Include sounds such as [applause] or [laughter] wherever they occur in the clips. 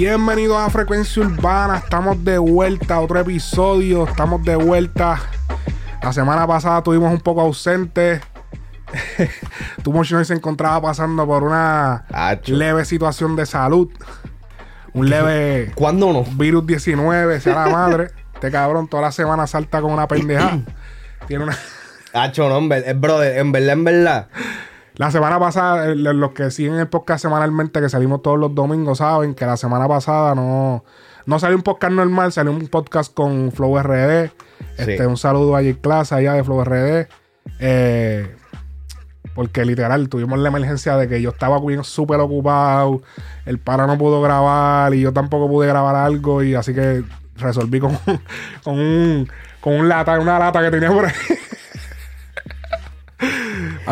Bienvenidos a Frecuencia Urbana, estamos de vuelta, otro episodio, estamos de vuelta. La semana pasada tuvimos un poco ausentes. [laughs] tu Motion se encontraba pasando por una Acho. leve situación de salud. Un leve ¿Cuándo no? virus 19, sea la madre. Este cabrón toda la semana salta con una pendeja. [clears throat] Tiene una. Hacho, no, en eh, brother, en verdad, en verdad. La semana pasada, eh, los que siguen el podcast semanalmente, que salimos todos los domingos, saben que la semana pasada no, no salió un podcast normal, salió un podcast con Flow RD. Este, Sí. un saludo a J Class allá de Flow RD. Eh, porque literal tuvimos la emergencia de que yo estaba bien súper ocupado, el pana no pudo grabar y yo tampoco pude grabar algo y así que resolví con, [laughs] con un con un lata, una lata que tenía por ahí.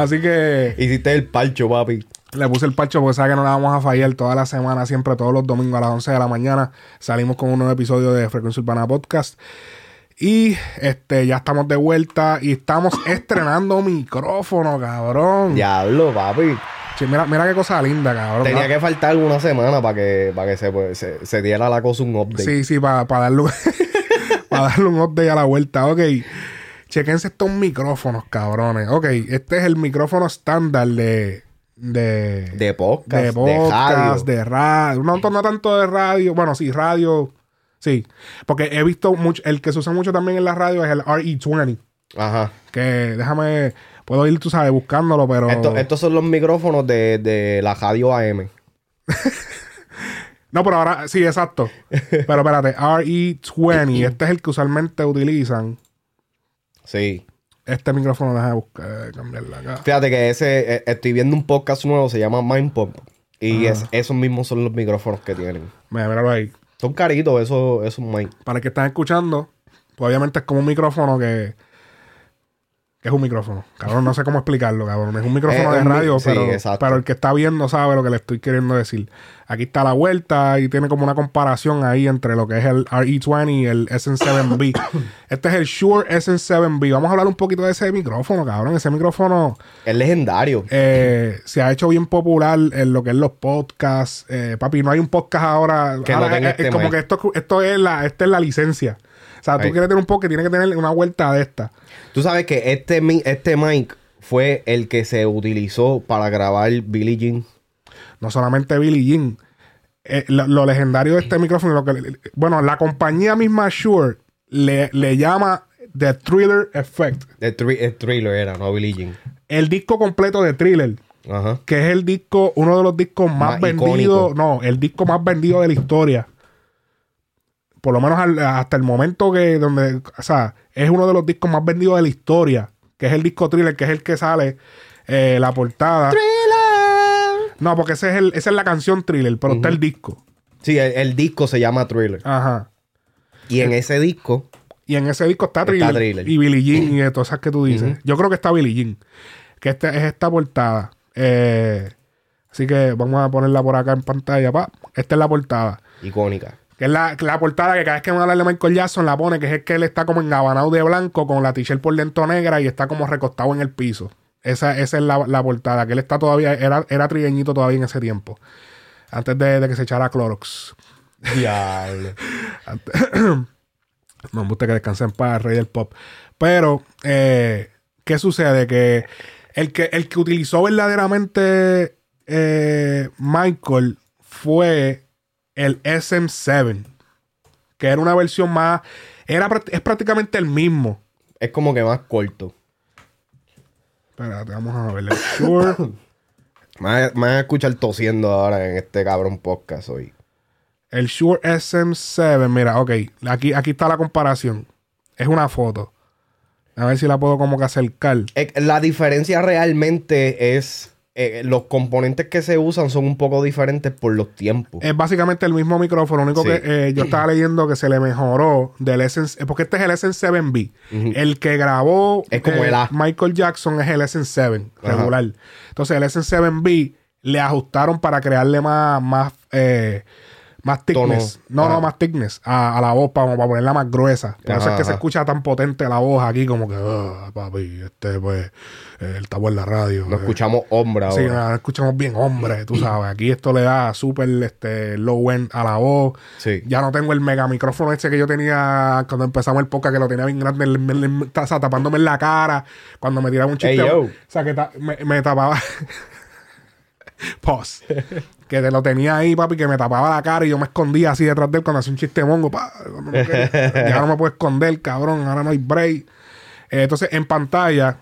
Así que Hiciste el palcho, papi. le puse el parcho porque sabe que no la vamos a fallar toda la semana, siempre todos los domingos a las 11 de la mañana. Salimos con un nuevo episodio de Frecuencia Urbana Podcast. Y este ya estamos de vuelta y estamos [laughs] estrenando micrófono, cabrón. Diablo, papi. Che, mira, mira qué cosa linda, cabrón. Tenía que faltar una semana para que, para que se, pues, se, se diera la cosa un update. Sí, sí, para darle, un- [laughs] para darle un update a la vuelta. Ok. Chequense estos micrófonos, cabrones. Ok, este es el micrófono estándar de. De, De podcast, de de, podcast, radio. de radio. No, no tanto de radio. Bueno, sí, radio. Sí. Porque he visto mucho. El que se usa mucho también en la radio es el RE20. Ajá. Que déjame. Puedo ir, tú sabes, buscándolo, pero. Estos, estos son los micrófonos de, de la radio AM. [laughs] No, pero ahora. Sí, exacto. pero espérate. RE20. [laughs] este es el que usualmente utilizan. Sí. Este micrófono, déjame buscar, cambiarla acá. Fíjate que ese, eh, estoy viendo un podcast nuevo, se llama Mind Pop. Y Ah. es- esos mismos son los micrófonos que tienen. Mira, míralo ahí. Son caritos esos, esos mic. Para el que están escuchando, pues obviamente es como un micrófono que. Que es un micrófono. Cabrón, no sé cómo explicarlo, cabrón. Es un micrófono Es de mi- radio, sí, pero, el que está viendo sabe lo que le estoy queriendo decir. Aquí está la vuelta y tiene como una comparación ahí entre lo que es el RE20 y el SN7B. [coughs] este es el Shure SN7B. Vamos a hablar un poquito de ese micrófono, cabrón. Ese micrófono. Es legendario. Eh, se ha hecho bien popular en lo que es los podcasts. Eh, papi, no hay un podcast ahora. Que ahora tenga es- es este como que esto, esto es la, esta es la licencia. O sea, tú Ahí. quieres tener un podcast, tiene que tener una vuelta de esta. Tú sabes que este, este mic fue el que se utilizó para grabar Billie Jean. No solamente Billie Jean. Eh, lo, lo legendario de este micrófono, lo que, bueno, la compañía misma Shure le, le llama The Thriller Effect. Thri- el thriller era, no Billie Jean. El disco completo de Thriller, Ajá. que es el disco, uno de los discos más, Más vendidos, no, el disco más vendido de la historia. Por lo menos al- hasta el momento que, donde, o sea, es uno de los discos más vendidos de la historia, que es el disco Thriller, que es el que sale eh, la portada. No, porque ese es el, esa es la canción Thriller, pero está el disco. Sí, el, el disco se llama Thriller. Ajá. Y en ese disco, Y en ese disco está Está Thriller, Thriller. y Billie Jean y todas esas que tú dices. Yo creo que está Billie Jean. Que este, es esta portada. Eh, así que vamos a ponerla por acá en pantalla. Pa. Esta es la portada. icónica. Que es la, la portada que cada vez que van a hablar de Michael Jackson la pone, que es el que él está como engabanado de blanco con la t-shirt por dentro negra y está como recostado en el piso. Esa, esa es la, la portada, que él está todavía, era, era trigueñito todavía en ese tiempo. Antes de, de que se echara Clorox. Diablo. [laughs] No [clears throat] me gusta que descansen para el rey del pop. Pero, eh, ¿qué sucede? Que el que, el que utilizó verdaderamente eh, Michael fue el SM7. Que era una versión más. Era, es prácticamente el mismo. es como que más corto. Espérate, vamos a ver. El Shure. [coughs] Me vas a- escuchar tosiendo ahora en este cabrón podcast hoy. el Shure SM7. Mira, ok. Aquí, aquí está la comparación. Es una foto. A ver si la puedo como que acercar. La diferencia realmente es. Eh, los componentes que se usan son un poco diferentes por los tiempos. Es básicamente el mismo micrófono. Lo único Sí. que eh, yo estaba [clears throat] leyendo que se le mejoró del SN, porque este es el SN7B. El que grabó Es como eh, el A. Michael Jackson es el SN7 Ajá. regular. Entonces el SN7B le ajustaron para crearle más, más, eh, Más thickness. Tono. No, no, Ah. más thickness. A, a la voz para, para ponerla más gruesa. Por eso Ajá, es que se escucha tan potente la voz aquí, como que, "Ah, papi, este, pues, eh, está en la radio. No eh". escuchamos hombre ahora. Sí, no, escuchamos bien, hombre, tú [clears throat] sabes. Aquí esto le da súper este, low end a la voz. Sí. Ya no tengo el mega micrófono ese que yo tenía cuando empezamos el podcast, que lo tenía bien grande, el- el- el- o sea, tapándome en la cara. Cuando me tiraba un chiste. O sea, que ta- me, me tapaba. [laughs] Pause. Que te lo tenía ahí, papi, que me tapaba la cara y yo me escondía así detrás de él cuando hacía un chiste mongo. pa, no [laughs] ya no me puedo esconder, cabrón. Ahora no hay break. Eh, entonces, en pantalla,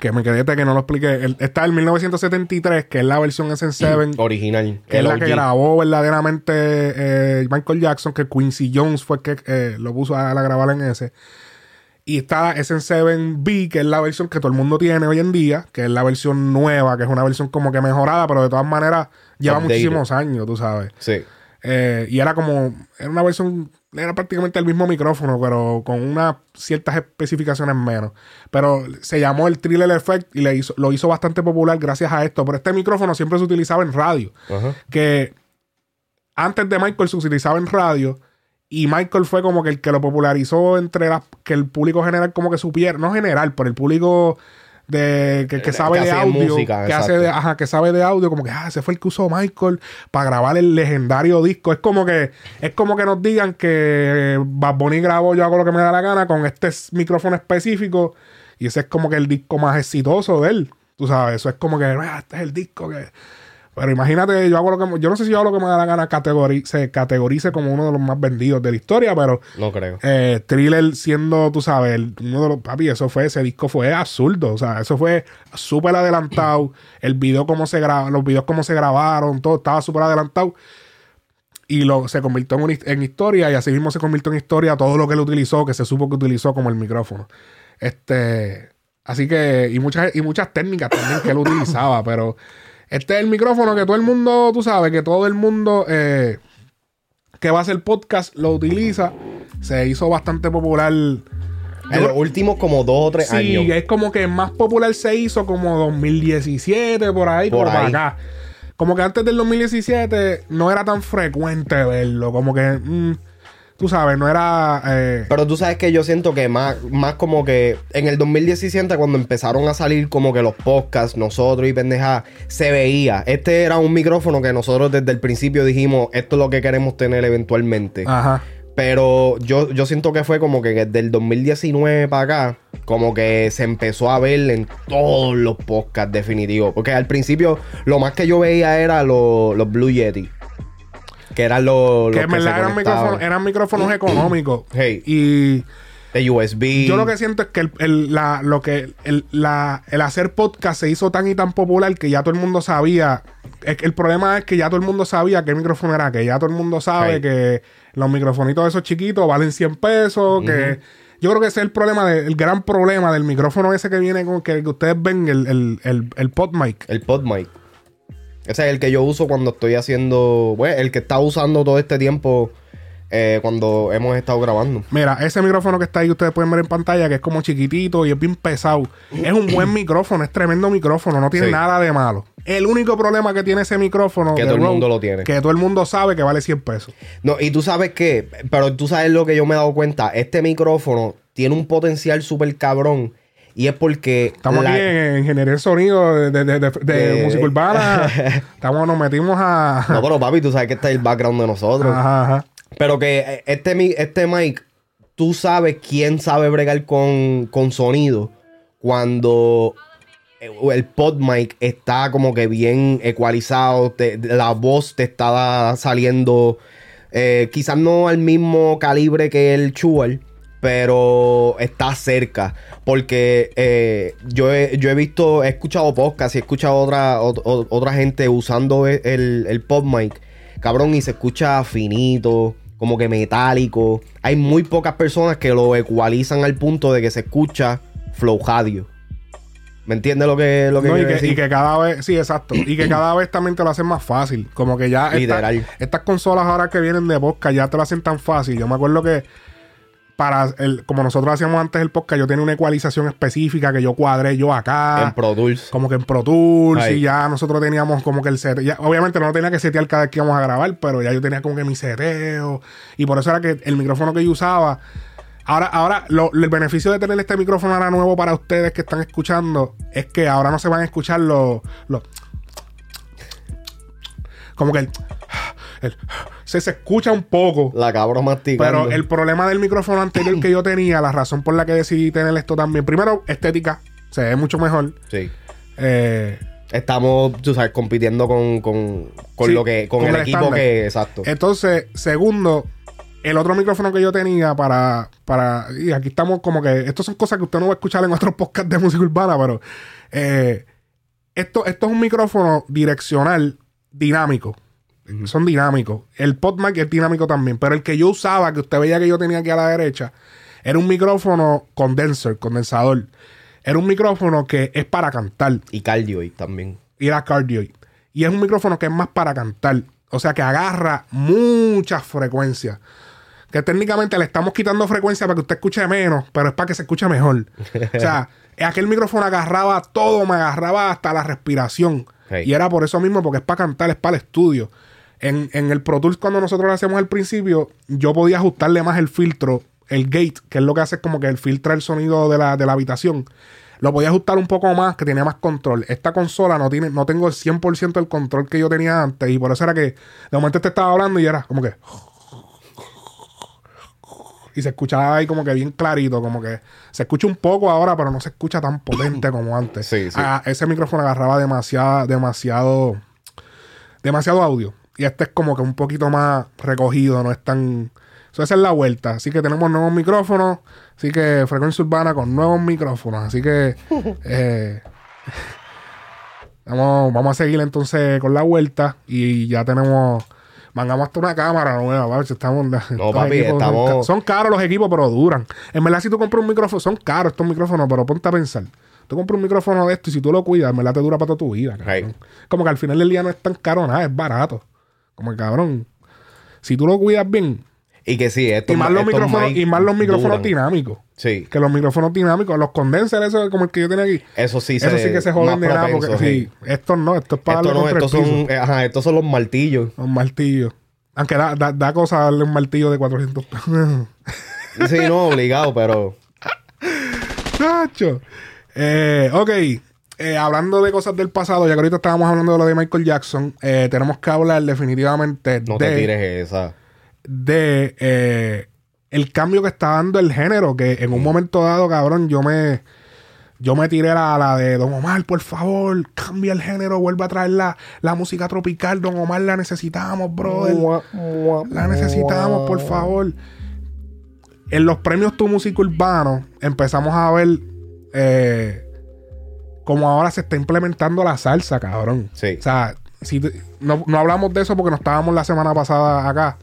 que me quedé que no lo expliqué, el- está el 1973, que es la versión SN7 [clears throat] Original. que es la que grabó verdaderamente eh, Michael Jackson, que Quincy Jones fue el que eh, lo puso a, a grabar en ese. Y está SN7B, que es la versión que todo el mundo tiene hoy en día, que es la versión nueva, que es una versión como que mejorada, pero de todas maneras lleva Updated. muchísimos años, tú sabes. Sí. Eh, y era como, era una versión, era prácticamente el mismo micrófono, pero con unas ciertas especificaciones menos. Pero se llamó el Thriller Effect y le hizo, lo hizo bastante popular gracias a esto. Pero este micrófono siempre se utilizaba en radio Ajá. que antes de Michael se utilizaba en radio y Michael fue como que el que lo popularizó entre las que el público general como que supiera, no general, pero el público de que, que sabe que de audio, música, que hace de, ajá, que sabe de audio, como que ah, ese fue el que usó Michael para grabar el legendario disco. Es como que es como que nos digan que Bad Bunny grabó yo hago lo que me da la gana con este micrófono específico y ese es como que el disco más exitoso de él. Tú sabes, eso es como que "Ah, este es el disco que pero imagínate, yo hago lo que yo no sé si yo hago lo que me da la gana categori- se categorice como uno de los más vendidos de la historia, pero No creo. eh, Thriller siendo, tú sabes, el- uno de los papi, eso fue, ese disco fue absurdo, o sea, eso fue súper adelantado, [clears throat] el video cómo se graba, los videos cómo se grabaron, todo estaba súper adelantado y lo, se convirtió en, en historia y así mismo se convirtió en historia todo lo que él utilizó, que se supo que utilizó como el micrófono. Este, así que, y muchas, y muchas técnicas también que él utilizaba, pero este es el micrófono que todo el mundo, tú sabes, que todo el mundo eh, que va a hacer podcast lo utiliza. Se hizo bastante popular. En los últimos como dos o tres sí, años. es como que más popular se hizo como 2017, por ahí, por, Por ahí. acá. Como que antes del 2017 no era tan frecuente verlo. Como que, mm, tú sabes, no era... eh, Pero tú sabes que yo siento que más, más como que en el 2017, cuando empezaron a salir como que los podcasts, nosotros y pendeja, se veía. Este era un micrófono que nosotros desde el principio dijimos, esto es lo que queremos tener eventualmente. ajá. Pero yo, yo siento que fue como que desde el 2019 para acá, como que se empezó a ver en todos los podcasts definitivos. Porque al principio lo más que yo veía era los, los Blue Yeti. Que eran los, los Que en que verdad eran micrófonos, eran micrófonos económicos. [clears throat] Hey. Y de USB. yo lo que siento es que el, el- la, lo que el, la- el hacer podcast se hizo tan y tan popular que ya todo el mundo sabía. El problema es que ya todo el mundo sabía qué micrófono era, que ya todo el mundo sabe que los microfonitos esos chiquitos valen 100 pesos, que yo creo que ese es el problema, de- el gran problema del micrófono ese que viene con que, que ustedes ven, el, el, el, el pod mic. El PodMic. Ese es el que yo uso cuando estoy haciendo. Bueno, el que está usando todo este tiempo eh, cuando hemos estado grabando. Mira, ese micrófono que está ahí, ustedes pueden ver en pantalla, que es como chiquitito y es bien pesado. Es un buen micrófono, es tremendo micrófono, no tiene Sí. nada de malo. El único problema que tiene ese micrófono, Que todo el mundo lo tiene. que todo el mundo sabe que vale 100 pesos. No, y tú sabes qué, pero tú sabes lo que yo me he dado cuenta. Este micrófono tiene un potencial súper cabrón. Y es porque. Estamos la- aquí en ingeniería de sonido de, de, de- música urbana. [laughs] Estamos, nos metimos a. No, pero papi, tú sabes que este es el background de nosotros. Ajá, ajá. Pero que eh, este, este mic, tú sabes quién sabe bregar con, con sonido cuando eh, el pod mic está como que bien ecualizado, te- la voz te está saliendo eh, quizás no al mismo calibre que el Shure, pero está cerca. Porque eh, yo, he, yo he visto, he escuchado podcasts y he escuchado otra, ot- ot- otra gente usando e- el, el pod mic. Cabrón, y se escucha finito, como que metálico. Hay muy pocas personas que lo ecualizan al punto de que se escucha flow radio. ¿Me entiendes lo que, lo que No, y, que, decir? y que cada vez, sí, exacto. Y que cada vez también te lo hacen más fácil. Como que ya [clears throat] esta- Literal. estas consolas ahora que vienen de podcast ya te lo hacen tan fácil. Yo me acuerdo que para el, como nosotros hacíamos antes el podcast, yo tenía una ecualización específica que yo cuadré yo acá. En Pro Tools. Como que en Pro Tools Ahí. y ya nosotros teníamos como que el set. ya- obviamente no lo tenía que setear cada vez que íbamos a grabar, pero ya yo tenía como que mi seteo. Y por eso era que el micrófono que yo usaba. Ahora, ahora lo- el beneficio de tener este micrófono ahora nuevo para ustedes que están escuchando es que ahora no se van a escuchar los. los como que el, el- se, se escucha un poco. La cabra masticando. Pero el problema del micrófono anterior que yo tenía, la razón por la que decidí tener esto también, primero, estética, se ve mucho mejor. Sí. Eh, Estamos, tú sabes, compitiendo con, con, con Sí, lo que, con, con el, el equipo que, exacto. entonces, segundo, el otro micrófono que yo tenía para, para. Y aquí estamos como que. Estas son cosas que usted no va a escuchar en otros podcasts de música urbana, pero. eh, esto, esto es un micrófono direccional dinámico. Son dinámicos. El PodMic es dinámico también. Pero el que yo usaba, que usted veía que yo tenía aquí a la derecha, era un micrófono condenser, condensador. Era un micrófono que es para cantar Y cardioid también. y era cardioid. Y es un micrófono que es más para cantar. O sea, que agarra muchas frecuencias. Que técnicamente le estamos quitando frecuencia para que usted escuche menos, pero es para que se escuche mejor. o sea, [laughs] aquel micrófono agarraba todo, me agarraba hasta la respiración. Hey. Y era por eso mismo, porque es para cantar, es para el estudio. En, en el Pro Tools, cuando nosotros lo hacemos al principio, yo podía ajustarle más el filtro, el gate, que es lo que hace como que el filtra el sonido de la, de la habitación. Lo podía ajustar un poco más, que tenía más control. Esta consola no tiene, no tengo el 100% del control que yo tenía antes. Y por eso era que de momento te estaba hablando y era como que. Y se escuchaba ahí como que bien clarito, como que se escucha un poco ahora, pero no se escucha tan potente [coughs] como antes. Sí, sí. Ah, ese micrófono agarraba demasiado, demasiado, demasiado audio. Y este es como que un poquito más recogido, no es tan... Eso esa es la vuelta. Así que tenemos nuevos micrófonos. Así que frecuencia urbana con nuevos micrófonos. Así que... [laughs] eh, [laughs] vamos, vamos a seguir entonces con la vuelta. Y ya tenemos... Mangamos hasta una cámara nueva, ¿vale? Estamos, [laughs] estos papi, equipos estamos- Son, caros los equipos, pero duran. En verdad, si tú compras un micrófono, son caros estos micrófonos, pero ponte a pensar. Tú compras un micrófono de esto y si tú lo cuidas, en verdad te dura para toda tu vida. Right. Como que al final del día no es tan caro nada, es barato. Como que cabrón. Si tú lo cuidas bien, Y que sí, estos y más los micrófonos, mic y más los micrófonos duran. dinámicos. Sí. Que los micrófonos dinámicos, los condensers, eso como el que yo tenía aquí. Eso sí Eso se- sí que se joden de nada, porque sí, estos no, estos es para Estos darle no, el estos son, ajá, estos son los martillos. Un martillo. Aunque da, da, da cosa darle un martillo de 400 pesos. Sí, no, obligado, pero [laughs] Chacho. Eh, ok. Eh, hablando de cosas del pasado, ya que ahorita estábamos hablando de lo de Michael Jackson, eh, tenemos que hablar definitivamente no de, te tires esa. de eh, el cambio que está dando el género. Que en un momento dado, cabrón, yo me yo me tiré la, la de Don Omar, por favor, cambia el género, vuelve a traer la, la música tropical. Don Omar la necesitamos, brother. La necesitamos, por favor. En los premios Tu Música Urbano empezamos a ver eh, como ahora se está implementando la salsa, cabrón. Sí. O sea, si te- no, no hablamos de eso porque no estábamos la semana pasada acá.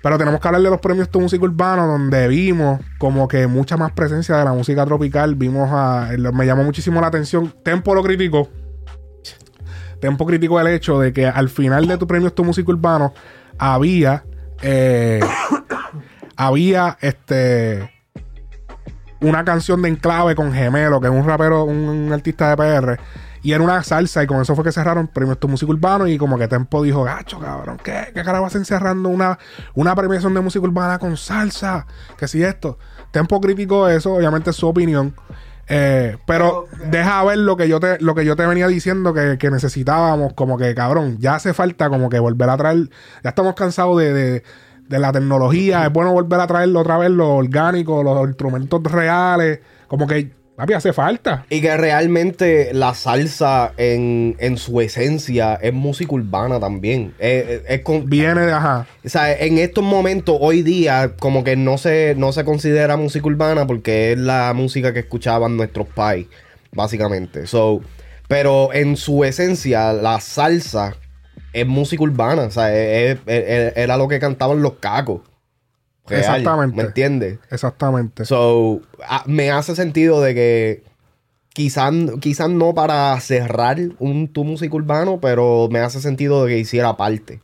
Pero tenemos que hablar de los premios Tu Música Urbano, donde vimos como que mucha más presencia de la música tropical. Vimos a. Me llamó muchísimo la atención. Tempo lo criticó. Tempo criticó el hecho de que al final de tu premios Tu Música Urbano había. eh, [coughs] había este. Una canción de enclave con Gemelo, que es un rapero, un, un artista de PR. Y era una salsa, y con eso fue que cerraron premios Tu Música Urbano. Y como que Tempo dijo, gacho, cabrón, ¿qué? ¿Qué carajo hacen cerrando una, una premiación de música urbana con salsa? Que si esto. Tempo criticó eso, obviamente es su opinión. Eh, pero deja ver lo que yo te, lo que yo te venía diciendo que, que necesitábamos, como que cabrón, ya hace falta como que volver a traer, ya estamos cansados de, de, de la tecnología, es bueno volver a traerlo otra vez, lo orgánico, los instrumentos reales, como que, papi, hace falta. Y que realmente la salsa en, en su esencia es música urbana también. Es, es- es con- Viene de, ajá, o sea, en estos momentos, hoy día, como que no se, no se considera música urbana porque es la música que escuchaban nuestros pais, básicamente. So, pero en su esencia, la salsa es música urbana. O sea, es- es- es- era lo que cantaban los cacos. Real, Exactamente. ¿Me entiendes? exactamente. So, a- me hace sentido de que quizás quizás no para cerrar un tu música urbano, pero me hace sentido de que hiciera parte.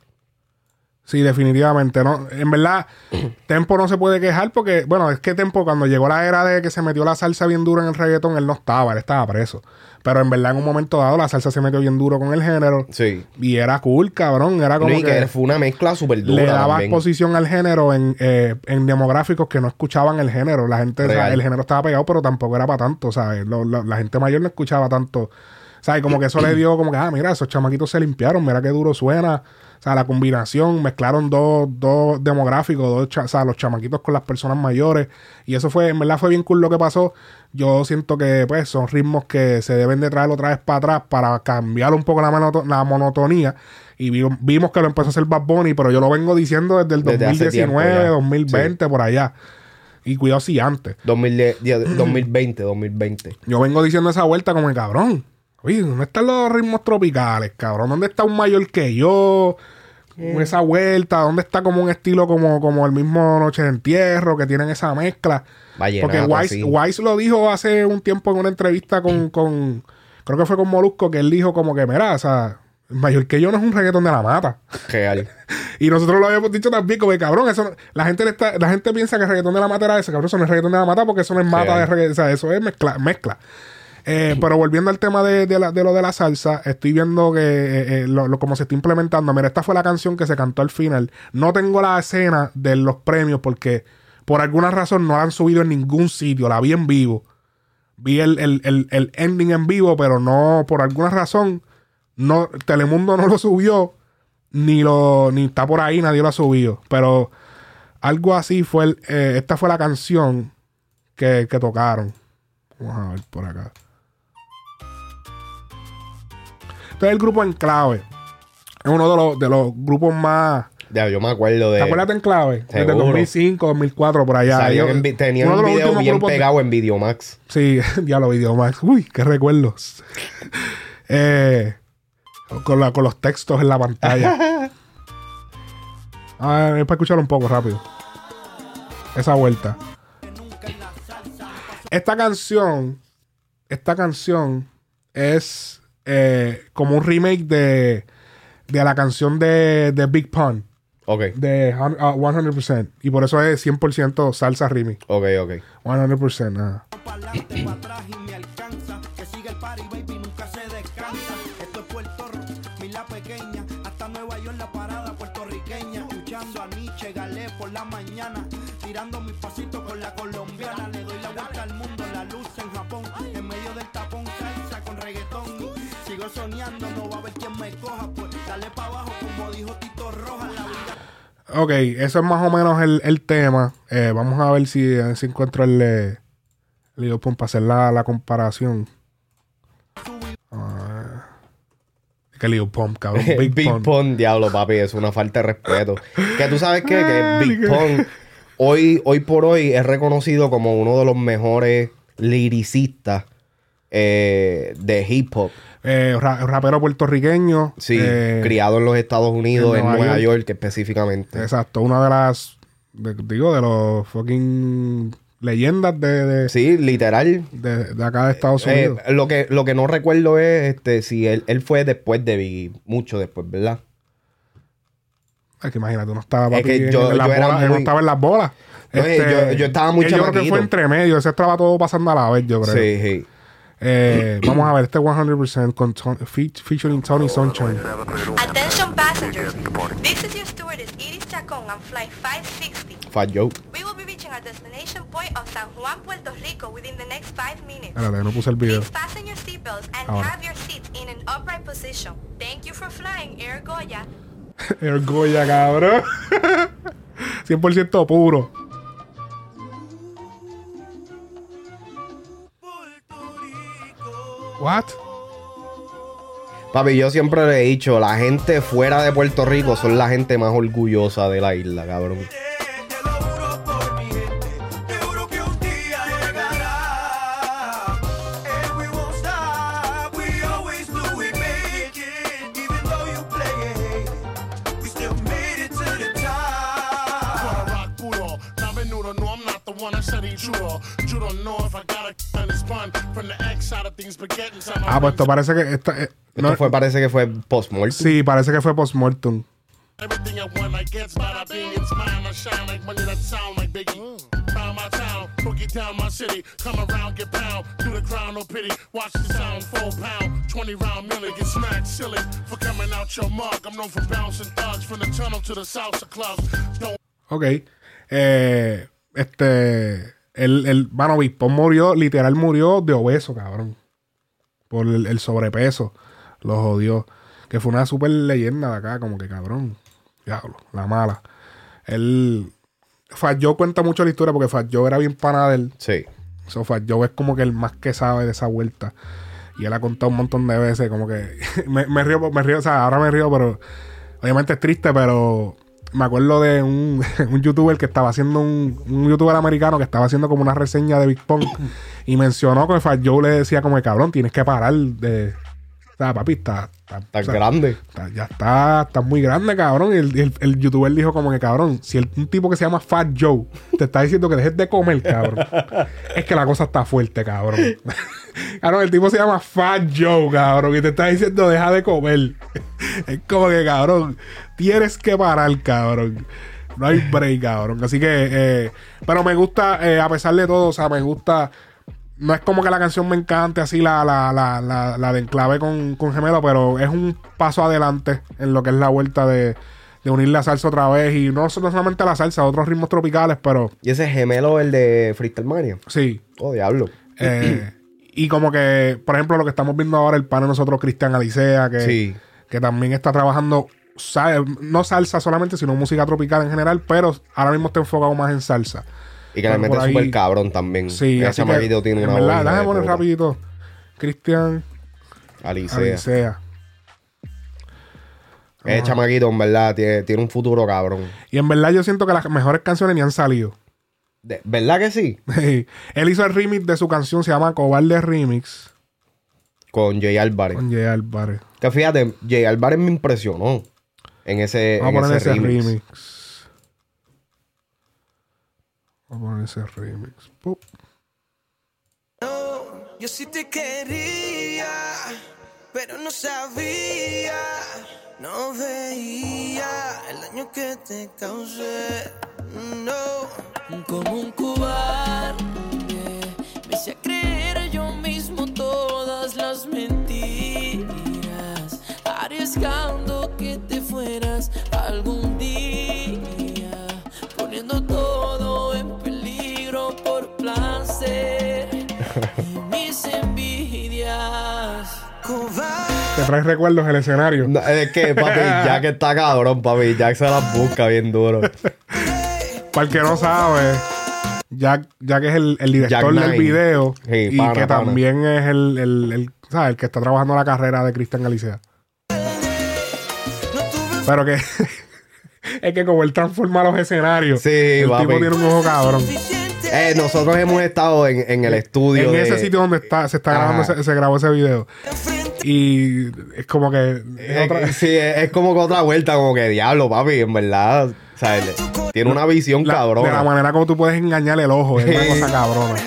Sí, definitivamente. No, en verdad, [clears throat] Tempo no se puede quejar porque, bueno, es que Tempo cuando llegó la era de que se metió la salsa bien dura en el reggaetón, él no estaba, él estaba preso. Pero en verdad, en un momento dado, la salsa se metió bien duro con el género. Sí. Y era cool, cabrón. Era como y que, que fue una mezcla súper dura. le daba también. exposición al género en, eh, en demográficos que no escuchaban el género. La gente, o sea, Real. el género estaba pegado, pero tampoco era para tanto, ¿sabes? Lo- lo- la gente mayor no escuchaba tanto. ¿Sabes? Como que eso le dio como que, ah, mira, esos chamaquitos se limpiaron, mira qué duro suena. O sea, la combinación, mezclaron dos, dos demográficos, dos cha- o sea, los chamaquitos con las personas mayores. Y eso fue, en verdad fue bien cool lo que pasó. Yo siento que, pues, son ritmos que se deben de traer otra vez para atrás para cambiar un poco la, la monotonía. Y vi- vimos que lo empezó a hacer Bad Bunny, pero yo lo vengo diciendo desde el Desde hace 2019, tiempo ya. 2020, por allá. Y cuidado si antes. 2010, 2020, 2020. Yo vengo diciendo esa vuelta como el cabrón. Oye, ¿dónde están los ritmos tropicales, cabrón? ¿Dónde está un mayor que yo? Esa vuelta, ¿dónde está como un estilo como, como el mismo Noche de Entierro, que tienen esa mezcla? Vallenato, Porque sí. Wise lo dijo hace un tiempo en una entrevista con, con- creo que fue con Molusco, que él dijo como que, mira, o sea, mayor que yo no es un reggaetón de la mata. [laughs] Real. [laughs] Y nosotros lo habíamos dicho también, como que cabrón, eso no- la gente le está, la gente piensa que el reggaetón de la mata era ese, cabrón, eso no es reggaetón de la mata porque eso no es mata Real. de reggaetón, o sea, eso es mezcla. mezcla. Eh, pero volviendo al tema de, de la- de lo de la salsa, estoy viendo que eh, eh, lo, lo- como se está implementando. Mira, esta fue la canción que se cantó al final. No tengo la escena de los premios porque por alguna razón no la han subido en ningún sitio. La vi en vivo. Vi el, el- el- el ending en vivo, pero no, por alguna razón, no, Telemundo no lo subió, ni lo, ni está por ahí, nadie lo ha subido. Pero algo así fue el- esta fue la canción que, que tocaron. Vamos a ver por acá. Este es el grupo Enclave. Es uno de los, de los grupos más. Ya, yo me acuerdo de. ¿Te acuerdas de Enclave? Desde Seguro. 2005, 2004, por allá. Ellos- en vi- tenían un video bien grupos de- pegado en Videomax. Sí, [laughs] ya lo video Max. Uy, qué recuerdos. [laughs] Eh, con, la- con los textos en la pantalla. [laughs] A ver, es para escucharlo un poco rápido. Esa vuelta. Esta canción, esta canción es eh, como un remake de, de la canción de, de Big Pun, Ok, de uh, 100%. Y por eso es 100% salsa remix. ok, ok. 100%. ah. Ok, eso es más o menos el, el tema. Eh, vamos a ver si, si encuentro el, eh, el Pump para hacer la, la comparación. Ah, que Lil Pump, cabrón. [laughs] Big, Big, Pump. Pun, [laughs] diablo, papi, es una falta de respeto. que tú sabes qué? Ah, que Big ni que- Pun, hoy, hoy por hoy, es reconocido como uno de los mejores liricistas eh, de hip hop. Eh, ra- rapero puertorriqueño. Sí, eh, criado en los Estados Unidos, en en Nueva York. York, específicamente. Exacto, una de las, de- digo, de los fucking leyendas de, de, Sí, literal. de- de acá de Estados Unidos. lo, que, lo que no recuerdo es este, si él, él fue después de Biggie, mucho después, ¿verdad? Es que imagínate, uno estaba, Es que yo- en yo bolas, no estaba en las bolas. Este, No, yo- yo estaba muy Yo creo que fue entre medio, ese estaba todo pasando a la vez, yo creo. Sí, sí. Eh, [clears throat] vamos a ver, este 100% con Ton- fe- featuring Tony Sunshine. Attention passengers, this is your stewardess Iris Chacon on flight 560. Fat Joe. We will be reaching our destination point of San Juan, Puerto Rico within the next five minutes. Espérate, no puse el video. Please fasten your seatbelts and Ahora. have your seats in an upright position. Thank you for flying Air Goya. [laughs] El Goya, cabrón. [laughs] 100% puro. What? Papi, yo siempre le he dicho, la gente fuera de Puerto Rico son la gente más orgullosa de la isla, cabrón. You don't know if I Ah, pues esto parece que. Esta, eh, Esto no- fue, parece que fue post-mortem. Sí, parece que fue post-mortem. Everything I want, I get bada bing, it's mine. I shine like money that sound like Biggie. Round my town, boogie down my city. Come around, get pound, do the crown, no pity. Watch the sound, full pound. 20 round millie, get smacked silly for coming out your mug. I'm known for bouncing thugs from the tunnel to the salsa club. Don't Ok. Eh, este. El, el, bueno, Bispón murió, literal murió de obeso, cabrón. Por el, el sobrepeso. Lo jodió. Que fue una super leyenda de acá, como que cabrón. Diablo, la mala. Él. Fat Joe cuenta mucho la historia porque Fat Joe era bien pana de él. Sí. So, Fat Joe es como que el más que sabe de esa vuelta. Y él ha contado un montón de veces, como que. [laughs] me, me río, me río, o sea, ahora me río, pero. Obviamente es triste, pero. Me acuerdo de un, [laughs] un youtuber que estaba haciendo un, un youtuber americano que estaba haciendo como una reseña de Big Pong y mencionó que Fat Joe le decía como que cabrón, tienes que parar de. O sea, papi, está. está- Tan o sea, grande. está- ya está, está muy grande, cabrón. Y el, el- el youtuber dijo como que, cabrón, si el- un tipo que se llama Fat Joe te está diciendo que dejes de comer, cabrón, es que la cosa está fuerte, cabrón. [laughs] Cabrón, el tipo se llama Fat Joe, cabrón, y te está diciendo deja de comer. [laughs] es como que, cabrón, tienes que parar, cabrón. No hay break, cabrón. Así que, eh, pero me gusta, eh, a pesar de todo, o sea, me gusta. No es como que la canción me encante así la, la, la, la, la de enclave con, con gemelo, pero es un paso adelante en lo que es la vuelta de, de unir la salsa otra vez. Y no, no solamente la salsa, otros ritmos tropicales, pero Y ese gemelo, el de Freestyle Mania. sí. Oh, diablo. Eh, y como que, por ejemplo, lo que estamos viendo ahora, el pan de nosotros, Cristian Alicea, que, Sí. que también está trabajando, no salsa solamente, sino música tropical en general, pero ahora mismo está enfocado más en salsa. Y que mete ahí- súper cabrón también. Sí, Ese así que, chamaquito tiene en una verdad, déjame poner rapidito. Cristian Alicea. Alicea. Ese chamaquito, en verdad, tiene, tiene un futuro cabrón. Y en verdad yo siento que las mejores canciones ni han salido. De- ¿Verdad que sí? [laughs] Él hizo el remix de su canción, se llama Cobarde Remix, Con Jay Álvarez. con Jay Álvarez. Que fíjate, Jay Álvarez me impresionó en ese, Vamos a en poner ese ese remix. remix. Vamos a poner ese remix. Pup. Yo sí te quería, pero no sabía, no veía el daño que te causé. No, como un cobarde, me hice creer yo mismo todas las mentiras, arriesgando que te fueras algún día, poniendo todo en peligro por placer y [laughs] mis envidias. Cobarde. Te trae recuerdos el escenario. No, es que, papi, Jack está cabrón, papi. Jack se las busca bien duro. [laughs] Para el que no sabe, Jack, Jack es el, el director Jack del video Sí, y pana, que pana. también es el, el, el, ¿sabes? el que está trabajando la carrera de Cristian Galicea. Pero que [laughs] es que como él transforma los escenarios, Sí, el papi. tipo tiene un ojo cabrón. Eh, nosotros hemos estado en, en el estudio. En de- ese sitio donde está, se está grabando, Ajá. ese- se grabó ese video. Y es como que es Eh, otra- sí, es, es como que otra vuelta, como que diablo, papi, en verdad. O sea, él- tiene una visión la- cabrona. de la manera como tú puedes engañar el ojo, es una [laughs] cosa cabrona.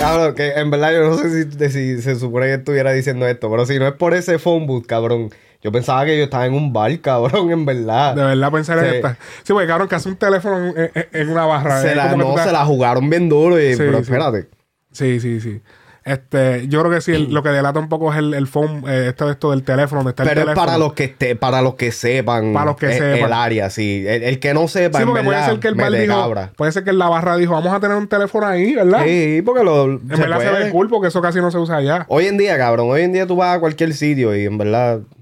Cabrón, que en verdad yo no sé si, se supone que estuviera diciendo esto, pero si no es por ese phone booth, cabrón. Yo pensaba que yo estaba en un bar, cabrón, en verdad. De verdad pensar en Sí. esta. Sí, porque cabrón, que hace un teléfono en, en- en una barra. Se la, no, se la jugaron bien duro, y, Sí, pero sí. espérate. Sí, sí, sí. Este, yo creo que sí, el- lo que delata un poco es el, el phone, eh, esto, esto del teléfono, donde está Pero el es teléfono. para los que esté, para los que sepan, Para los que sepan. el área, sí. El, el que no sepa, Sí, en porque puede ser que el bar dijo, cabra. puede ser que en la barra dijo, vamos a tener un teléfono ahí, ¿verdad? Sí, porque lo, En verdad se puede. ve cool porque eso casi no se usa allá. Hoy en día, cabrón, hoy en día tú vas a cualquier sitio y en verdad, te-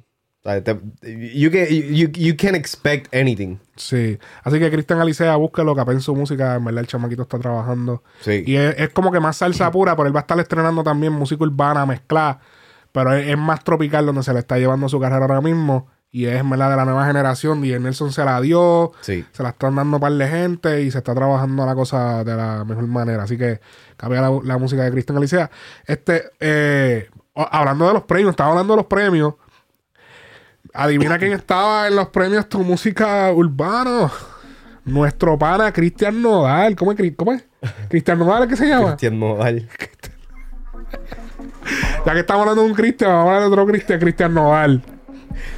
you, can, you, you can expect anything. Sí. Así que Cristian Alicea, búsquelo, capé en su música. En verdad, el chamaquito está trabajando. Sí. Y es, es como que más salsa [clears throat] pura, pero él va a estar estrenando también música urbana mezclada. Pero es, es más tropical donde se le está llevando su carrera ahora mismo. Y es verdad de la nueva generación. Y Nelson se la dio. Sí. Se la están dando par de gente. Y se está trabajando la cosa de la mejor manera. Así que cambia la, la música de Cristian Alicea. Este, eh, hablando de los premios, estaba hablando de los premios. Adivina quién estaba en los premios Tu Música Urbano. nuestro pana Cristian Nodal. ¿Cómo es? ¿Cómo es? Cristian Nodal, ¿es que se llama? Cristian Nodal. [laughs] Ya que estamos hablando de un Cristian, vamos a hablar de otro Cristian, Cristian Nodal.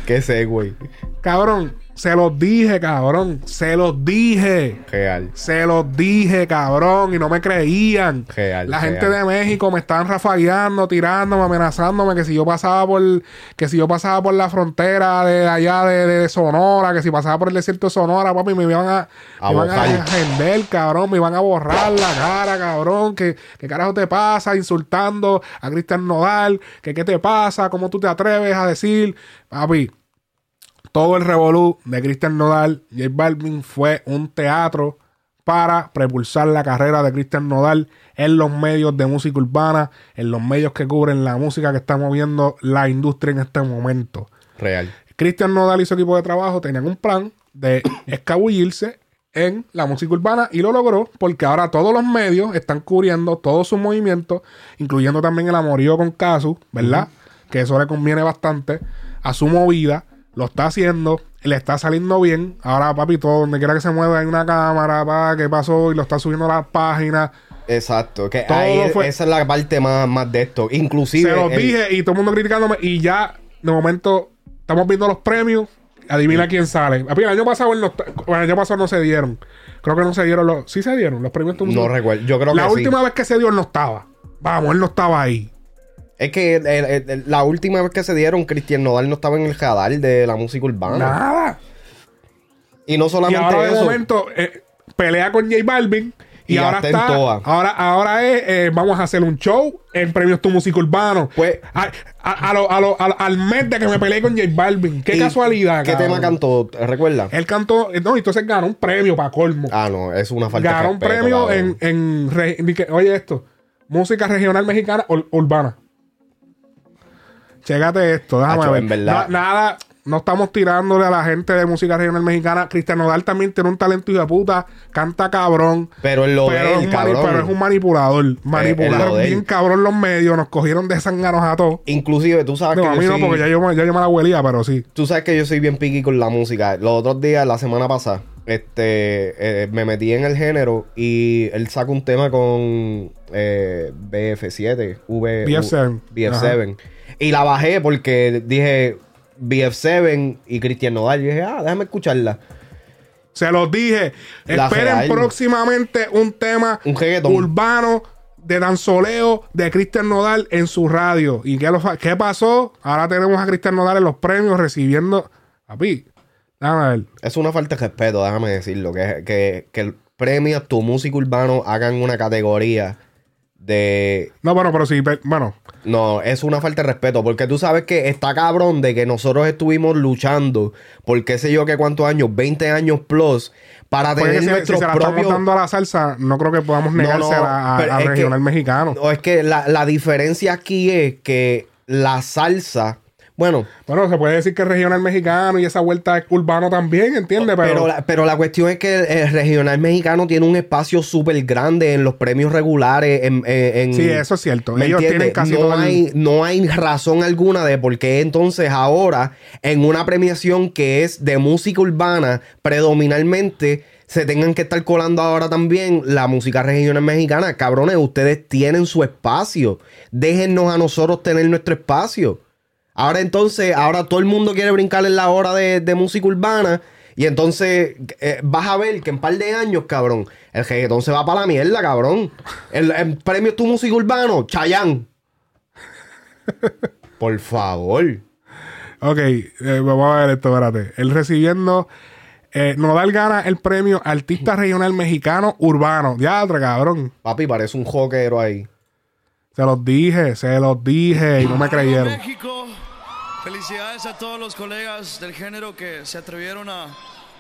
¿Qué sé, güey? Cabrón, se los dije, cabrón. Se los dije. Real. Se los dije, cabrón, y no me creían. Real, La real. gente de México me estaban rafagueando, tirándome, amenazándome que si yo pasaba por que si yo pasaba por la frontera de allá de, de Sonora, que si pasaba por el desierto de Sonora, papi, me iban a, A me iban a cabrón, me iban a borrar la cara, cabrón, qué carajo te pasa insultando a Cristian Nodal, que qué te pasa, cómo tú te atreves a decir, papi, todo el revolú de Cristian Nodal, J Balvin fue un teatro para propulsar la carrera de Cristian Nodal en los medios de música urbana, en los medios que cubren la música que está moviendo la industria en este momento. Real. Cristian Nodal y su equipo de trabajo tenían un plan de [clears throat] escabullirse en la música urbana y lo logró porque ahora todos los medios están cubriendo todos sus movimientos, incluyendo también el amorío con Casu, ¿verdad? Que eso le conviene bastante a su movida, lo está haciendo, le está saliendo bien. Ahora, papi, todo donde quiera que se mueva hay una cámara, pa, ¿qué pasó? Y lo está subiendo a las páginas. Exacto. Que Todo ahí fue- esa es la parte más, más de esto. Inclusive. Se los el- dije y todo el mundo criticándome y ya, de momento, estamos viendo los premios. Adivina quién sale. El año pasado, bueno, el año pasado no se dieron. Creo que no se dieron los... Sí se dieron los premios. No recuerdo. Yo creo La que sí. última vez que se dio, él no estaba. Vamos, él no estaba ahí. Es que el- el- el- la última vez que se dieron, Cristian Nodal no estaba en el radar de la música urbana. Nada. Y no Y solamente ahora de eso. momento eh, pelea con J Balvin. Y, Y ahora está en. Ahora, ahora es. eh, vamos a hacer un show en Premios Tu Música Urbano. Pues- a, a- a lo- a lo- al mes de que me peleé con J Balvin. Qué Y- casualidad. ¿Qué cabrón. tema cantó? ¿Recuerda? Él cantó. eh, No, entonces ganó un premio para colmo. Ah, no, es una falta ganó de un premio en. en que- oye, esto. Música regional mexicana ur- urbana. Chécate esto, déjame ver. en verdad. Na- nada, no estamos tirándole a la gente de música regional mexicana. Cristian Nodal también tiene un talento hijo de puta, canta cabrón. Pero en lo pero, de es él, un mani- cabrón. pero es un manipulador. Manipularon lo de él. bien cabrón los medios, nos cogieron de sanganos a todos. Inclusive, tú sabes No, que a yo mí no, soy- porque ya yo, me- ya yo me la huelía, pero sí. Tú sabes que yo soy bien piqui con la música. Los otros días, la semana pasada, este, eh, me metí en el género y él saca un tema con eh, BF7, V, BF7. BF7. Y la bajé porque dije BF7 y Cristian Nodal. Y dije, ah, déjame escucharla. Se los dije. La Esperen real. próximamente un tema Un urbano de danzoleo de Cristian Nodal en su radio. ¿Y qué, lo qué pasó? Ahora tenemos a Cristian Nodal en los premios recibiendo. Papi, déjame ver. Es una falta de respeto, déjame decirlo. Que, que, que el premio a tu música urbano hagan una categoría de No, bueno, pero sí, bueno. No, es una falta de respeto, porque tú sabes que está cabrón de que nosotros estuvimos luchando por qué sé yo qué cuántos años, 20 años plus, para Porque tener si, si nuestros se la estamos propios... dando a la salsa, no creo que podamos No, no, negársela a- pero a, es que- regional mexicano. No, es que la, la diferencia aquí es que la salsa, bueno, Bueno, se puede decir que es regional mexicano y esa vuelta es urbano también, ¿entiendes? Pero, pero, la, pero la cuestión es que el, regional mexicano tiene un espacio súper grande en los premios regulares. En, en- en- sí, eso es cierto. ¿Me Ellos entiendes? tienen casi no todo el- hay, no hay razón alguna de por qué entonces ahora en una premiación que es de música urbana predominantemente se tengan que estar colando ahora también la música regional mexicana. Cabrones, ustedes tienen su espacio. Déjennos a nosotros tener nuestro espacio. Ahora entonces, ahora todo el mundo quiere brincar en la hora de, de música urbana. Y entonces eh, vas a ver que en par de años, cabrón, el reggaetón se va para la mierda, cabrón. El, el premio Tu Música Urbano, Chayán. Por favor. Ok, eh, vamos a ver esto, espérate. Él recibiendo. Eh, Nodal gana el premio Artista Regional Mexicano Urbano. Diadre, cabrón. Papi, parece un joquero ahí. Se los dije, se los dije y no me creyeron. México, felicidades a todos los colegas del género que se atrevieron a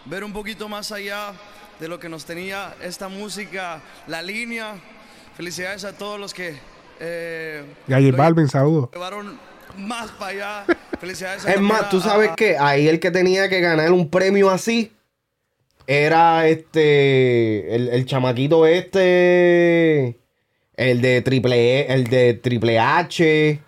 ver un poquito más allá de lo que nos tenía esta música, la línea. Felicidades a todos los que eh, a lo Balvin, saludos. llevaron más para allá. Felicidades. Es también más, a- tú sabes a- que ahí el que tenía que ganar un premio así era este. El, el chamaquito este. El de triple E, el de triple H.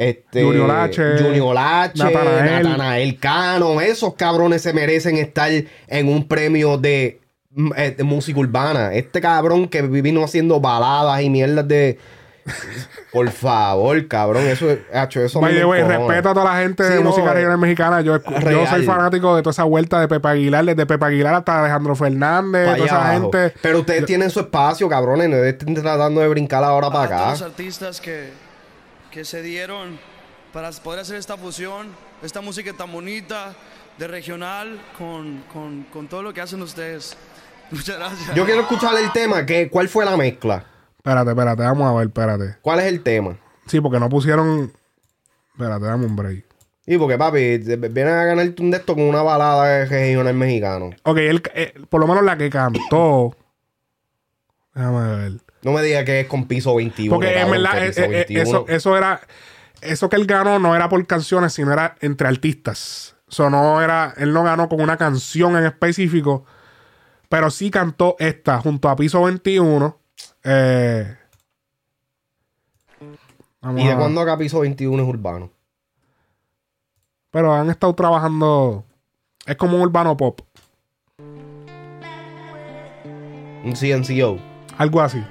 Este, Junior H, Junior H, Natanael. Natanael Cano. Esos cabrones se merecen estar en un premio de mm, eh, de música urbana. Este cabrón que vino haciendo baladas y mierdas de. Por favor, cabrón. Eso, hacho, eso a toda la gente de no, música eh, regional mexicana. Yo, soy fanático de toda esa vuelta de Pepe Aguilar, desde Pepe Aguilar hasta Alejandro Fernández, toda esa abajo. gente. Pero ustedes tienen su espacio, cabrones. No estén tratando de brincar ahora para los acá. artistas que, que se dieron para poder hacer esta fusión, esta música tan bonita de regional con, con, con todo lo que hacen ustedes. [laughs] Muchas gracias. Yo quiero escuchar el tema. Que, ¿Cuál fue la mezcla? Espérate, espérate, vamos a ver, espérate. ¿Cuál es el tema? Sí, porque no pusieron. Espérate, dame un break. Y porque, papi, vienen a ganarte un de esto con una balada de regional mexicano. Ok, él, eh, por lo menos la que cantó. [coughs] Déjame ver. No me digas que es con piso 21. Porque en verdad, eh, piso eh, 21. eso, eso era. Eso que él ganó no era por canciones, sino era entre artistas. No era. Él no ganó con una canción en específico. Pero sí cantó esta junto a Piso 21. Eh, vamos ¿Y de cuándo acá piso 21 es urbano? Pero han estado trabajando. Es como un urbano pop. Un CNCO. Algo así.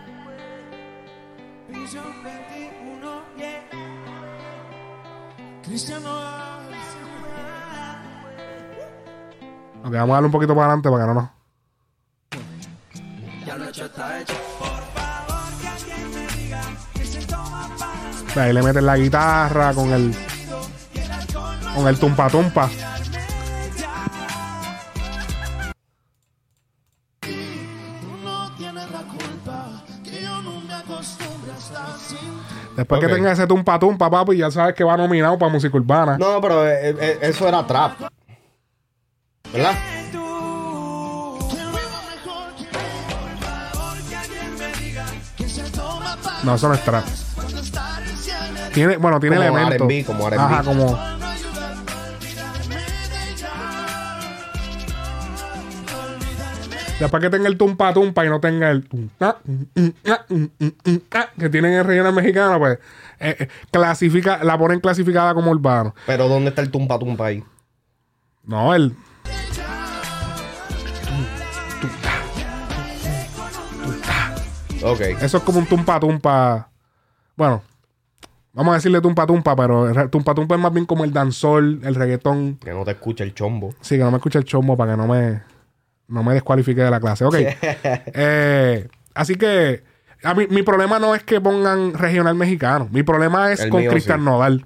Ok, vamos a darle un poquito para adelante para que no nos. Ahí le meten la guitarra con el. Con el tumpa tumpa. Después que tenga ese tumpa tumpa, papi, ya sabes que va nominado para música urbana. No, pero eh, eh, eso era trap. ¿Verdad? No, eso no es trap. Tiene, bueno, tiene Como elementos. R&B, como R&B. Ajá, como. Después que tenga el tumpa tumpa y no tenga el mm, mm, mm, ah, que tienen en regional mexicano, pues eh, eh, clasifica, la ponen clasificada como urbano. Pero ¿dónde está el tumpa tumpa ahí? No, el. Ok. Eso es como un tumpa tumpa. Bueno, vamos a decirle tumpa tumpa, pero el tumpa tumpa es más bien como el danzol, el reggaetón. Que no te escucha el chombo. Sí, que no me escuche el chombo para que no me, no me descualifique de la clase. Ok. [laughs] Eh, así que a mí, mi problema no es que pongan regional mexicano. Mi problema es El con mío Cristian sí. Nodal.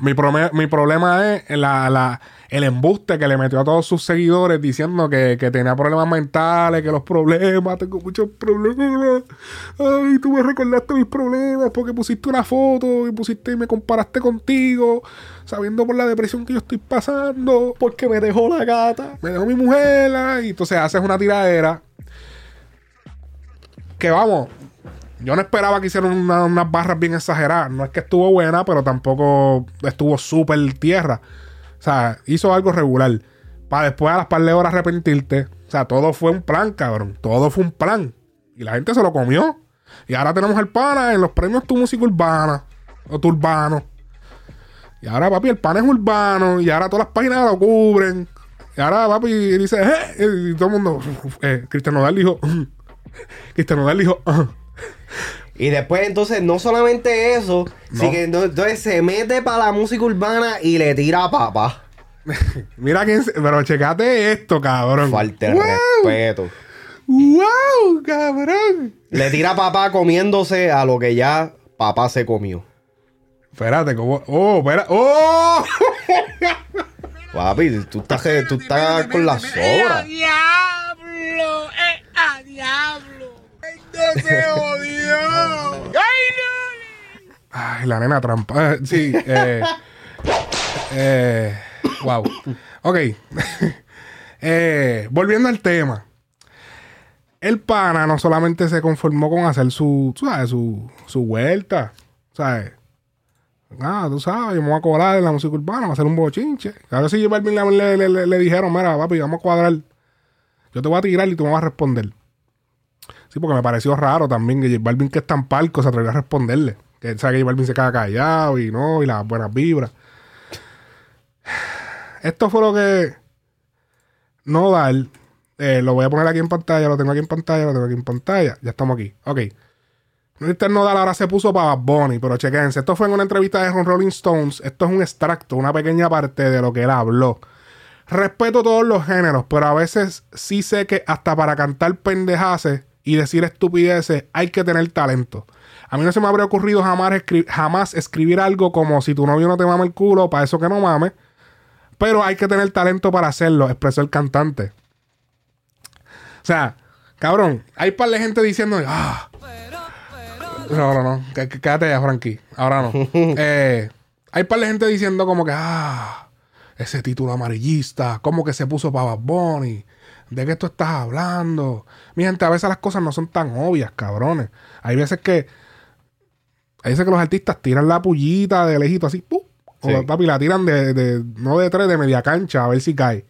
Mi, prome- mi problema es la, la- el embuste que le metió a todos sus seguidores diciendo que, que tenía problemas mentales, que los problemas, tengo muchos problemas. Ay, tú me recordaste mis problemas porque pusiste una foto y pusiste y me comparaste contigo, sabiendo por la depresión que yo estoy pasando. Porque me dejó la gata. Me dejó mi mujer. Y entonces haces una tiradera. Que vamos, yo no esperaba que hicieran una- unas barras bien exageradas. No es que estuvo buena, pero tampoco estuvo súper tierra. O sea, hizo algo regular. Para después a las par de horas arrepentirte. O sea, todo fue un plan, cabrón. Todo fue un plan. Y la gente se lo comió. Y ahora tenemos el pana en los premios Tu Música Urbana. O Tu Urbano. Y ahora, papi, el pan es urbano. Y ahora todas las páginas lo cubren. Y ahora, papi, dice, "Eh", y todo el mundo. Eh, Cristian Nodal dijo. [laughs] Cristian Nodal dijo. [laughs] Y después, entonces, no solamente eso, sino que entonces se mete para la música urbana y le tira a papá. [laughs] Mira quién. se- Pero checate esto, cabrón. Falta el ¡Wow! respeto. ¡Wow, cabrón! Le tira a papá comiéndose a lo que ya papá se comió. Espérate, ¿cómo? ¡Oh, espera! ¡Oh! [laughs] Papi, tú estás, tú estás con la sobra. diablo! ¡Eh, a diablo! ¡No se jodió! ¡Ay, Ay, la nena trampa. Eh, sí, eh. eh wow. Ok. [laughs] eh, volviendo al tema. El pana no solamente se conformó con hacer su, sabes, su, su vuelta. ¿Sabes? Ah, tú sabes, yo me voy a cobrar en la música urbana, voy a hacer un bochinche. A ver si J Balvin le, le- le- le dijeron, mira, papi, vamos a cuadrar. Yo te voy a tirar y tú me vas a responder. Sí, porque me pareció raro también que J Balvin, que es tan palco, se atrevió a responderle. Que sabe que J Balvin se queda callado y no, y las buenas vibras. Esto fue lo que Nodal Eh, lo voy a poner aquí en pantalla, lo tengo aquí en pantalla, lo tengo aquí en pantalla. Ya estamos aquí. Ok. Mr. Nodal ahora se puso para Bunny, pero chequense. Esto fue en una entrevista de Rolling Stones. Esto es un extracto, una pequeña parte de lo que él habló. Respeto todos los géneros, pero a veces sí sé que hasta para cantar pendejaces y decir estupideces hay que tener talento. A mí no se me habría ocurrido jamás, escri- jamás escribir algo como si tu novio no te mama el culo, para eso que no mames. Pero hay que tener talento para hacerlo, expresó el cantante. O sea, cabrón, hay par de gente diciendo, ah. No, no, no, qu- qu- quédate ya, Frankie. Ahora no. [laughs] Eh, hay par de gente diciendo como que, ah, ese título amarillista, como que se puso para Bad Bunny. ¿De qué tú estás hablando? Mi gente, a veces las cosas no son tan obvias, cabrones. Hay veces que, hay veces que los artistas tiran la pullita de lejito así, ¡pum! O Sí. papi, la tiran de, de- no de tres, de media cancha, a ver si cae.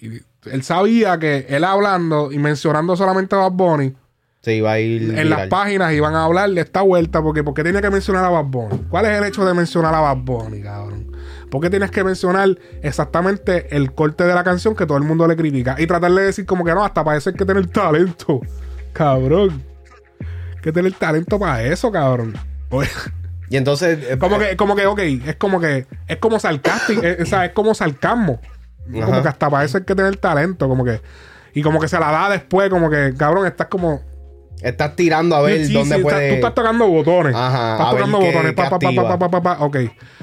Y él sabía que él hablando y mencionando solamente a Bad Bunny, Se iba a ir. en las páginas iban a hablar de esta vuelta, porque ¿por qué tiene que mencionar a Bad Bunny? ¿Cuál es el hecho de mencionar a Bad Bunny, cabrón? ¿Por qué tienes que mencionar exactamente el corte de la canción que todo el mundo le critica? Y tratar de decir como que no, hasta parece que tener talento, [laughs] cabrón. Que tener talento para eso, cabrón. Oye, Y entonces. eh, como que, como que, ok, es como que, es como sarcástico, es, o sea, es como sarcasmo. Como que hasta parece hay que tener talento, como que, y como que se la da después, como que, cabrón, estás como, Estás tirando a ver Sí, dónde sí, puede. tú estás tocando botones. Ajá, Estás tocando qué- botones. Pa, pa, pa, pa, pa, pa, ok.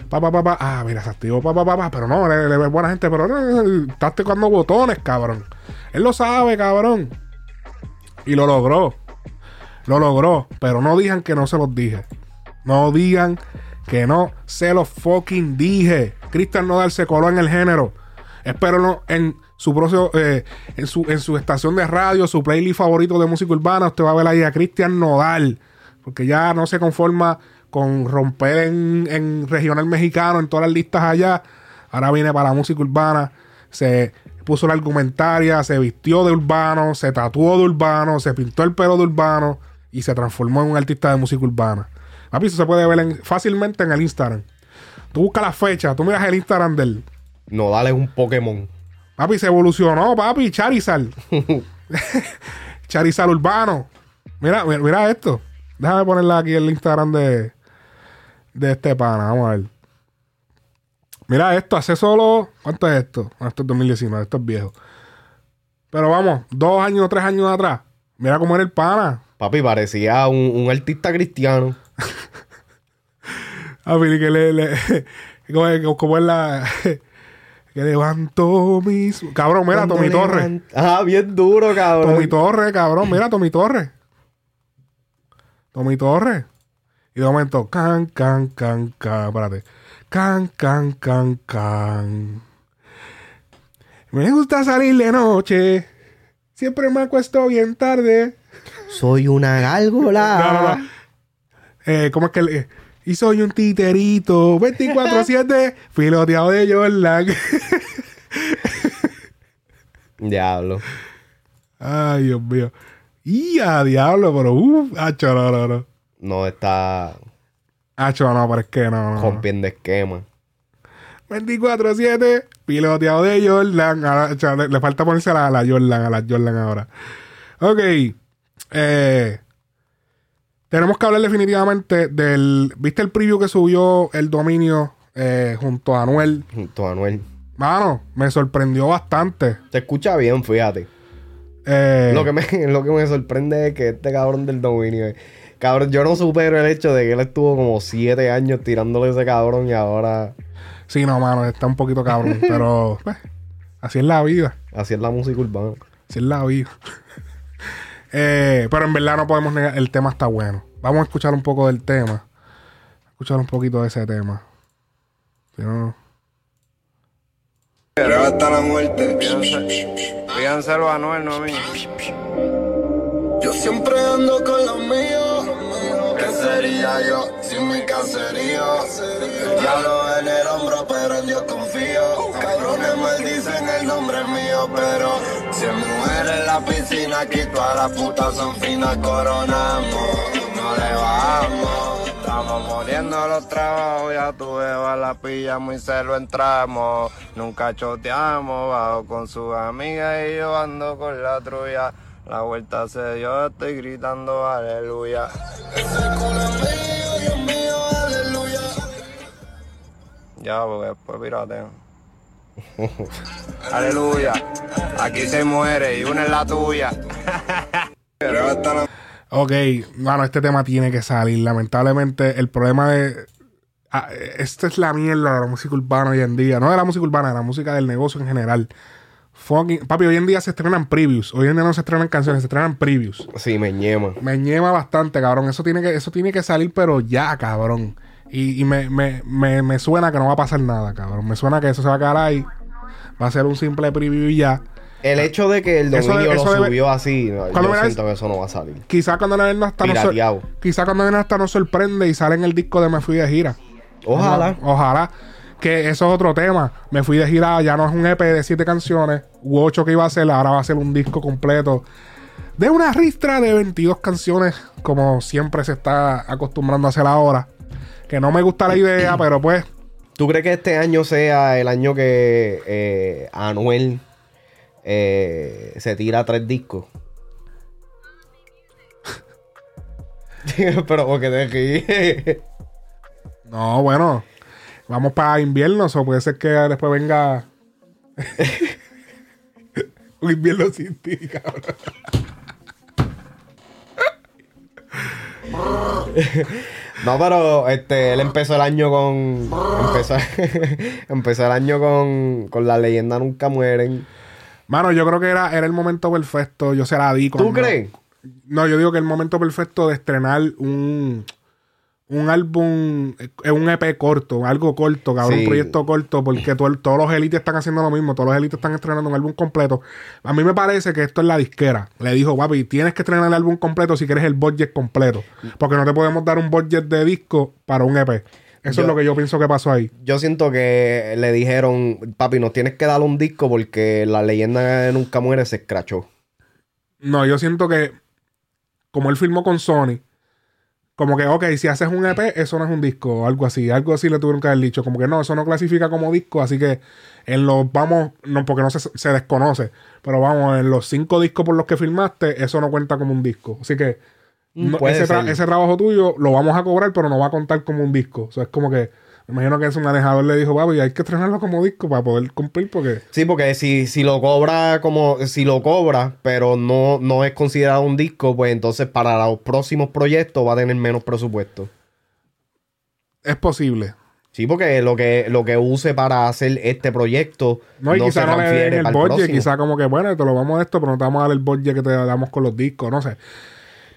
Pa, pa, pa, pa. Ah, mira, se activó. Pa, pa, pa, pa. Pero no, le, le buena gente. Pero eh, estás tocando botones, cabrón. Él lo sabe, cabrón. Y lo logró. Lo logró. Pero no digan que no se los dije. No digan que no se los fucking dije. Cristian Nodal se coló en el género. Espérenlo en su propio, eh, en, su, en su estación de radio, su playlist favorito de música urbana. Usted va a ver ahí a Cristian Nodal. Porque ya no se conforma con romper en, en regional mexicano, en todas las listas allá. Ahora viene para la música urbana. Se puso la argumentaria, se vistió de urbano, se tatuó de urbano, se pintó el pelo de urbano y se transformó en un artista de música urbana. Papi, eso se puede ver en- fácilmente en el Instagram. Tú buscas la fecha, tú miras el Instagram del. No, dale un Pokémon. Papi, se evolucionó, papi, Charizard. [laughs] Charizard urbano. Mira, mira, esto. Déjame ponerla aquí el Instagram de, de este pana. Vamos a ver. Mira esto, hace solo. ¿Cuánto es esto? Ah, esto es 2019, esto es viejo. Pero vamos, dos años, tres años atrás. Mira cómo era el pana. Papi, parecía un, un artista cristiano. [laughs] Papi, que le. le [laughs] como es la. Que levanto mis. Cabrón, mira, Cuando Tommy Torres. levant- Ah, bien duro, cabrón. Tommy Torres, cabrón, mira, Tommy Torres. Tommy Torres. Y de momento, can, can, can, can. Espérate. Can, can, can, can. Me gusta salir de noche. Siempre me acuesto bien tarde. Soy una gárgola. No, no, no. Eh, ¿Cómo es que le- Y soy un titerito. 24-7. [laughs] Filoteado de Jordan. Diablo. Ay, Dios mío. Y a diablo, pero uff, hacho, no, no, no. No está Hacho, no, pero es que no, no. rompiendo esquema. 24-7, piloteado de Jordan. Ahora, le, le falta ponerse a la, a la Jordan, a la Jordan ahora. Ok. Eh, tenemos que hablar definitivamente del. ¿Viste el preview que subió el dominio eh, junto a Anuel? Junto a Anuel. Mano, me sorprendió bastante. Se escucha bien, fíjate. Eh, Lo, que me, [laughs] lo que me sorprende es que este cabrón del dominio. eh, Cabrón, yo no supero el hecho de que él estuvo como siete años tirándole a ese cabrón y ahora Sí, no, mano, está un poquito cabrón. [laughs] pero pues, así es la vida. así es la música urbana. Así es la vida. Eh, pero en verdad no podemos negar, el tema está bueno. Vamos a escuchar un poco del tema. Escuchar un poquito de ese tema. Si no- hasta la muerte. Pídanselo a Anuel, no a mí. Yo siempre ando con los míos. ¿Qué sería yo sin mi caserío? Diablo en el hombro, pero en Dios confío. Cabrones maldicen el nombre mío, pero si hay mujeres en la piscina, aquí todas las putas son finas, coronamos. No le bajamos. Vamos muriendo los trabajos, ya tu beba la pillamos y se lo entramos. Nunca choteamos, bajo con sus amigas y yo ando con la trulla. La vuelta se dio, estoy gritando aleluya. Ya, porque después pirateo. [laughs] aleluya. Aquí se muere y una es la tuya. [laughs] Ok, bueno, este tema tiene que salir. Lamentablemente, el problema de. ah, esta es la mierda de la música urbana hoy en día. No de la música urbana, de la música del negocio en general. Fucking- papi, hoy en día se estrenan previews. Hoy en día no se estrenan canciones, se estrenan previews. Sí, me ñema. Me ñema bastante, cabrón. Eso tiene que, eso tiene que salir, pero ya, cabrón. Y, y me, me, me, me suena que no va a pasar nada, cabrón. Me suena que eso se va a quedar ahí. Va a ser un simple preview y ya. El hecho de que el dominio eso lo debe- subió así, no, Cuando yo me siento que eso no va a salir. Quizá cuando viene hasta nos quizá cuando hasta nos sorprende y sale en el disco de Me Fui de Gira. Ojalá. Ojalá. Que eso es otro tema. Me fui de gira, ya no es un EP de siete canciones, u ocho que iba a ser, ahora va a ser un disco completo de una ristra de 22 canciones, como siempre se está acostumbrando a hacer ahora. Que no me gusta la idea, pero pues, ¿Tú crees que este año sea el año que eh, Anuel eh, se tira tres discos? [laughs] Pero porque te ríes. no, bueno, vamos para invierno, o puede ser que después venga [laughs] un invierno sin ti, cabrón. [laughs] No, pero este, él empezó el año con. Empezó, [laughs] empezó el año con, con la leyenda Nunca Mueren. Mano, yo creo que era, era el momento perfecto. Yo se la di ¿Tú cuando- crees? No, yo digo que el momento perfecto de estrenar un, un álbum, eh, un EP corto, algo corto, cabrón, Sí. un proyecto corto, porque todo todos los élites están haciendo lo mismo, todos los élites están estrenando un álbum completo. A mí me parece que esto es la disquera. Le dijo, papi, tienes que estrenar el álbum completo si quieres el budget completo, porque no te podemos dar un budget de disco para un EP. Eso Yo- es lo que yo pienso que pasó ahí. Yo siento que le dijeron, papi, nos tienes que dar un disco porque la leyenda Nunca Muere se escrachó. No, yo siento que como él firmó con Sony, como que, ok, si haces un EP, eso no es un disco, o algo así, algo así le tuvieron que haber dicho, como que no, eso no clasifica como disco, así que en los, vamos, no, porque no se, se desconoce, pero vamos, en los cinco discos por los que firmaste, eso no cuenta como un disco, así que no- puede ese, tra- ese trabajo tuyo lo vamos a cobrar, pero no va a contar como un disco, o sea, es como que, me imagino que ese manejador le dijo, papi, hay que estrenarlo como disco para poder cumplir, porque... Sí, porque si, si lo cobra como, si lo cobra, pero no, no es considerado un disco, pues entonces para los próximos proyectos va a tener menos presupuesto. Es posible. Sí, porque lo que, lo que use para hacer este proyecto No, y quizá se no le den el budget, quizá como que, bueno, te lo vamos a esto, pero no te vamos a dar el budget que te damos con los discos, no sé.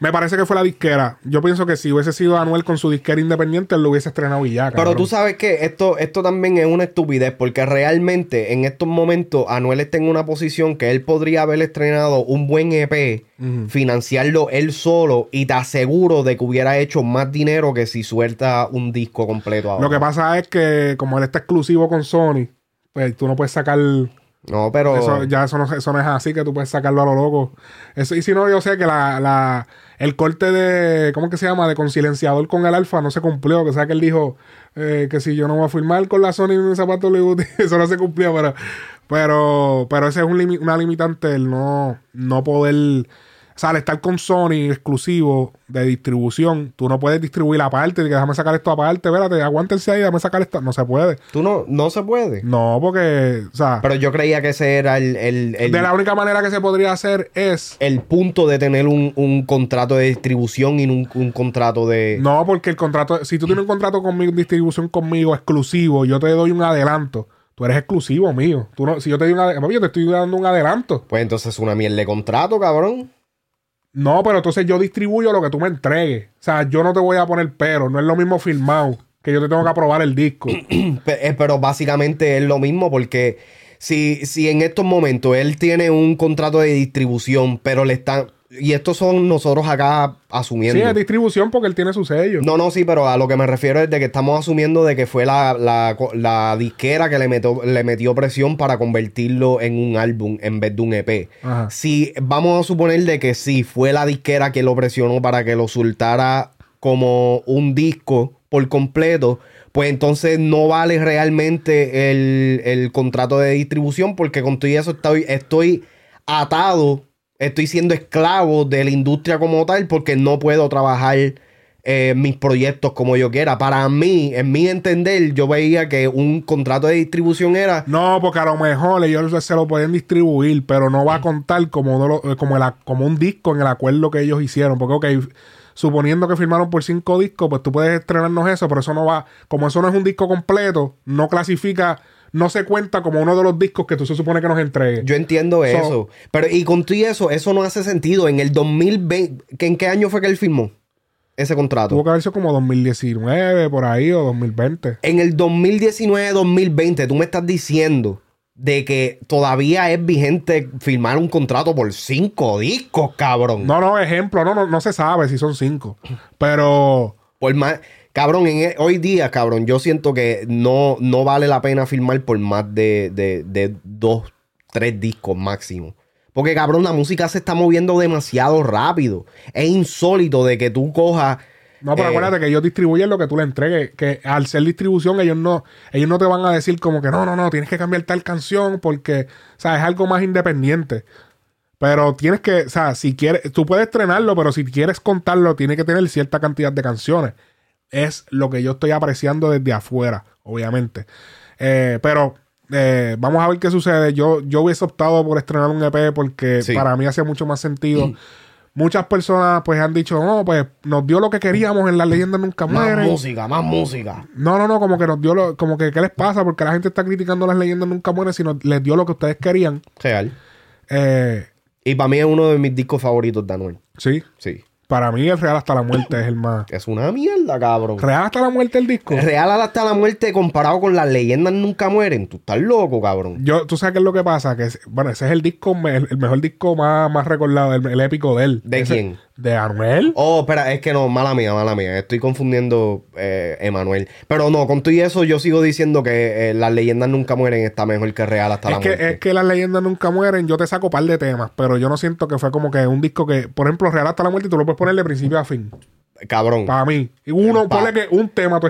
Me parece que fue la disquera. Yo pienso que si hubiese sido Anuel con su disquera independiente, él lo hubiese estrenado y ya, Pero tú sabes que esto, esto también es una estupidez, porque realmente en estos momentos Anuel está en una posición que él podría haber estrenado un buen EP, financiarlo él solo, y te aseguro de que hubiera hecho más dinero que si suelta un disco completo ahora. Lo que pasa es que como él está exclusivo con Sony, pues tú no puedes sacar... No, pero... Eso, ya eso no, eso no es así, que tú puedes sacarlo a lo loco. Eso, y si no, yo sé que la, la, el corte de, ¿cómo que se llama? De concienciador con el alfa no se cumplió. Que sea que él dijo eh, que si yo no voy a firmar con la Sony en zapato Vuitton, eso no se cumplió, pero, pero, pero ese es un una limitante el no, no poder, sea, al estar con Sony exclusivo de distribución, tú no puedes distribuir aparte, que déjame sacar esto aparte, espérate, aguántense ahí, déjame sacar esto, no se puede. Tú no, no se puede. No, porque, o sea, Pero yo creía que ese era el, el, el- de la única manera que se podría hacer es el punto de tener un, un contrato de distribución y un, un contrato de... No, porque el contrato, si tú tienes un contrato conmigo, distribución conmigo exclusivo, yo te doy un adelanto. Tú eres exclusivo mío. Tú no, si yo te doy un adelanto, yo te estoy dando un adelanto. Pues entonces es una mierda de contrato, cabrón. No, pero entonces yo distribuyo lo que tú me entregues. O sea, yo no te voy a poner pero. No es lo mismo firmado que yo te tengo que aprobar el disco. [clears throat] Eh, Pero básicamente es lo mismo porque si, si en estos momentos él tiene un contrato de distribución, pero le están... Y estos son nosotros acá asumiendo. sí, es distribución porque él tiene su sello. No, no, sí, pero a lo que me refiero es de que estamos asumiendo de que fue la, la, la disquera que le metió, le metió presión para convertirlo en un álbum en vez de un EP. Ajá. Si vamos a suponer de que sí, fue la disquera que lo presionó para que lo soltara como un disco por completo, pues entonces no vale realmente el, el contrato de distribución porque con todo eso estoy, estoy atado, estoy siendo esclavo de la industria como tal porque no puedo trabajar eh, mis proyectos como yo quiera. Para mí, en mi entender, yo veía que un contrato de distribución era... No, porque a lo mejor ellos se lo pueden distribuir, pero no va a contar como, uno lo- como, el- como un disco en el acuerdo que ellos hicieron. Porque, ok, suponiendo que firmaron por cinco discos, pues tú puedes estrenarnos eso, pero eso no va, como eso no es un disco completo, no clasifica, no se cuenta como uno de los discos que tú se supone que nos entregues. Yo entiendo So- eso. Pero, y con y eso, eso no hace sentido. En el 2020, ¿que ¿en qué año fue que él firmó ese contrato? Tuvo que haber sido como 2019, por ahí, o 2020. En el 2019-2020, tú me estás diciendo de que todavía es vigente firmar un contrato por cinco discos, cabrón. No, no, ejemplo, no, no, no se sabe si son cinco. Pero Por más, cabrón, en e- hoy día, cabrón, yo siento que no, no vale la pena firmar por más de, de, de dos, tres discos máximo. Porque, cabrón, la música se está moviendo demasiado rápido. Es insólito de que tú cojas. No, pero eh, acuérdate que ellos distribuyen lo que tú le entregues. Que al ser distribución, ellos no, ellos no te van a decir como que no, no, no, tienes que cambiar tal canción porque, o sea, es algo más independiente. Pero tienes que, o sea, si quieres, tú puedes estrenarlo, pero si quieres contarlo, tiene que tener cierta cantidad de canciones. Es lo que yo estoy apreciando desde afuera, obviamente. Eh, pero eh, vamos a ver qué sucede. Yo, yo hubiese optado por estrenar un EP porque Sí. para mí hacía mucho más sentido. Muchas personas pues han dicho, no, pues nos dio lo que queríamos en las leyendas nunca más mueren. música, más música. No, no, no, como que nos dio lo, como que qué les pasa, porque la gente está criticando las leyendas nunca mueren, sino les dio lo que ustedes querían. Real. Eh, Y para mí es uno de mis discos favoritos de Anuel. sí, Sí. Para mí el Real hasta la muerte es el más. Es una mierda, cabrón. Real hasta la muerte el disco. Real hasta la muerte comparado con las leyendas nunca mueren. Tú estás loco, cabrón. Yo, tú sabes qué es lo que pasa, que bueno, ese es el disco, el, el mejor disco más, más recordado, el, el épico de él. ¿De Ese- quién? De Anuel. Oh, espera, es que no, mala mía, mala mía. Estoy confundiendo eh, Emanuel. Pero no, con todo y eso, yo sigo diciendo que eh, las leyendas nunca mueren está mejor que Real hasta Es la que, muerte. es que las leyendas nunca mueren. Yo te saco par de temas, pero yo no siento que fue como que un disco que, por ejemplo, Real hasta la muerte, tú lo puedes poner de principio a fin. Cabrón. Para mí. Y uno, Pa- ponle que un tema tú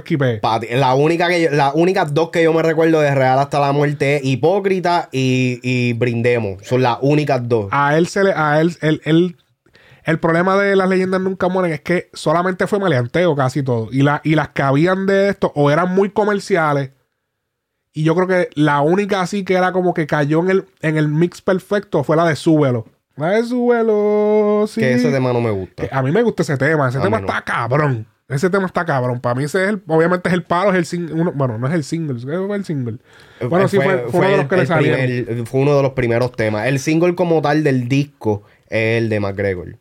ti- la única que yo- las únicas dos que yo me recuerdo de Real hasta la muerte es Hipócrita y, y Brindemos. Son las únicas dos. a él se le, a él, él, él- el problema de las leyendas nunca mueren es que solamente fue maleanteo casi todo. Y, la, y las que habían de esto o eran muy comerciales. Y yo creo que la única así que era como que cayó en el, en el mix perfecto fue la de Súbelo. La de Súbelo, sí. Que ese tema no me gusta. Que a mí me gusta ese tema. Ese A tema no. está cabrón. Ese tema está cabrón. Para mí ese es el, obviamente es el palo, es el single. Bueno, no es el single. ¿qué fue el single? Bueno, sí fue, fue uno de los que le salieron. primer- fue uno de los primeros temas. El single como tal del disco es el de McGregor.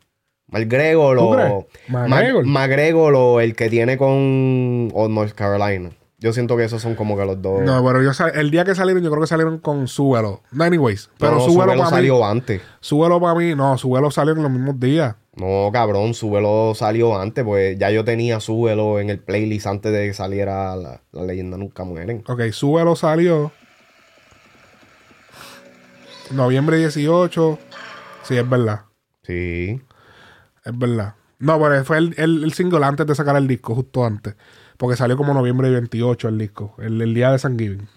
McGregor ¿Tú o... McGregor. McGregor o el que tiene con North Carolina. Yo siento que esos son como que los dos. No, pero yo sal- el día que salieron, yo creo que salieron con Súbelo. No, anyways. Pero No, Súbelo para mí. salió antes. Súbelo para mí. No, Súbelo salió en los mismos días. No, cabrón, Súbelo salió antes, pues ya yo tenía Súbelo en el playlist antes de que saliera la, la leyenda Nunca Mueren. Ok, Súbelo salió. Noviembre 18. Sí, es verdad. Sí. Es verdad. No, pero fue el, el- el single antes de sacar el disco, justo antes. Porque salió como noviembre 28 el disco. El, el día de San Giving.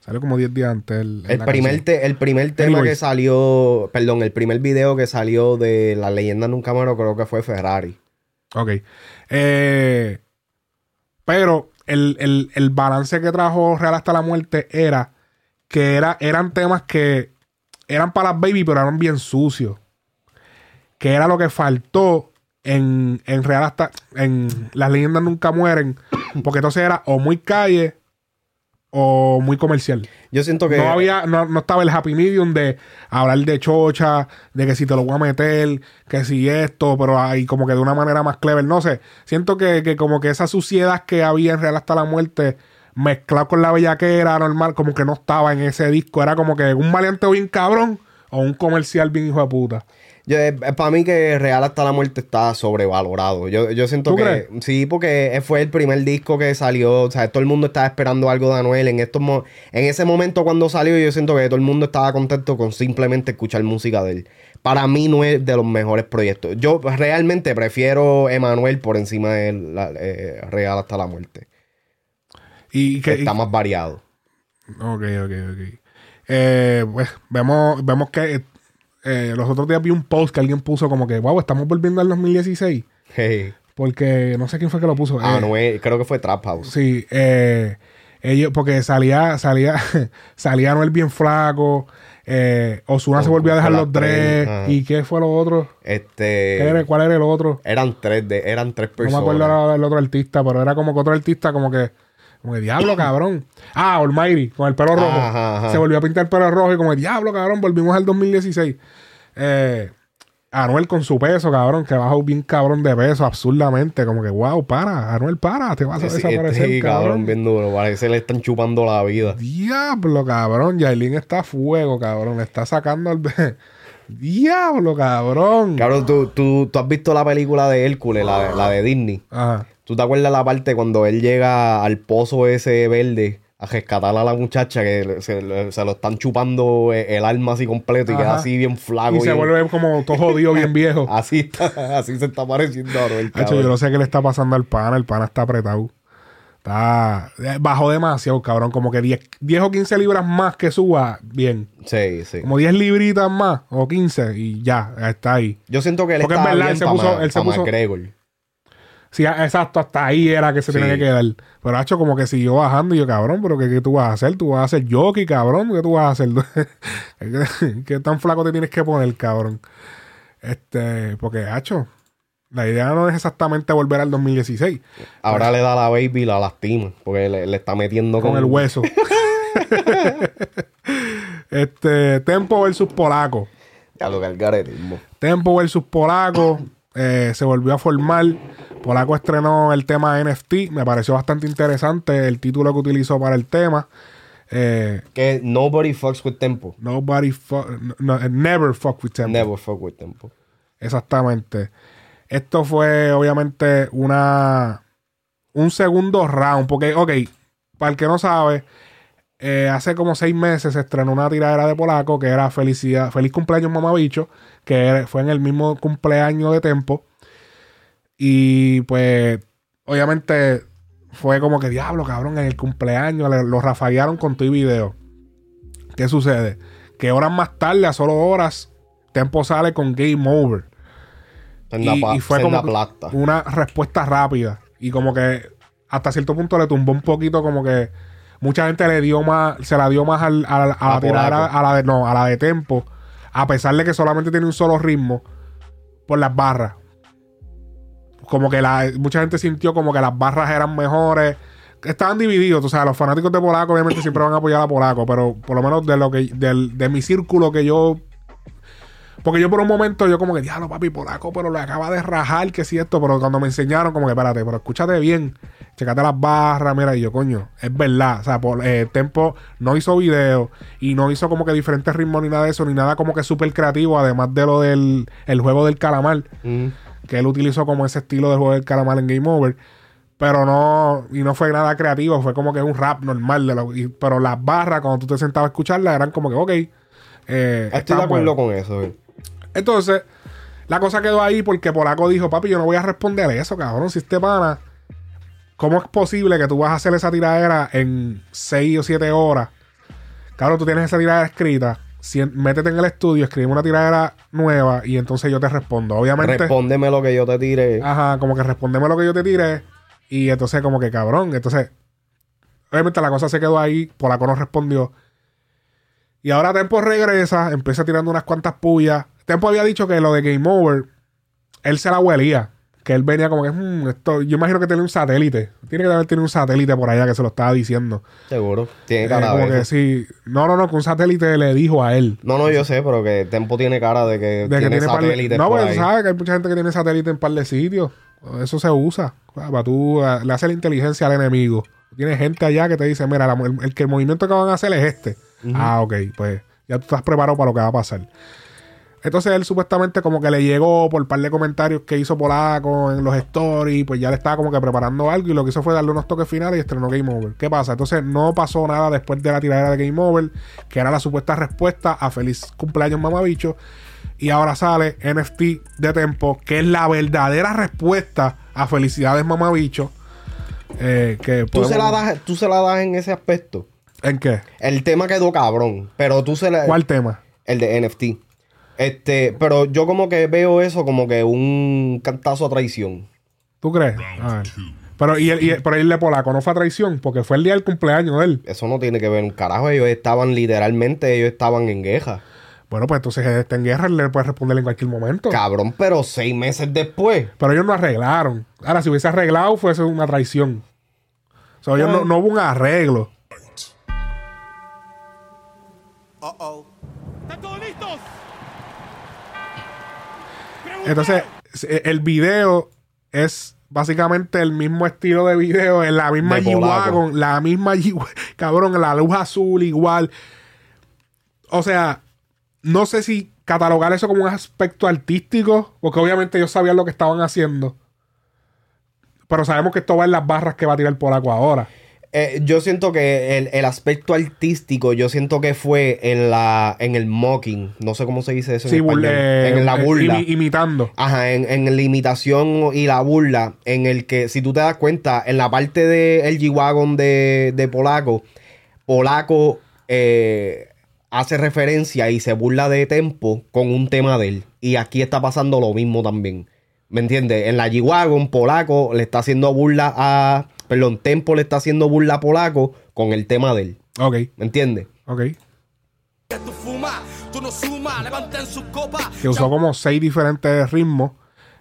Salió como 10 días antes. El, primer, te- el primer tema Anyways. que salió, perdón, el primer video que salió de La Leyenda Nunca Muere creo que fue Ferrari. Ok. Eh, pero el, el- el balance que trajo Real hasta la muerte era que era, eran temas que eran para las baby, pero eran bien sucios. Que era lo que faltó en, en Real hasta. En Las leyendas nunca mueren. Porque entonces era o muy calle o muy comercial. Yo siento que No había, no, no estaba el happy medium de hablar de chocha, de que si te lo voy a meter, que si esto, pero ahí como que de una manera más clever. No sé, siento que, que como que esa suciedad que había en Real hasta la muerte, mezclado con la bellaquera normal, como que no estaba en ese disco. Era como que un maleanteo bien cabrón o un comercial bien hijo de puta. Yo, para mí que Real hasta la muerte está sobrevalorado. Yo, yo siento ¿Tú que crees? sí, porque fue el primer disco que salió. O sea, todo el mundo estaba esperando algo de Anuel. En estos mo- en ese momento cuando salió, yo siento que todo el mundo estaba contento con simplemente escuchar música de él. Para mí no es de los mejores proyectos. Yo realmente prefiero Emanuel por encima de la- eh, Real hasta la muerte. Y que, Está más variado. Ok, ok, ok. Eh, pues vemos, vemos que eh, los otros días vi un post que alguien puso como que, wow, estamos volviendo al 2016. Hey. Porque no sé quién fue que lo puso. Eh, Anuel, creo que fue Trap House. Sí, eh, ellos, porque salía, salía, [laughs] salía Anuel bien flaco. Eh, Osuna se volvió a dejar los tres. ¿Y qué fue lo otro? Este. ¿Qué era- ¿Cuál era el otro? Eran tres de, eran tres No personas. me acuerdo del otro artista, pero era como que otro artista, como que, como que diablo, cabrón. Ah, Almighty, con el pelo rojo. Ajá, ajá. Se volvió a pintar el pelo rojo y como, diablo, cabrón, volvimos al 2016. Eh, Anuel con su peso, cabrón, que bajó bien cabrón de peso, absurdamente. Como que, wow, para, Anuel, para, te vas a Sí, desaparecer, sí, cabrón. cabrón, bien duro. Parece que le están chupando la vida. Diablo, cabrón. Yailin está a fuego, cabrón. Está sacando el. Diablo, cabrón. Cabrón, ¿tú, tú, tú has visto la película de Hércules, la, la de Disney. Ajá. ¿Tú te acuerdas la parte cuando él llega al pozo ese verde a rescatar a la muchacha que se, lo están chupando eh, el alma así completo y Ajá. queda así bien flaco? Y se vuelve como todo jodido, bien viejo. [laughs] Así está, así se está pareciendo a Anuel, Hacho, yo no sé qué le está pasando al pana. El pana está apretado. Está. eh, Bajó demasiado, cabrón. Como que 10, 10 o 15 libras más que suba, bien. Sí, sí. Como 10 libritas más o 15 y ya, está ahí. Yo siento que él Porque está en verdad bien él se puso- él se puso-. Sí, exacto, hasta ahí era que se Sí. tenía que quedar. Pero Hacho como que siguió bajando y yo, cabrón, pero ¿qué, qué tú vas a hacer? ¿Tú vas a hacer jockey, cabrón? ¿Qué tú vas a hacer? [laughs] ¿Qué, qué tan flaco te tienes que poner, cabrón? Este, porque, Hacho, la idea no es exactamente volver al 2016 Ahora le da a la baby y la lastima. Porque le, le está metiendo con el hueso. [laughs] este, Tempo versus Polaco. Ya lo que el garetismo. Tempo versus Polaco eh, se volvió a formar. Polaco estrenó el tema NFT. Me pareció bastante interesante el título que utilizó para el tema. Eh, Que nobody fucks with tempo. Nobody fuck, no, no, never fuck with Tempo. Never fuck with tempo. Exactamente. Esto fue obviamente una un segundo round. Porque, ok, para el que no sabe, eh, hace como seis meses se estrenó una tiradera de Polaco que era Felicidad, Feliz cumpleaños Mamabicho, que fue en el mismo cumpleaños de Tempo. Y pues, obviamente, fue como que diablo, cabrón, en el cumpleaños le- lo rafaguearon con tu video. ¿Qué sucede? Que horas más tarde, a solo horas, Tempo sale con Game Over. Senda Y, pa- y fue como plata. una respuesta rápida. Y como que hasta cierto punto le tumbó un poquito como que mucha gente le dio más, se la dio más al- a, la- a la A la de, no, a la de tempo, a pesar de que solamente tiene un solo ritmo por las barras. Como que la, mucha gente sintió como que las barras eran mejores. Estaban divididos, o sea, los fanáticos de Polaco obviamente siempre van a apoyar a Polaco, pero por lo menos de lo que del- de mi círculo que yo porque yo por un momento, yo como que, diablo, papi, polaco, pero le acaba de rajar, que si esto, pero cuando me enseñaron, como que, espérate, pero escúchate bien, checate las barras, mira, y yo, coño, es verdad, o sea, por, eh, Tempo no hizo video y no hizo como que diferentes ritmos ni nada de eso, ni nada como que súper creativo, además de lo del el juego del calamar, Mm. que él utilizó como ese estilo de juego del calamar en Game Over. Pero no, y no fue nada creativo, fue como que un rap normal. De lo- y- pero las barras, cuando tú te sentabas a escucharlas, eran como que, ok. eh, Estoy de acuerdo con eso. eh. Entonces, la cosa quedó ahí porque Polaco dijo, papi, yo no voy a responder eso, cabrón. Si este pana, ¿cómo es posible que tú vas a hacer esa tiradera en 6 o 7 horas? Cabrón, tú tienes esa tiradera escrita. si- métete en el estudio, escribe una tiradera nueva y entonces yo te respondo. Obviamente. Respóndeme lo que yo te tire. Ajá, como que respondeme lo que yo te tire. Y entonces, como que cabrón. Entonces, obviamente la cosa se quedó ahí. Polaco no respondió. Y ahora Tempo regresa, empieza tirando unas cuantas pullas. Tempo había dicho que lo de Game Over, él se la huelía. Que él venía como que, "Hmm, esto, yo imagino que tiene un satélite. Tiene que haber tenido un satélite por allá que se lo estaba diciendo. Seguro. Tiene Eh, cara como de que eso. sí. No, no, no, que un satélite le dijo a él. No, no, yo sé, pero que Tempo tiene cara de que De que tiene tiene par de- satélites No, pero tú sabes que hay mucha gente que tiene satélite en par de sitios. Eso se usa. Para tú eh, le hace la inteligencia al enemigo. Tiene gente allá que te dice, mira, la- el, el que el movimiento que van a hacer es este. Ah, ok, pues Ya tú estás preparado para lo que va a pasar. Entonces él supuestamente como que le llegó por un par de comentarios que hizo Polaco en los stories, pues ya le estaba como que preparando algo y lo que hizo fue darle unos toques finales y estrenó Game Over. ¿Qué pasa? Entonces no pasó nada después de la tiradera de Game Over, que era la supuesta respuesta a feliz cumpleaños mamabicho. Y ahora sale NFT de Tempo, que es la verdadera respuesta a felicidades mamabicho. Eh, que ¿Tú se, la das, tú se la das en ese aspecto. ¿En qué? El tema quedó cabrón, pero tú se la... ¿Cuál tema? El de NFT. Este, pero yo como que veo eso como que un cantazo a traición. ¿Tú crees? A ver. Pero, y, el- y el- pero irle polaco no fue a traición, porque fue el día del cumpleaños de él. Eso no tiene que ver un carajo. Ellos estaban literalmente, ellos estaban en guerra. Bueno, pues entonces él está en guerra, él le puede responder en cualquier momento. Cabrón, pero seis meses después. Pero ellos no arreglaron. Ahora, si hubiese arreglado, fuese una traición. O sea, ellos no, no hubo un arreglo. ¿Están Entonces, se- el video es básicamente el mismo estilo de video, en la misma. G-Wagon, la misma G [laughs] cabrón, la luz azul igual. O sea, no sé si catalogar eso como un aspecto artístico, porque obviamente ellos sabían lo que estaban haciendo. Pero sabemos que esto va en las barras que va a tirar polaco ahora. Eh, yo siento que el, el aspecto artístico, yo siento que fue en la en el mocking. No sé cómo se dice eso en Sí, español. burle- en la eh, burla. imi- imitando. Ajá, en, en la imitación y la burla, en el que, si tú te das cuenta, en la parte del G-Wagon de, de Polaco, Polaco eh, hace referencia y se burla de Tempo con un tema de él. Y aquí está pasando lo mismo también. ¿Me entiendes? En la G-Wagon, Polaco le está haciendo burla a. Perdón, Tempo le está haciendo burla a Polaco con el tema de él. Ok, ¿Me entiendes? ok. Que usó como seis diferentes ritmos.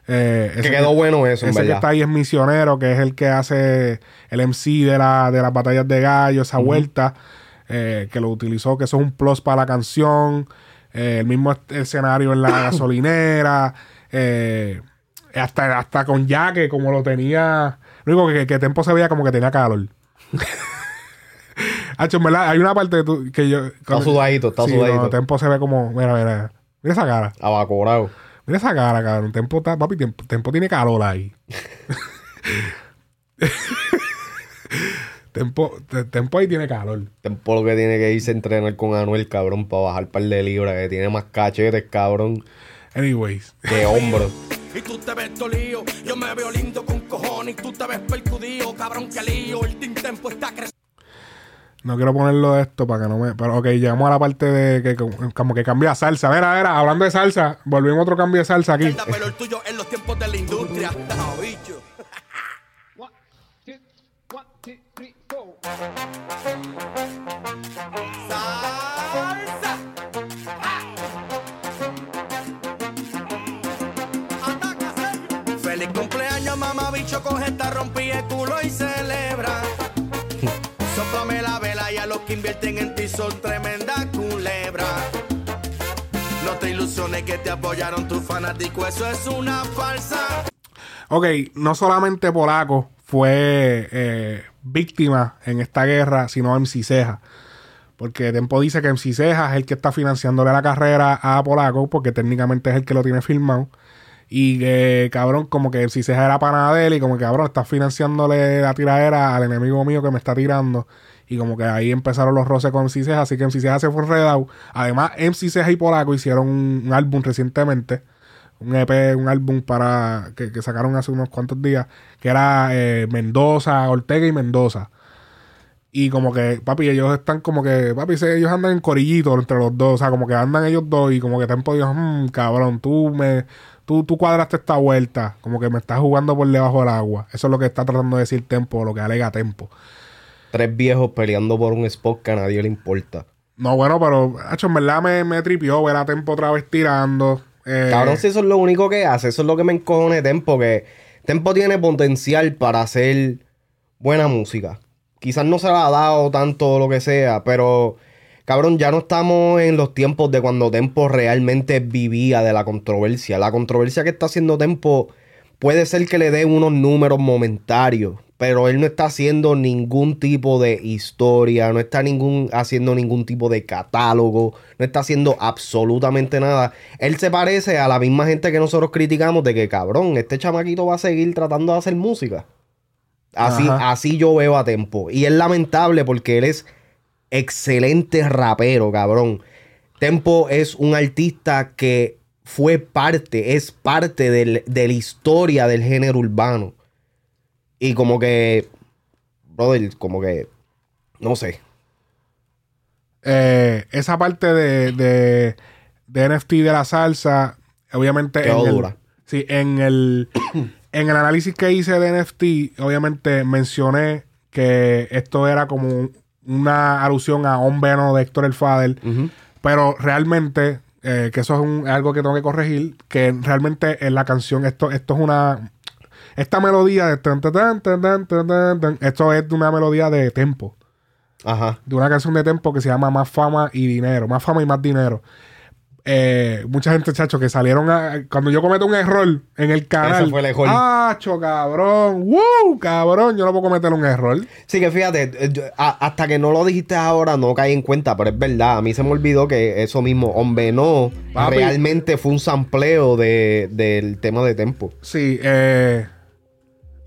Eh, Que quedó bueno eso, en Ese que está ahí es Misionero, que es el que hace el MC de, la, de las batallas de gallo, esa vuelta, eh, que lo utilizó, que eso es un plus para la canción. eh, el mismo escenario en la [coughs] gasolinera. eh, hasta, hasta con Jaque, como lo tenía. Lo único que, que Tempo se veía como que tenía calor. [laughs] Hacho, en verdad, hay una parte de tu- que yo. Está sudadito, está Sí, sudadito. no, Tempo se ve como. Mira, mira. Mira esa cara. Abacorado. Mira esa cara, cabrón. Tempo está, papi, Tempo, Tempo tiene calor ahí. [laughs] Tempo, te- Tempo ahí tiene calor. Tempo lo que tiene que irse a entrenar con Anuel, cabrón, para bajar par de libras, que tiene más cachetes, cabrón, Anyways. que hombros. [laughs] Y tú te ves tolío, yo me veo lindo con cojones. Y tú te ves percudido, cabrón, que lío. El Team Tempo está creciendo. No quiero ponerlo de esto para que no me. Pero ok, llegamos a la parte de que como, como que cambia salsa. A ver, a ver, hablando de salsa, volvimos a otro cambio de salsa aquí. Pero el tuyo en los tiempos de la industria. [laughs] Bicho. Salsa. Bicho, coge esta rompí el culo y celebra. Sóplame la vela y a los que invierten en ti son tremendas culebras. No te ilusiones que te apoyaron tus fanáticos, eso es una falsa. Ok, no solamente Polaco fue eh, víctima en esta guerra, sino MC Ceja. Porque Tempo dice que MC Ceja es el que está financiándole la carrera a Polaco, porque técnicamente es el que lo tiene firmado. Y que, cabrón, como que MC Ceja era pana de él y como que, cabrón, está financiándole la tiradera al enemigo mío que me está tirando. Y como que ahí empezaron los roces con MC así que MC Ceja se fue enredado. Además, MC Ceja y Polaco hicieron un, álbum recientemente un EP, un álbum para que, sacaron hace unos cuantos días, que era eh, Mendoza, Ortega y Mendoza. Y como que, papi, ellos están como que, papi, se- ellos andan en corillito entre los dos, o sea, como que andan ellos dos y como que Tempo dijo, "Mm, cabrón, tú me, tú, tú cuadraste esta vuelta, como que me estás jugando por debajo del agua. Eso es lo que está tratando de decir Tempo, lo que alega Tempo. Tres viejos peleando por un spot que a nadie le importa. No, bueno, pero, hecho, en verdad me, me tripió ver a Tempo otra vez tirando. eh, Cabrón, si eso es lo único que hace, eso es lo que me encojone Tempo, que Tempo tiene potencial para hacer buena música. Quizás no se la ha dado tanto lo que sea, pero cabrón, ya no estamos en los tiempos de cuando Tempo realmente vivía de la controversia. La controversia que está haciendo Tempo puede ser que le dé unos números momentarios, pero él no está haciendo ningún tipo de historia, no está ningún, haciendo ningún tipo de catálogo, no está haciendo absolutamente nada. Él se parece a la misma gente que nosotros criticamos de que, cabrón, este chamaquito va a seguir tratando de hacer música. Así, Ajá. así yo veo a Tempo. Y es lamentable porque él es excelente rapero, cabrón. Tempo es un artista que fue parte, es parte del- de la historia del género urbano. Y como que, brother, como que, no sé. Eh, esa parte de, de, de NFT de la salsa, obviamente Quedó en el, dura. sí, en el [coughs] en el análisis que hice de NFT, obviamente mencioné que esto era como un- una alusión a un veno de Héctor el Fader, pero realmente, eh, que eso es un, algo que tengo que corregir, que realmente en la canción, esto, esto es una... Esta melodía de... Esto es de una melodía de tempo. Ajá. De una canción de tempo que se llama Más fama y dinero. Más fama y más dinero. Eh, mucha gente, chacho, que salieron a. Cuando yo cometo un error en el canal. Ese fue el error. ¡Acho, cabrón! ¡Wow! Cabrón, yo no puedo cometer un error. Sí, que fíjate, eh, yo- a- hasta que no lo dijiste ahora no caí en cuenta, pero es verdad, a mí se me olvidó que eso mismo, Hombre No, Papi. realmente fue un sampleo de, del tema de tempo. Sí, eh.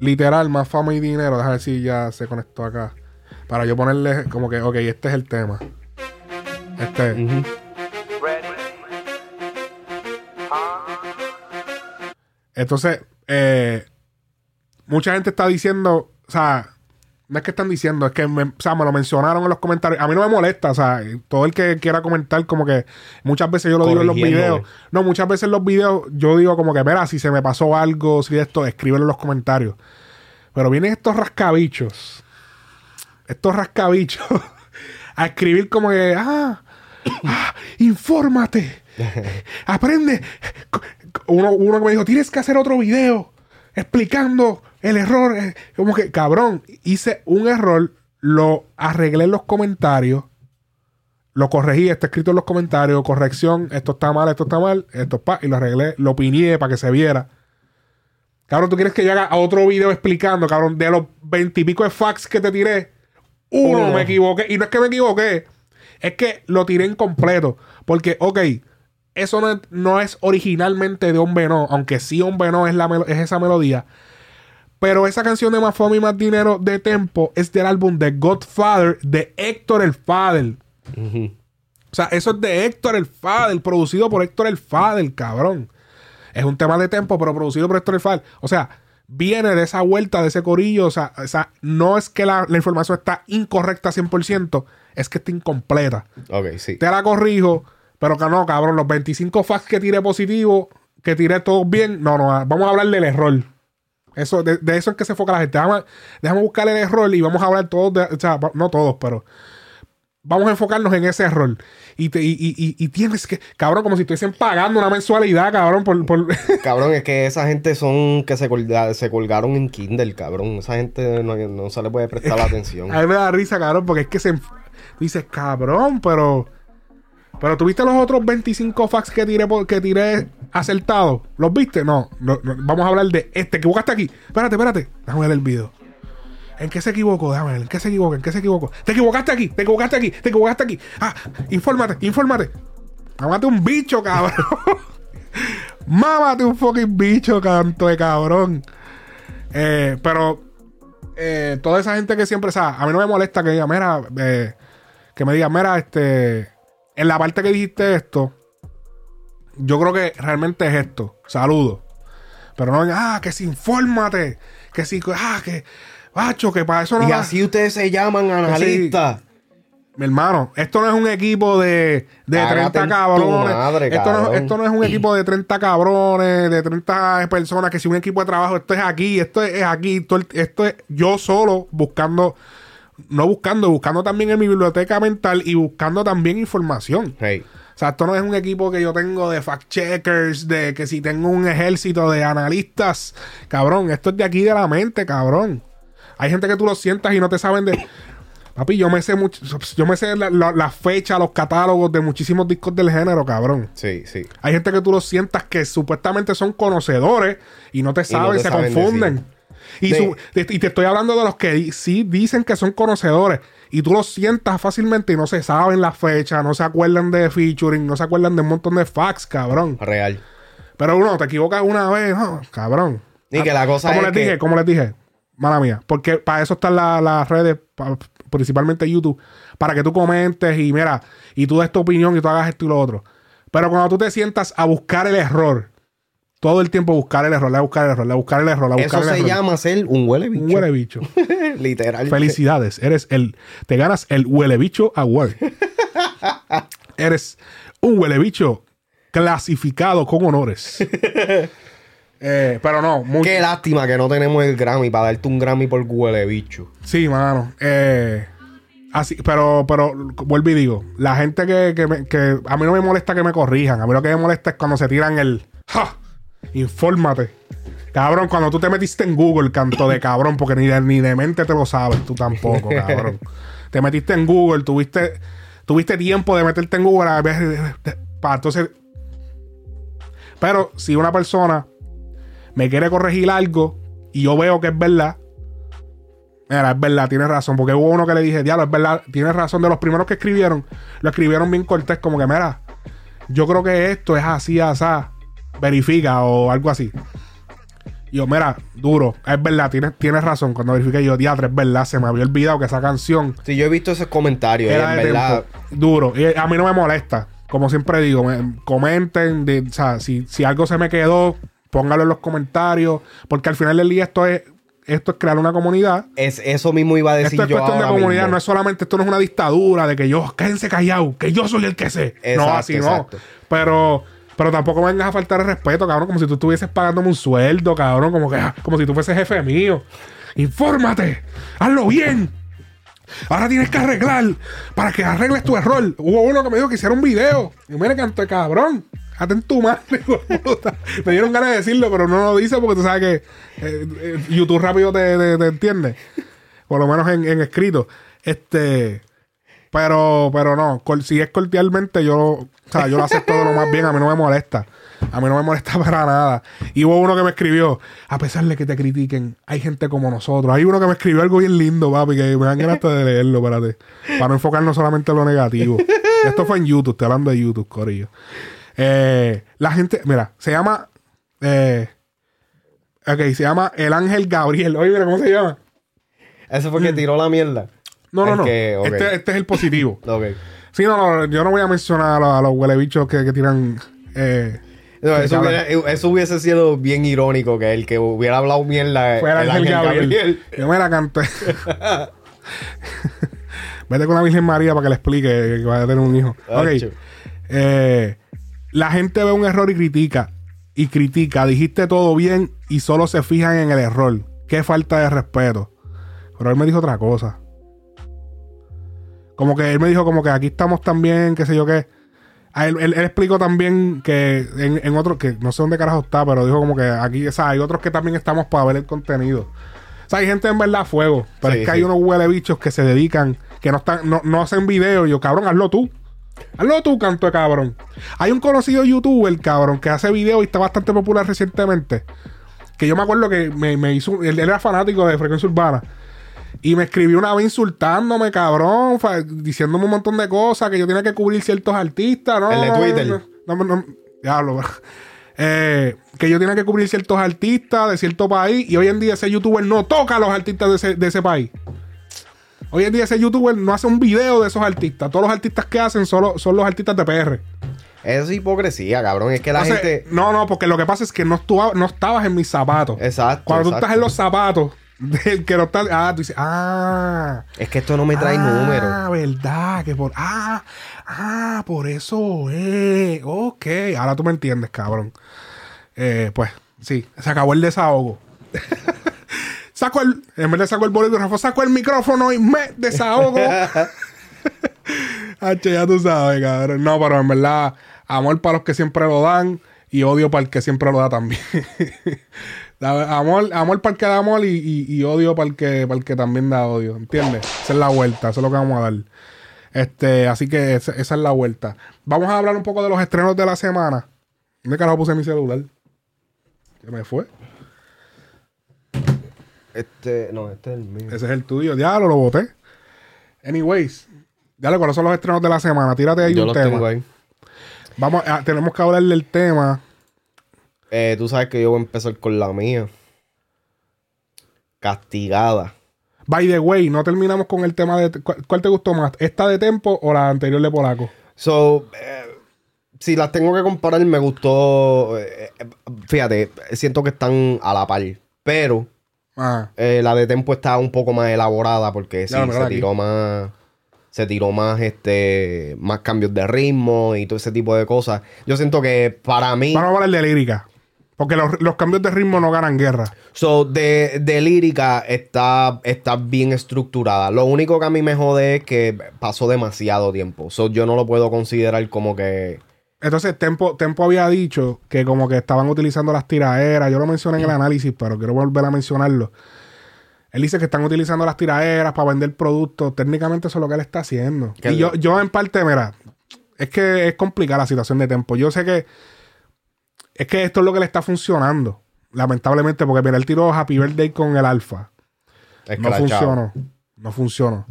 Literal, más fama y dinero. Déjame ver si ya se conectó acá. Para yo ponerle como que, ok, este es el tema. Este. Entonces, eh, mucha gente está diciendo, o sea, no es que están diciendo, es que me, o sea, me lo mencionaron en los comentarios. A mí no me molesta, o sea, todo el que quiera comentar, como que muchas veces yo lo digo en los videos. No, muchas veces en los videos yo digo como que, mira, si se me pasó algo, si esto, escríbelo en los comentarios. Pero vienen estos rascabichos, estos rascabichos, [laughs] a escribir como que, ah, ah, infórmate, [laughs] aprende. Uno, uno que me dijo, tienes que hacer otro video explicando el error. eh, Como que, cabrón, hice un error, lo arreglé en los comentarios, lo corregí, está escrito en los comentarios, corrección, esto está mal, esto está mal, esto pa, y lo arreglé, lo opiné para que se viera. Cabrón, tú quieres que yo haga otro video explicando, cabrón, de los veintipico de facts que te tiré, uno Uno. me equivoqué. Y no es que me equivoqué, es que lo tiré incompleto. Porque, ok, eso no es, no es originalmente de Hombre No, aunque sí Hombre No es, la es esa melodía. Pero esa canción de Más Fama y Más Dinero de Tempo es del álbum The Godfather de Héctor el Fader. O sea, eso es de Héctor el Fader, producido por Héctor el Fader, cabrón. Es un tema de tempo, pero producido por Héctor el Fader. O sea, viene de esa vuelta, de ese corillo. O sea, o sea, no es que la, la información está incorrecta 100%, es que está incompleta. Ok, sí. Te la corrijo, pero que no, cabrón, los 25 facts que tiré positivo, que tiré todos bien, no, no, vamos a hablar del error. Eso, de, de eso es que se enfoca la gente. Déjame, déjame buscar el error y vamos a hablar todos, de, o sea, no todos, pero vamos a enfocarnos en ese error. Y, te, y, y, y- y tienes que, cabrón, como si estuviesen pagando una mensualidad, cabrón, por... por [laughs] Cabrón, es que esa gente son que se, colga- se colgaron en Kindle, cabrón. Esa gente no, no se le puede prestar la atención. A mí me da risa, cabrón, porque es que se... dices, cabrón, pero... Pero tuviste los otros 25 facts que tiré, que tiré acertados. ¿Los viste? No, no. Vamos a hablar de este. ¿Te equivocaste aquí? Espérate, espérate. Déjame ver el video. ¿En qué se equivocó? Déjame ver. ¿En qué se equivocó? ¿En qué se equivocó? ¿Te equivocaste aquí? ¿Te equivocaste aquí? ¿Te equivocaste aquí? Ah, infórmate, infórmate. Mámate un bicho, cabrón. [laughs] Mámate un fucking bicho, canto de cabrón. Eh, pero eh, toda esa gente que siempre a mí no me molesta que diga, mira, eh, que me diga, mira, este, en la parte que dijiste esto, yo creo que realmente es esto. Saludos. Pero no, ah, que si infórmate, que si, ah, que, macho, que para eso no Y va- así ustedes se llaman analistas. mi hermano, esto no es un equipo de, de Cágate 30 en tu cabrones. madre, esto, no, esto no es un equipo de 30 cabrones, de 30 personas, que si un equipo de trabajo, esto es aquí, esto es, es aquí, esto, esto es yo solo buscando, no buscando, buscando también en mi biblioteca mental y buscando también información. Hey. O sea, esto no es un equipo que yo tengo de fact checkers, de que si tengo un ejército de analistas, cabrón, esto es de aquí de la mente, cabrón. Hay gente que tú lo sientas y no te saben de... Papi, yo me sé mucho, yo me sé la, la- la fecha, los catálogos de muchísimos discos del género, cabrón. Sí, sí. Hay gente que tú lo sientas que supuestamente son conocedores y no te Y no saben, te se saben confunden. decir. Y, De- su- te- y te estoy hablando de los que sí dicen que son conocedores. Y tú los sientas fácilmente y no se saben la fecha, no se acuerdan de featuring, no se acuerdan de un montón de facts, cabrón. Real. Pero uno, te equivocas una vez, no, cabrón. Y que la cosa como es les que- dije, como les dije, mala mía, porque para eso están la- las redes, pa- principalmente YouTube, para que tú comentes y mira, y tú des tu opinión y tú hagas esto y lo otro. Pero cuando tú te sientas a buscar el error, todo el tiempo buscar el error, buscar el error, buscar el error, buscar Eso el se error. llama ser un huele bicho. Un huele bicho. [laughs] Literal. Felicidades, eres el, te ganas el huele bicho award. [laughs] eres un huele bicho clasificado con honores. [laughs] Eh, pero no, muy, Qué lástima que no tenemos el Grammy para darte un Grammy por huele bicho. Sí, mano. Eh, así, pero, pero vuelvo y digo, la gente que, que, me- que a mí no me molesta que me corrijan. A mí lo que me molesta es cuando se tiran el ¡Ja! Infórmate. Cabrón, cuando tú te metiste en Google, canto de cabrón, porque ni de, ni de mente te lo sabes, tú tampoco, cabrón. [laughs] te metiste en Google, tuviste, tuviste tiempo de meterte en Google a ver, para entonces. Pero si una persona me quiere corregir algo y yo veo que es verdad, Mira, es verdad, tienes razón. Porque hubo uno que le dije, diablo, es verdad, tienes razón. De los primeros que escribieron, lo escribieron bien cortés, como que, mira, yo creo que esto es así, asá. Verifica o algo así. Y yo, mira, duro, es verdad, tienes, tienes razón. Cuando verifiqué yo, diatre, es verdad, se me había olvidado que esa canción Sí, yo he visto esos comentarios. y era en de verdad. tiempo. Duro. Y a mí no me molesta. Como siempre digo, me- comenten. de- o sea, si, si algo se me quedó, póngalo en los comentarios. Porque al final del día esto es, esto es crear una comunidad. Es, eso mismo iba a decir Esto es yo cuestión de comunidad, mismo. no es solamente, esto no es una dictadura de que yo, cállense callado, que yo soy el que sé. no, así exacto. no. Pero, pero tampoco me vengas a faltar el respeto, cabrón, como si tú estuvieses pagándome un sueldo, cabrón, como que, como si tú fueses jefe mío. Infórmate, hazlo bien. Ahora tienes que arreglar para que arregles tu error. Hubo uno que me dijo que hiciera un video. Y mire, canto cabrón. Hazte en tu madre. [laughs] Me dieron ganas de decirlo, pero no lo dice porque tú sabes que eh, eh, YouTube rápido te, te- entiende. Por lo menos en, en escrito. Este. Pero, pero no. si es cordialmente, yo, o sea, yo lo acepto de lo más bien. A mí no me molesta. A mí no me molesta [laughs] para nada. Y hubo uno que me escribió, a pesar de que te critiquen, hay gente como nosotros. Hay uno que me escribió algo bien lindo, papi, que me dan ganas de leerlo, espérate. Para no enfocarnos solamente en lo negativo. Esto fue en YouTube, estoy hablando de YouTube, Corillo. Eh, la gente, mira, se llama. Eh, ok, se llama El Ángel Gabriel. Oye, mira, ¿cómo se llama? Ese fue que tiró la mierda. No, no, no. que- este, este es el positivo. [laughs] Sí, no, no, yo no voy a mencionar a los, a los huelebichos que, que tiran. Eh, No, eso, hablan. hubiera- eso hubiese sido bien irónico que el que hubiera hablado mierda Fue el el Ángel Ángel Gabriel. Gabriel. Yo me la canté. [laughs] Vete con la Virgen María para que le explique que va a tener un hijo. Ok. Eh, la gente ve un error y critica. Y critica. Dijiste todo bien y solo se fijan en el error. Qué falta de respeto. Pero él me dijo otra cosa. Como que él me dijo como que aquí estamos también, qué sé yo qué. A él, él- él explicó también que en, en otro, que no sé dónde carajo está, pero dijo como que aquí, o sea, hay otros que también estamos para ver el contenido. O sea, hay gente en verdad a fuego, pero Sí, es que sí. hay unos huele bichos que se dedican, que no están, no, no hacen video. Y yo, cabrón, hazlo tú. Hazlo tú, canto de cabrón. Hay un conocido youtuber, cabrón, que hace video y está bastante popular recientemente. Que yo me acuerdo que me, me hizo. Él, él era fanático de frecuencia urbana. Y me escribió una vez insultándome, cabrón, diciéndome un montón de cosas, que yo tenía que cubrir ciertos artistas, ¿no? El de Twitter. No, no, no, diablo, eh, que yo tenía que cubrir ciertos artistas de cierto país y hoy en día ese youtuber no toca a los artistas de ese, de ese país. Hoy en día ese youtuber no hace un video de esos artistas. Todos los artistas que hacen solo, son los artistas de PR. Eso es hipocresía, cabrón. Es que la Entonces, gente. No, no, porque lo que pasa es que no, no estabas en mis zapatos. Exacto. Cuando tú estás en los zapatos [laughs] del que no está. Ah, tú dices, ah. Es que esto no me trae ah, números. verdad, que por. Ah, ah, por eso, eh. Ok, ahora tú me entiendes, cabrón. Eh, pues, sí, se acabó el desahogo. [laughs] saco el. En vez de saco el bolígrafo, saco el micrófono y me desahogo. [laughs] H, ya tú sabes, cabrón. No, pero en verdad, amor para los que siempre lo dan y odio para el que siempre lo da también. Amor, amor para el que da amor y, y- y odio para el que para el que también da odio. ¿Entiendes? Esa es la vuelta, eso es lo que vamos a dar. Este, así que esa, esa es la vuelta. Vamos a hablar un poco de los estrenos de la semana. ¿Dónde carajo puse mi celular? Se me fue. Este, no, este es el mío. Ese es el tuyo. Diablo, lo boté. Anyways. Diablo, ¿cuáles son los estrenos de la semana? Tírate ahí Yo un los tema. tengo ahí. Vamos, a- tenemos que hablar del tema. Eh, tú sabes que yo voy a empezar con la mía. Castigada. By the way, no terminamos con el tema de... ¿Cuál, cuál te gustó más? ¿Esta de Tempo o la anterior de Polaco? So, eh, si las tengo que comparar, me gustó. eh, fíjate, siento que están a la par. Pero Ah, eh, la de Tempo está un poco más elaborada porque sí, se aquí. tiró más. Se tiró más este. más cambios de ritmo y todo ese tipo de cosas. Yo siento que para mí. vamos a hablar de lírica. Porque los, los cambios de ritmo no ganan guerra. So, de, de lírica está, está bien estructurada. Lo único que a mí me jode es que pasó demasiado tiempo. So, yo no lo puedo considerar como que. Entonces, Tempo, Tempo había dicho que como que estaban utilizando las tiraderas. Yo lo mencioné en el análisis, pero quiero volver a mencionarlo. Él dice que están utilizando las tiraderas para vender productos. Técnicamente eso es lo que él está haciendo. Y yo, yo en parte, mira, es que es complicada la situación de Tempo. Yo sé que es que esto es lo que le está funcionando. Lamentablemente, porque mira, él tiró Happy Birthday con el Alfa. No funcionó. No funcionó.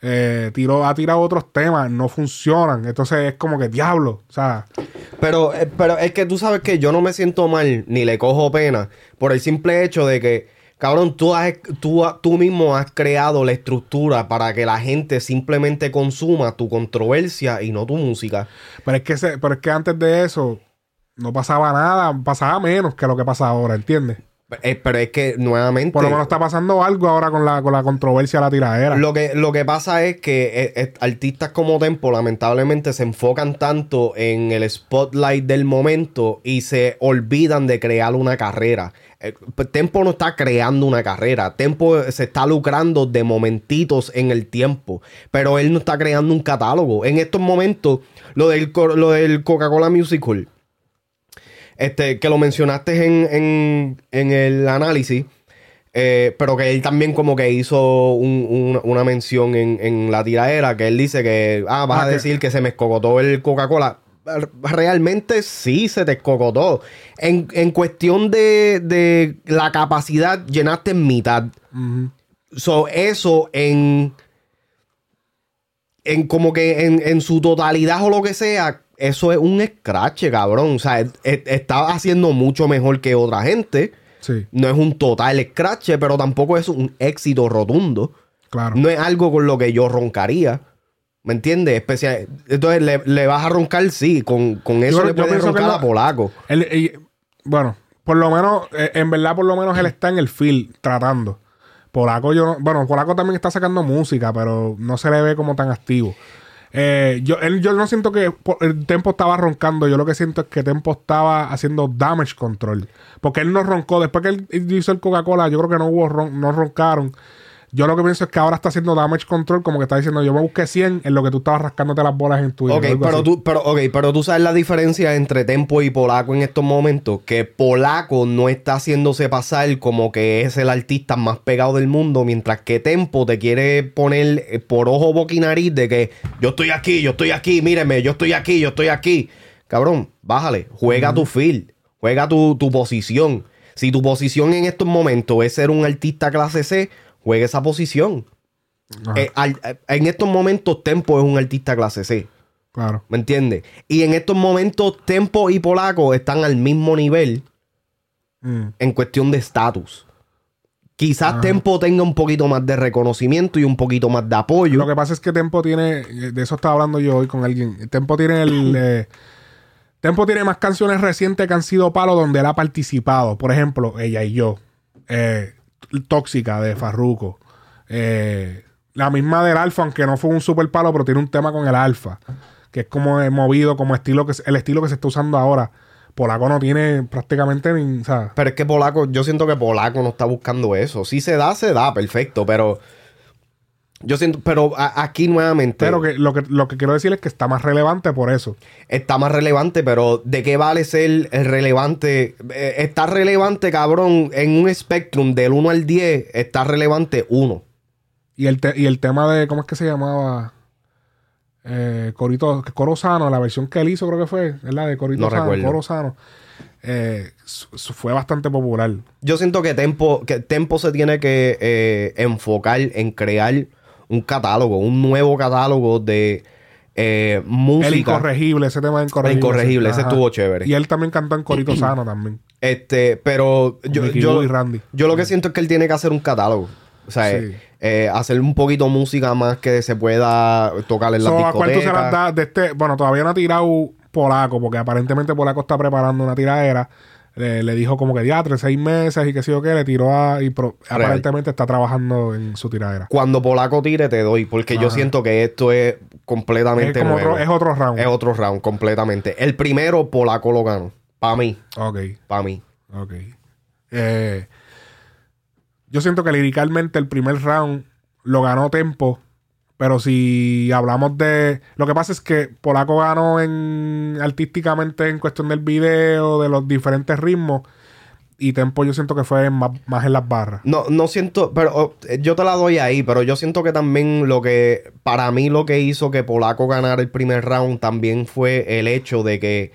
Eh, tiró, ha tirado otros temas, no funcionan. Entonces es como que diablo. O sea, Pero, eh, pero es que tú sabes que yo no me siento mal ni le cojo pena por el simple hecho de que, cabrón, tú, has, tú, tú mismo has creado la estructura para que la gente simplemente consuma tu controversia y no tu música. Pero es que, se- pero es que antes de eso no pasaba nada, pasaba menos que lo que pasa ahora, ¿entiendes? Eh, pero es que nuevamente... Por lo menos está pasando algo ahora con la, con la controversia de la tiradera. Lo que, lo que pasa es que eh, eh, artistas como Tempo lamentablemente se enfocan tanto en el spotlight del momento y se olvidan de crear una carrera. Eh, pues, Tempo no está creando una carrera. Tempo se está lucrando de momentitos en el tiempo. Pero él no está creando un catálogo. En estos momentos, lo del, lo del Coca-Cola Musical, este, que lo mencionaste en, en- en el análisis. Eh, pero que él también como que hizo un- un- una mención en, en la tiradera, que él dice que, ah, vas Ah, a que- decir que se me escogotó el Coca-Cola. Realmente sí se te escogotó. En, en cuestión de, de la capacidad, llenaste en mitad. So, eso en, en como que en, en su totalidad o lo que sea, eso es un escrache, cabrón. O sea, e- e- está haciendo mucho mejor que otra gente. Sí, No es un total escrache, pero tampoco es un éxito rotundo. claro. No es algo con lo que yo roncaría. ¿Me entiendes? Especial. Entonces, ¿le, le vas a roncar? Sí. Con, con eso le puedes roncar a Polaco. Y- bueno, por lo menos, eh, en verdad, por lo menos él está en el field tratando. Polaco, yo no- bueno, Polaco también está sacando música, pero no se le ve como tan activo. Eh, yo, él- yo no siento que el Tempo estaba roncando, yo lo que siento es que Tempo estaba haciendo damage control. Porque él no roncó, después que él hizo el Coca-Cola, yo creo que no hubo ron- no roncaron. Yo lo que pienso es que ahora está haciendo damage control, como que está diciendo, yo me busqué 100 en lo que tú estabas rascándote las bolas en tu Ok, pero tú, pero, ok, pero tú sabes la diferencia entre Tempo y Polaco en estos momentos. Que Polaco no está haciéndose pasar como que es el artista más pegado del mundo, mientras que Tempo te quiere poner eh, por ojo, boca y nariz de que yo estoy aquí, yo estoy aquí, míreme, yo estoy aquí, yo estoy aquí. Cabrón, bájale, juega tu field, juega tu, tu posición. Si tu posición en estos momentos es ser un artista clase C, juega esa posición. Eh, al- eh, en estos momentos, Tempo es un artista clase C. Claro. ¿Me entiendes? Y en estos momentos, Tempo y Polaco están al mismo nivel Mm. en cuestión de estatus. Quizás Ajá. Tempo tenga un poquito más de reconocimiento y un poquito más de apoyo. Lo que pasa es que Tempo tiene, eh, de eso estaba hablando yo hoy con alguien. Tempo tiene el. [laughs] eh, Tempo tiene más canciones recientes que han sido palo donde él ha participado. Por ejemplo, Ella y yo. eh, Tóxica de Farruko. eh, la misma del Alfa, aunque no fue un super palo, pero tiene un tema con el Alfa. Que es como movido, como estilo que el estilo que se está usando ahora. Polaco no tiene prácticamente ni. O sea, Pero es que Polaco, yo siento que Polaco no está buscando eso. Si se da, se da, perfecto. Pero yo siento, pero a- aquí nuevamente pero que lo, que lo que quiero decir es que está más relevante por eso. está más relevante, pero ¿de qué vale ser el relevante? Eh, está relevante, cabrón, en un spectrum del 1 al 10, está relevante 1. Y el, te- y el tema de, ¿cómo es que se llamaba? eh, Corito, Coro Sano, la versión que él hizo creo que fue, es la de Corito No Sano, recuerdo. Coro Sano, eh, fue bastante popular. Yo siento que Tempo, que Tempo se tiene que eh, enfocar en crear un catálogo, un nuevo catálogo de eh, música. El incorregible, ese tema de incorregible. Incorregible, ese estuvo chévere. Y él también cantó en Corito [clears throat] Sano también. Este, pero yo, yo, Boo y Randy. yo lo que siento es que él tiene que hacer un catálogo. O sea, Sí. eh, hacer un poquito música más que se pueda tocar en las So, ¿A cuál tú se las discotecas. das de este? Bueno, todavía no ha tirado Polaco, porque aparentemente Polaco está preparando una tiradera. Le, le dijo como que diatre, seis meses y qué sé yo qué, le tiró a. Y pro- aparentemente está trabajando en su tiradera. Cuando Polaco tire, te doy, porque yo siento que esto es completamente Es como nuevo. otro- es otro round. Es otro round, completamente. El primero, Polaco lo ganó. Para mí, Ok, para mí. ok. Eh, yo siento que liricalmente el primer round lo ganó Tempo. Pero si hablamos de. Lo que pasa es que Polaco ganó en artísticamente en cuestión del video, de los diferentes ritmos. Y Tempo yo siento que fue más, más en las barras. No, no siento, pero oh, eh, yo te la doy ahí, pero yo siento que también lo que, para mí lo que hizo que Polaco ganara el primer round también fue el hecho de que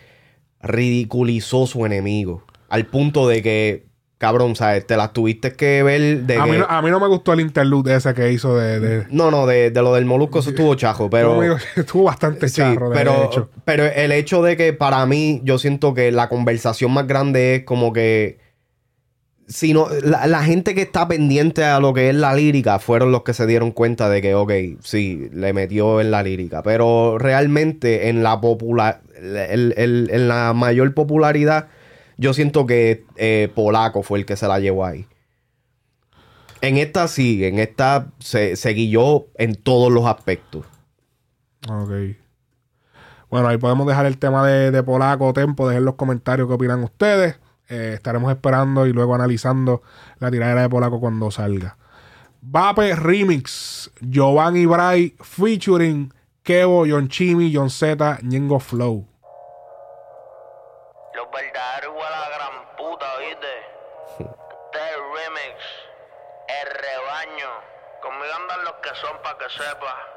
ridiculizó su enemigo. Al punto de que, cabrón, ¿sabes? Te las tuviste que ver de A que- mí, no, a mí no me gustó el interlude ese que hizo de. de- No, no, de, de lo del molusco eso estuvo chajo, pero... No, amigo, [laughs] estuvo bastante Sí, charro, de pero, hecho. pero el hecho de que para mí yo siento que la conversación más grande es como que si no, la, la gente que está pendiente a lo que es la lírica fueron los que se dieron cuenta de que, ok, sí, le metió en la lírica, pero realmente en la popular, el- el- en la mayor popularidad, yo siento que eh, Polaco fue el que se la llevó ahí. En esta sí, en esta se, se guilló en todos los aspectos. Ok. Bueno, ahí podemos dejar el tema de, Polaco Tempo. Dejen en los comentarios qué opinan ustedes. Eh, estaremos esperando y luego analizando la tiradera de Polaco cuando salga. Vape Remix. Giovanni Bray featuring Kevo, John Chimmy, John Z, Flow. Los verdaderos igual a la gran puta, ¿viste? [laughs] Este es el remix, el rebaño. Conmigo andan los que son pa' que sepa.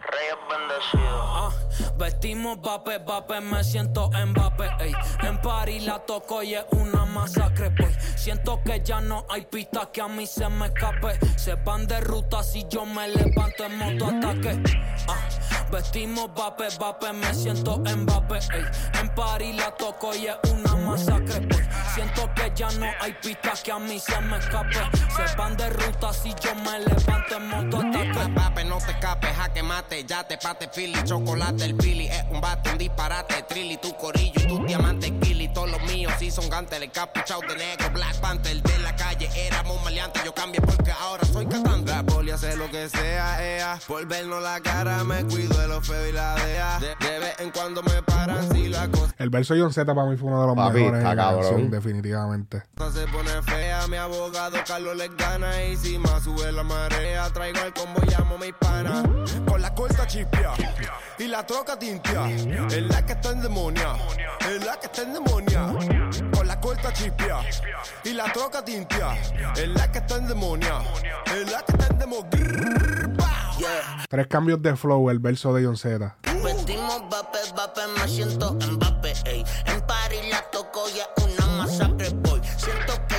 Reyes bendecidos. Ah, vestimos vape, vape, me siento en vape, ey. En París la toco y es una masacre, boy. Siento que ya no hay pistas que a mí se me escape. Se van de ruta si yo me levanto en moto ataque. Ah, vestimos vape, vape, me siento en vape, ey. En París la toco y es una masacre, boy. Siento que ya no hay pistas que a mí se me escape. Se van de ruta si yo me levanto en moto ataque. Pape, no te escapes, jaque mate, ya te pate, fili, chocolate, el pili, es un bate, un disparate, trilli, tu corillo tu diamante, kili, todos los míos, sí son gantes, el capuchao de negro, Black Panther, de la calle, éramos maleantes, yo cambié porque ahora soy cantante. La poli hace lo que sea, ea. Por vernos la cara me cuido de lo feo y la dea. De, de vez en cuando me paran si la cosa El verso de John Z para mí fue uno de los Papi, mejores está de la canción, definitivamente. se pone fea. Mi abogado Carlos les gana y si más sube la marea. Traigo el combo, llamo a mi pana. Con la corta chipia y la troca tintia. Es la que está en demonia. Es la que está en demonia. Y la troca tintia. La que está en demonia. La que está en demonia. Tres cambios de flow, el verso de John.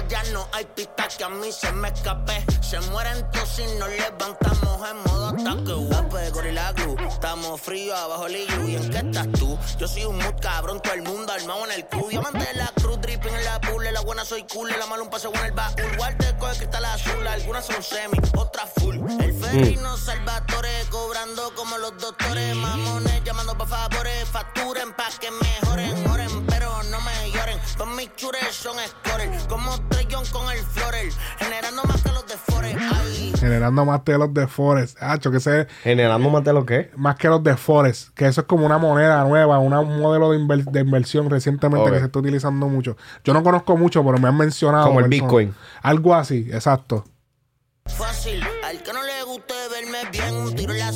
Ya no hay pista que a mí se me escape. Se mueren todos si nos levantamos en modo ataque. Vape, gorila glue. Estamos fríos abajo el. ¿Y en qué estás tú? Yo soy un mood cabrón, todo el mundo armado en el club. Diamante de la cruz, dripping en la pool. La buena soy cool, la mala un paseo en el baúl. Walter coge cristal azul, algunas son semi, otras full. El ferry no salvatore, cobrando como los doctores. Mamones llamando pa' favores, facturen pa' que mejoren, oren, me lloren. Con mis chures son scorer, como Trellón con el Florel, generando más que los de Forest. Ay. Generando más que los de Forest. Hacho, que ese Generando más de lo que. más que los de Forest, que eso es como una moneda nueva, una- un modelo de, inver- de inversión recientemente que se está utilizando mucho. Yo no conozco mucho, pero me han mencionado. Como el personas. Bitcoin. Algo así, exacto. Fácil, al que no le guste verme bien, un tiro en la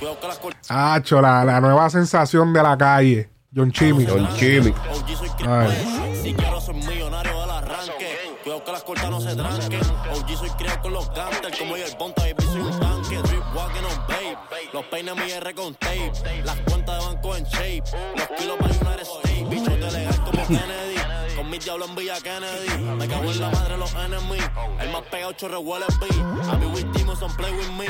cortas Hacho, la, la nueva sensación de la calle. John Chimmy. John Chimmy. OG soy Ay. criminal. Si quiero ser millonario del arranque. Cuidado que las cortas no se tranquen. OG soy criado con los gangsters. Como yo el ponta, baby, soy un tanque. Drip walking on babe. Los peines mi R con tape. Las cuentas de banco en shape. Los kilos para United States. Bicho de legal como Kennedy. [laughs] Diablos en Villa Kennedy. Me cago en la madre los enemies. El más pegado chorre B. I be with don't play with me.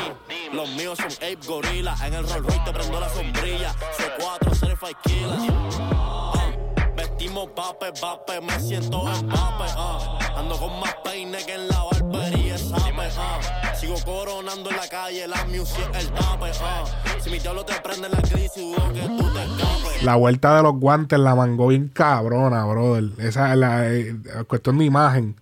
Los míos son ape gorila. En el Rolls Royce te prendo la sombrilla. C4 certified killer. Ah, Vestimos vape, vape, me siento en vape, ah. Ando con más peine que en la barbería, sabe, ah. Sigo coronando en la calle, la music el tape, ah. Si mi diablo te prende en la crisis, dudo que tú te escapes. La vuelta de los guantes la mangó bien cabrona, brother. Esa es la eh, cuestión de imagen.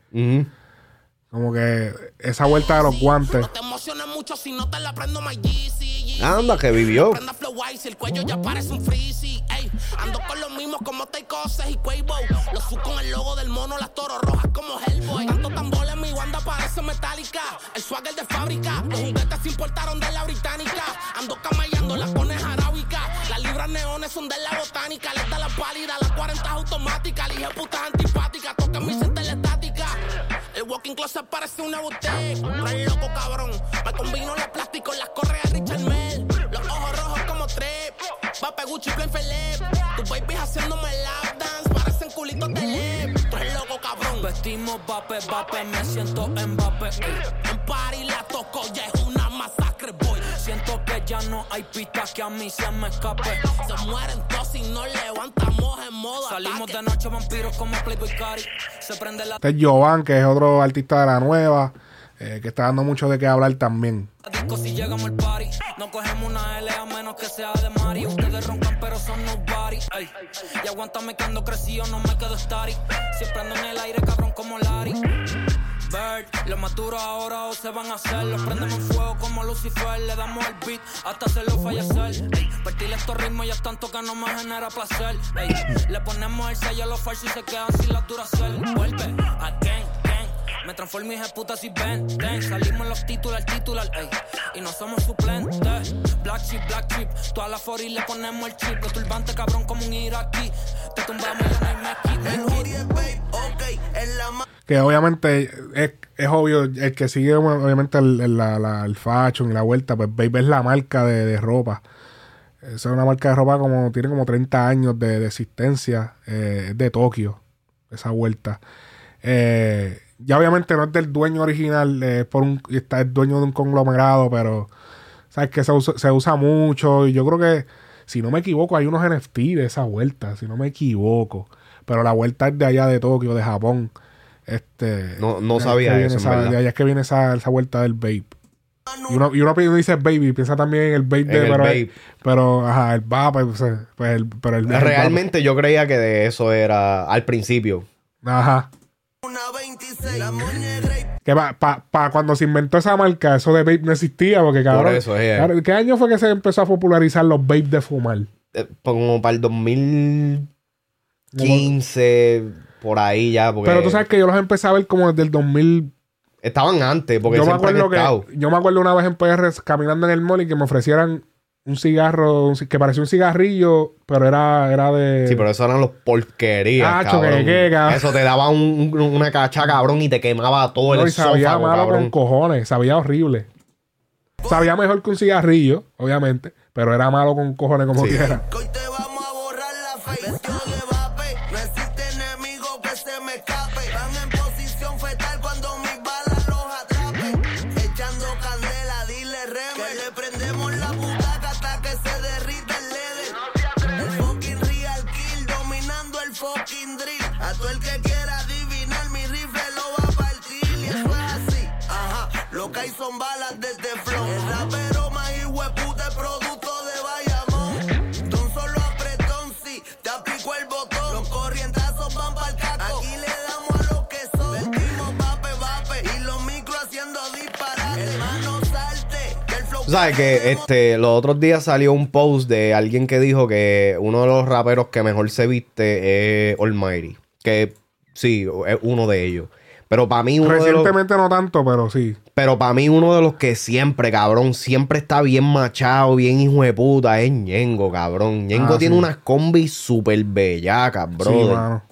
Como que esa vuelta de los guantes. te emociones mucho si no te la prendo my GC. Anda, que vivió. Prenda flow ice, el cuello ya parece un freezy. Ey, ando con los mismos como Takeoses y Quavo. Los sub con el logo del mono, las toros rojas como Hellboy. Tanto tambores, mi banda parece metálica. El swagger de fábrica. Los juguetes se importaron de la británica. Ando camellando las conejas arábicas. Las libras neones son de la botánica. Les da la pálida, las 40 automáticas. Elige putas antipáticas. Toca mi. El walking closet parece una boutique. Re loco, cabrón. Me combino los plásticos, las correas Richard Mell. Los ojos rojos como trip. Vape Gucci, plain Philip. Tu baby haciéndome lap dance. Parecen culitos de. Tú eres loco, cabrón. Vestimos vape, vape, me siento en vape. En party la toco, ya es una. Siento que ya no hay pistas que a mí se me escape. Se mueren todos si no levantamos en modo Salimos de noche vampiros como Playboy Cari. Se prende la Este es Jovan, que es otro artista de la nueva, eh, que está dando mucho de qué hablar también. disco si llegamos al party. No cogemos una L a menos que sea de Mari. Ustedes roncan pero son nobody. Ey. Y aguántame que ando crecido, no me quedo static. Siempre ando en el aire, cabrón, como Larry. Los más duros ahora o se van a hacer. Los prendemos en fuego como Lucifer. Le damos el beat hasta hacerlo fallecer. Ey, Partirle estos ritmos ya es tanto que no me genera placer. Le ponemos el sello a los falsos y se quedan sin la duracel. Vuelve, again. Me transformo y puta si ven, ven. Salimos en los titular, titular, ey. Y no somos suplentes. Black chip, black chip. Toda la 40 le ponemos el chip. Los turbantes cabrón como un iraquí. Te tumbamos y no hay mezquite. Que obviamente es, es obvio, el que sigue obviamente el, el- la, la- el fashion y la vuelta, pues Babe es la marca de, de ropa. Esa es una marca de ropa como tiene como 30 años de, de existencia. eh, es de Tokio, esa vuelta. Eh, ya obviamente no es del dueño original, eh, por un, está es dueño de un conglomerado, pero sabes que se usa, se usa mucho. Y yo creo que, si no me equivoco, hay unos NFT de esa vuelta, si no me equivoco. Pero la vuelta es de allá de Tokio, de Japón. Este, No- no sabía eso, en esa- verdad. de allá es que viene esa, esa vuelta del vape. Y uno, y uno dice baby, piensa también en el vape de En el pero, vape. pero ajá, el vape, pues, eh, pues el, pero el, el Realmente yo creía que de eso era al principio. Vape. Ajá. Que para cuando se inventó esa marca, eso de vape no existía, porque cabrón. eso, ¿Qué año fue que se empezó a popularizar los vape de fumar? Eh, Como para el 2015, por ahí ya. Porque Pero tú sabes que yo los empecé a ver como desde el 2000. Estaban antes, porque yo me acuerdo que yo me acuerdo una vez en PR caminando en el mall y que me ofrecieran un cigarro que parecía un cigarrillo, pero era, era de. Sí, pero eso eran los porquerías, Ah, cabrón. que. Eso te daba un- un- una cacha, cabrón, y te quemaba todo No, el y sabía esófago, malo cabrón. con cojones, sabía horrible. Sabía mejor que un cigarrillo, obviamente, pero era malo con cojones como Sí. quiera. Sabes que este, los otros días salió un post de alguien que dijo que uno de los raperos que mejor se viste es Almighty. Que sí, es uno de ellos. Pero para mí uno de los... Recientemente no tanto, pero sí. Pero para mí uno de los que siempre, cabrón, siempre está bien machado, bien hijo de puta, es Ñengo, cabrón. Ñengo Ah, tiene sí. unas combis súper bellacas, Sí, brother. mano.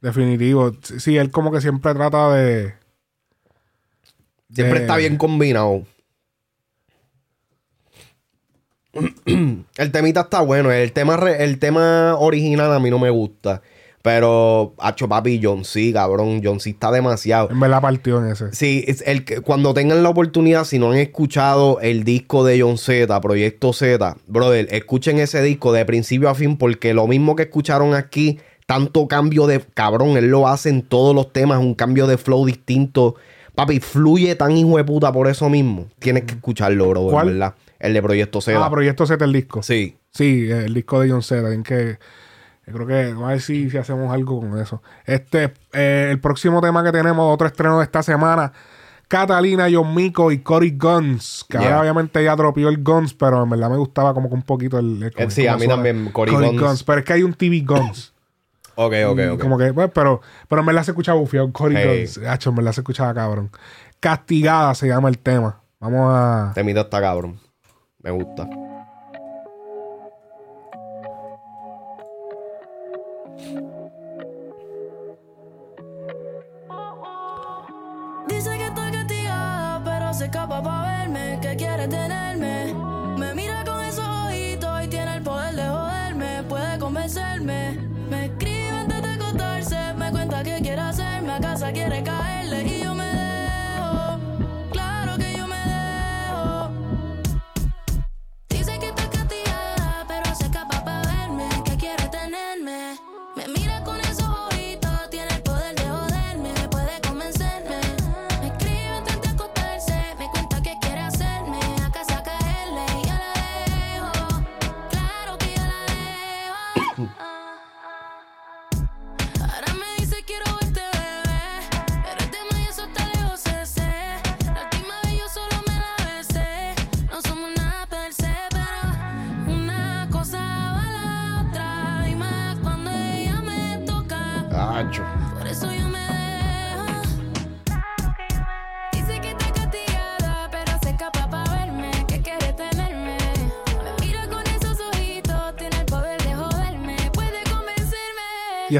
Definitivo. Sí, él como que siempre trata de. siempre de- está bien combinado. [clears throat] el temita está bueno. El tema, re- el tema original a mí no me gusta. Pero, hacho papi, John C, cabrón. John C está demasiado. En verdad partió en ese. Sí, es el cuando tengan la oportunidad, si no han escuchado el disco de John Z, Proyecto Z, brother, escuchen ese disco de principio a fin, porque lo mismo que escucharon aquí, tanto cambio de cabrón, él lo hace en todos los temas, un cambio de flow distinto. Papi, fluye tan hijo de puta por eso mismo. Tienes que escucharlo, bro, ¿Cuál? ¿verdad? El de Proyecto Z. Ah, Proyecto Z el disco. Sí. Sí, el disco de John Z. Tienen que. Creo que vamos a ver si, si hacemos algo con eso. Este, eh, el próximo tema que tenemos, otro estreno de esta semana. Catalina, John Mico y Cory Guns. Que Yeah. ahora obviamente ya dropió el Guns, pero en verdad me gustaba como que un poquito el. el- Eh, sí, a mí también, Cory Guns. Pero es que hay un TV Guns. [coughs] Ok, ok, Y ok. Como que, pues, pero, pero en verdad se escucha bufiado. Cory Hey. Guns. Hacho, en verdad se escuchaba cabrón. Castigada se llama el tema. Vamos a. Temita está cabrón. Me gusta.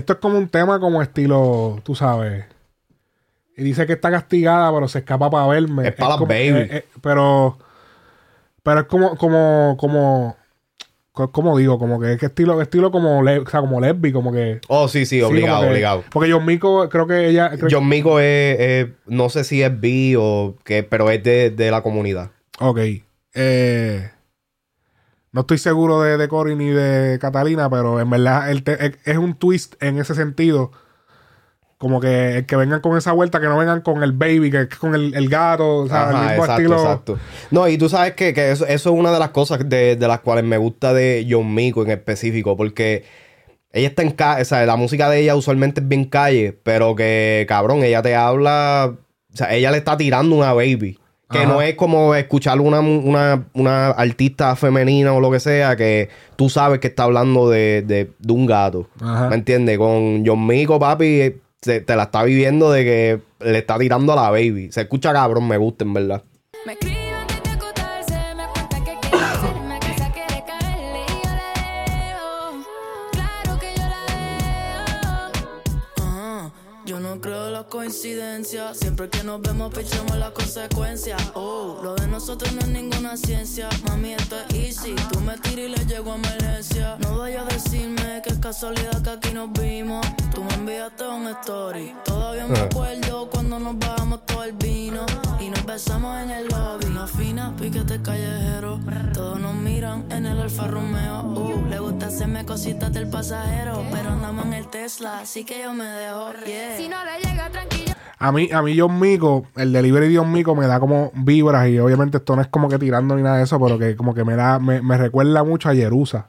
Esto es como un tema como estilo, tú sabes. Y dice que está castigada, pero se escapa para verme. Es pa' las como- baby. eh, eh, pero, pero es como, como, como, co- como digo, como que es que estilo, estilo como, le- o sea, como lesbi, como que. Oh, sí, sí, obligado, que- obligado. Porque John Mico, creo que ella. creo- John Mico es, es- no sé si es bi o qué, pero es de, de la comunidad. Ok. Eh, no estoy seguro de, de Cory ni de Catalina, pero en verdad el te- es, un twist en ese sentido. Como que el que vengan con esa vuelta, que no vengan con el baby, que es con el, el gato, o sea, Ajá, el mismo exacto, estilo. exacto. No, y tú sabes que, que eso, eso es una de las cosas de, de las cuales me gusta de John Mico en específico, porque ella está en calle, o sea, la música de ella usualmente es bien calle, pero que, cabrón, ella te habla, o sea, ella le está tirando una baby. Que Ajá. no es como escuchar una, una, una artista femenina o lo que sea, que tú sabes que está hablando de, de, de un gato. Ajá. ¿Me entiendes? Con John Mico, papi, eh, se- te la está viviendo de que le está tirando a la baby. Se escucha cabrón, me gusta, en verdad. Me coincidencias. Siempre que nos vemos, pichamos las consecuencias. Oh, lo de nosotros no es ninguna ciencia. Mami, esto es easy. Tú me tiras y le llego a emergencia. No vayas a decirme que es casualidad que aquí nos vimos. Tú me enviaste un story. Todavía me acuerdo cuando nos bajamos todo el vino. Y nos besamos en el lobby. Una fina, piquete callejero. Todos nos miran en el Alfa Romeo. Uh, le gusta hacerme cositas del pasajero. Pero andamos en el Tesla, así que yo me dejo. Yeah. Si no le llega. A mí, a mí John Mico, el delivery de John Mico me da como vibras y obviamente esto no es como que tirando ni nada de eso, pero que como que me da, me, me recuerda mucho a Jerusa.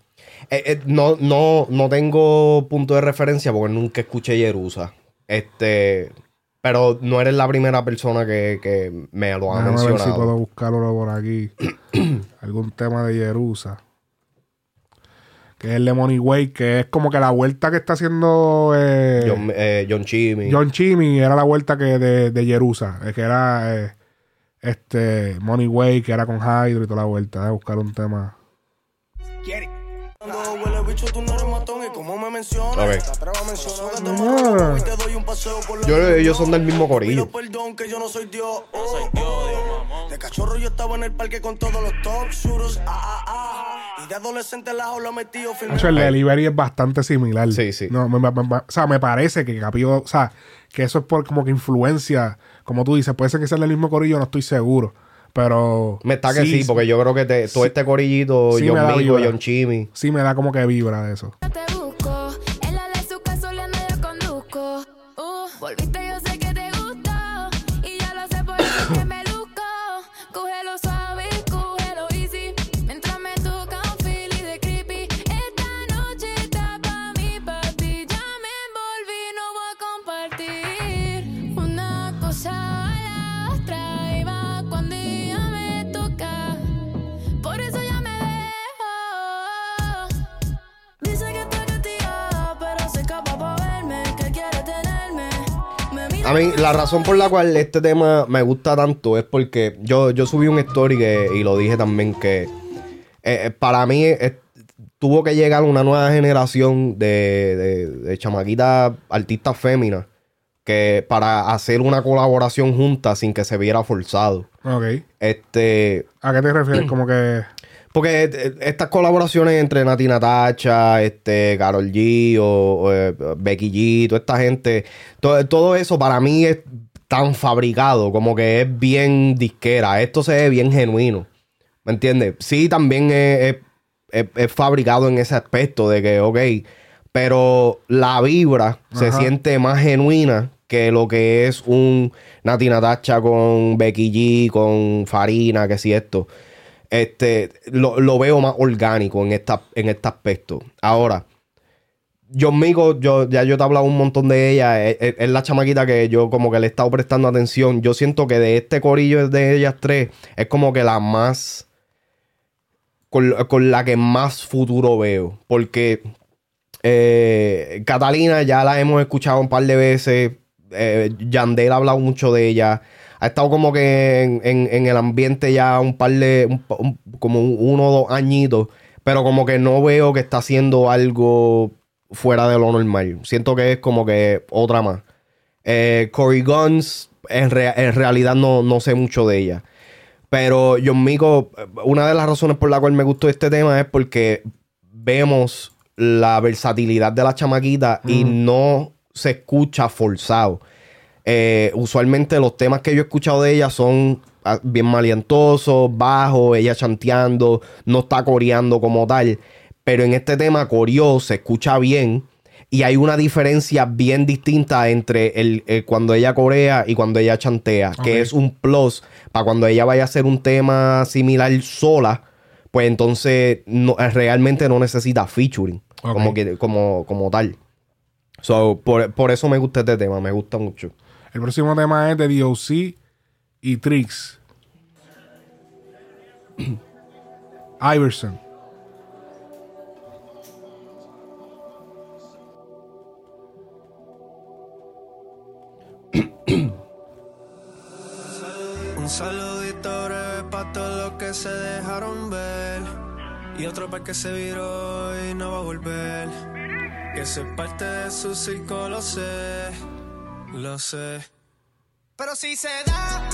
Eh, eh, no, no, no tengo punto de referencia porque nunca escuché Jerusa. Este, pero no eres la primera persona que, que me lo ha Déjame ver si mencionado. puedo buscarlo por aquí. [clears throat] Algún tema de Jerusa. Que es el de Money Way, que es como que la vuelta que está haciendo eh, John, eh, John Chimmy. John Chimmy era la vuelta que de, de Jerusa, eh, que era eh, este Money Way, que era con Hydro y toda la vuelta, de buscar un tema. Cuando huele bicho, tú no eres matón y como me mencionas. Ok. Te atrevo a mencionar que te Ah. Yo, ellos son del mismo corillo. Perdón que yo no soy Dios. Oh, oh. De cachorro yo estaba en el parque con todos los top shooters. Ah, ah, ah. Y de adolescente en la jaula metido firme. Nacho, el delivery es bastante similar. Sí, sí. No, me- me- me- o sea, me parece que Capio, o sea, que eso es por como que influencia, como tú dices, puede ser que sea del mismo corillo, no estoy seguro. Pero. Me está que sí, porque yo creo que te- todo este corillito, Sí John Migo. John Chimmy. Sí, me da como que vibra de eso. A mí, la razón por la cual este tema me gusta tanto es porque yo, yo subí un story que- y lo dije también que eh, eh, para mí tuvo que llegar una nueva generación de, de, de chamaquitas artistas féminas que para hacer una colaboración juntas sin que se viera forzado. Ok. Este. ¿A qué te refieres? [clears throat] Como que. Porque eh, estas colaboraciones entre Nati Natacha, este, Carol G o, o, eh, Becky G, toda esta gente, todo, todo eso para mí es tan fabricado, como que es bien disquera. Esto se ve bien genuino. ¿Me entiendes? Sí, también es, es- es- es fabricado en ese aspecto de que, ok, pero la vibra se siente más genuina que lo que es un Nati Natacha con Becky G, con Farina, que si esto. Este, lo, lo veo más orgánico en, esta, en este aspecto. Ahora, John Migo, yo, ya yo te he hablado un montón de ella. Es, es- es la chamaquita que yo como que le he estado prestando atención. Yo siento que de este corillo de ellas tres es como que la más. Con, con la que más futuro veo. Porque eh, Catalina ya la hemos escuchado un par de veces. Eh, Yandel ha hablado mucho de ella. Ha estado como que en, en- en el ambiente ya un par de. un pa- un- como un- uno o dos añitos. Pero como que no veo que está haciendo algo fuera de lo normal. Siento que es como que otra más. Eh, Cory Guns, en, rea- en realidad no, no sé mucho de ella. Pero John Mico, una de las razones por la cual me gustó este tema es porque vemos la versatilidad de la chamaquita y no se escucha forzado. Eh, usualmente los temas que yo he escuchado de ella son ah, bien malientosos, bajos, ella chanteando, no está coreando como tal. Pero en este tema coreó, se escucha bien. Y hay una diferencia bien distinta entre el, el- cuando ella corea y cuando ella chantea, que es un plus para cuando ella vaya a hacer un tema similar sola, pues entonces no, eh, realmente no necesita featuring como, que, como, como tal. So, por, por eso me gusta este tema, me gusta mucho. El próximo tema es de DOC y Trix. [clears throat] Iverson. [clears throat] Un saludito breve para todos los que se dejaron ver. Y otro para que se viró y no va a volver. Que soy parte de su circo, lo sé. Lo sé. Pero si se da,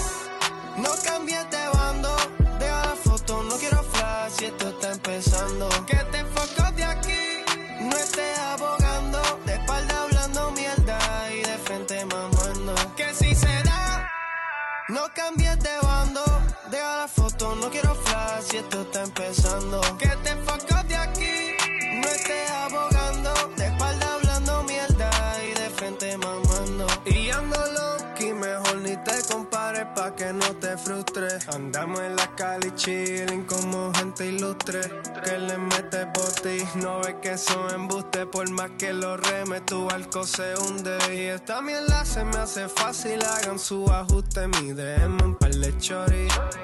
no cambies de bando. Deja la foto, no quiero flash si esto está empezando. Que te enfocas de aquí, no estés abogando. De espalda hablando mierda y de frente mamando. Que si se da, no cambies de bando. Deja la foto, no quiero flash si esto está empezando. Que te enfocas no te frustres. Andamos en la calle chilling como gente ilustre. Que le mete boti, no ves que son embuste. Por más que lo reme, tu barco se hunde. Y esta mierda se me hace fácil, hagan su ajuste. Mi DM un par de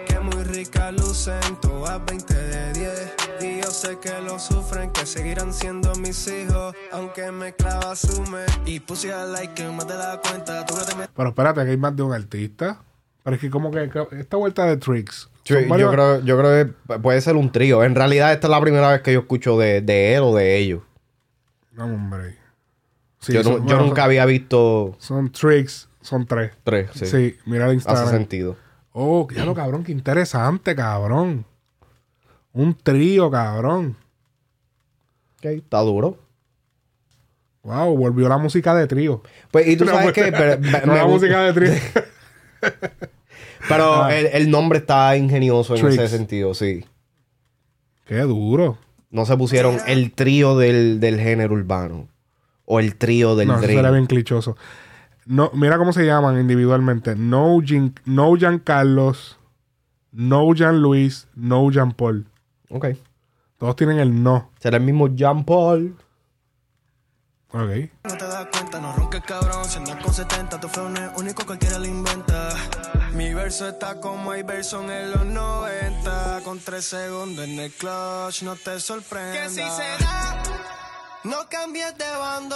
que muy rica lucen. Todas 20 de 10. Y yo sé que lo sufren, que seguirán siendo mis hijos. Aunque me clava sume. Y puse a like que más te da cuenta. Tú te metes Pero espérate, que hay más de un artista. Pero es que como que esta vuelta de Tricks. Sí, yo, creo, yo creo que puede ser un trío. En realidad, esta es la primera vez que yo escucho de, de él o de ellos. No, hombre. Sí, yo, son- no- yo bueno, nunca son- había visto Son Tricks, son tres. tres. Sí, Sí, mira el Instagram. Hace sentido. Oh, ya lo cabrón, qué interesante, cabrón. Un trío, cabrón. Ok, está duro. Wow, volvió la música de trío. Pues, y tú No, sabes pues, que. Pero, [laughs] no me la gusta- música de trío. [laughs] pero Ah. el, el nombre está ingenioso en Tricks. ese sentido, sí. Qué duro. No se pusieron el trío del, del género urbano. O el trío del no, eso sería bien clichoso. No, mira cómo se llaman individualmente. No, Jean, no Jean Carlos, no Jean Luis, no Jean Paul. Ok. Todos tienen el no. Será el mismo Jean Paul. Ok. No te das cuenta, ronques cabrón. Si andas con 70, tu flow no es único, cualquiera lo inventa. Mi verso está como hay verso en los 90. Con 3 segundos en el clutch, no te sorprenda. Que si se da, no cambies de bando.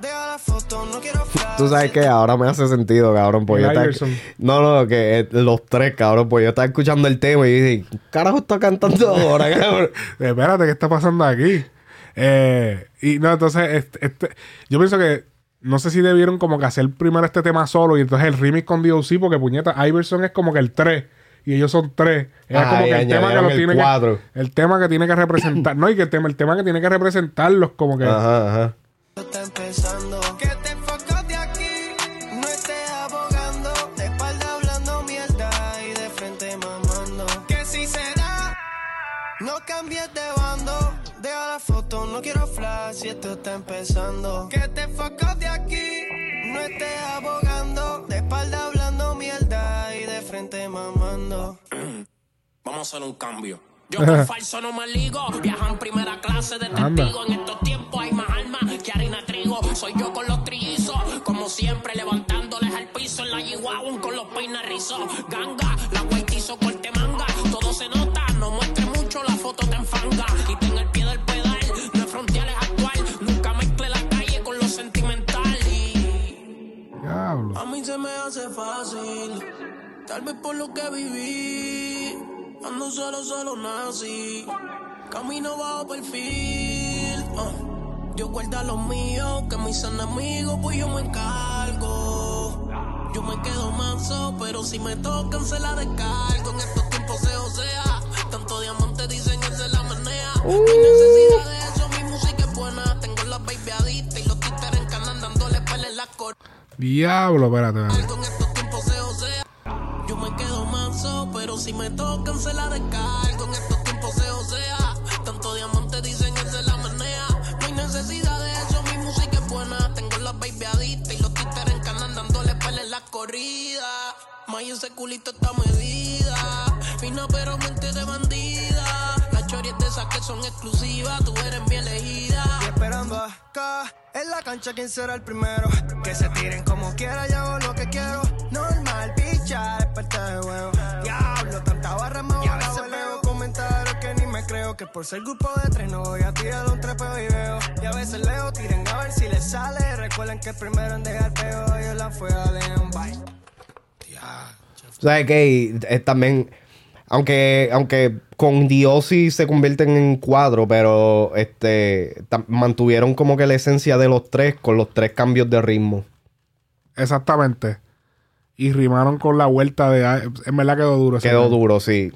Deja la foto, no quiero. [laughs] Tú sabes que ahora me hace sentido, cabrón. Pues El yo estaba-. No, no, que eh, los tres, cabrón. Pues yo estaba escuchando el tema y dije, ¿qué carajo está cantando ahora, [laughs] cabrón? Espérate, ¿qué está pasando aquí? Eh, y no, entonces, este, este- yo pienso que no sé si debieron como que hacer primero este tema solo y entonces el remix con DOC, porque puñeta, Iverson es como que el 3 y ellos son 3. Era Ah, como que el tema que lo el tiene cuatro. que. El tema que tiene que representar. [coughs] no, y que el tema, el tema que tiene que representarlos, como que. Ajá, ajá. está empezando. Que te enfocas de aquí, no estés abogando. De espalda hablando mierda y de frente mamando. Que si se da, no cambies de foto, no quiero flash y esto está empezando. Que te enfocas de aquí, no estés abogando. De espalda hablando mierda y de frente mamando. [clears throat] Vamos a hacer un cambio. Yo con [laughs] falso no me ligo. Viajo en primera clase de testigo. En estos tiempos hay más alma que harina trigo. Soy yo con los trillizos. Como siempre, levantándoles al piso en la Chihuahua con los peines rizos. Ganga, la guaitizo corte manga. Todo se nota, no muestre mucho, la foto te enfanga. Quiten el pie del pedal, fronteales actual. Nunca mezcle la calle con lo sentimental. Y Diablo. a mí se me hace fácil, tal vez por lo que viví. Ando solo, solo nací. Camino bajo perfil. ah. Yo guardo lo mío, que mis enemigos, pues yo me encargo. Yo me quedo manso, pero si me tocan se la descargo. En estos tiempos se osea. Tanto diamante dicen que se la menea. No hay necesidad de buena. Tengo las baby adictas y los títeres en canal dándole pele en la cor. Diablo, espérate. Con estos tiempos se osea. Yo me quedo manso, pero si me tocan se la descargo. En estos tiempos se osea. Tanto diamante dicen que se la menea. No hay necesidad de eso, mi música es buena. Tengo las baby adictas y los títeres en canal dándole pele en la corrida. May ese culito está medida. Fina pero mente de bandida. De esas que son exclusivas, tú eres mi elegida. Y esperando acá en la cancha quién será el primero. Que se tiren como quiera, yo hago lo que quiero. Normal, picha, es parte del juego. Diablo, tanta barra me a veces veo comentarios que ni me creo. Que por ser grupo de tres no voy a tirar un trepeo y veo. Y a veces leo, tiren a ver si les sale. Recuerden que el primero en dejar peo yo la fue a León. Bye. ¿Sabes qué? Es también. Aunque, aunque con Diosi se convierten en cuatro, pero este mantuvieron como que la esencia de los tres con los tres cambios de ritmo. Exactamente. Y rimaron con la vuelta de. En verdad quedó duro. Quedó tema. duro, sí.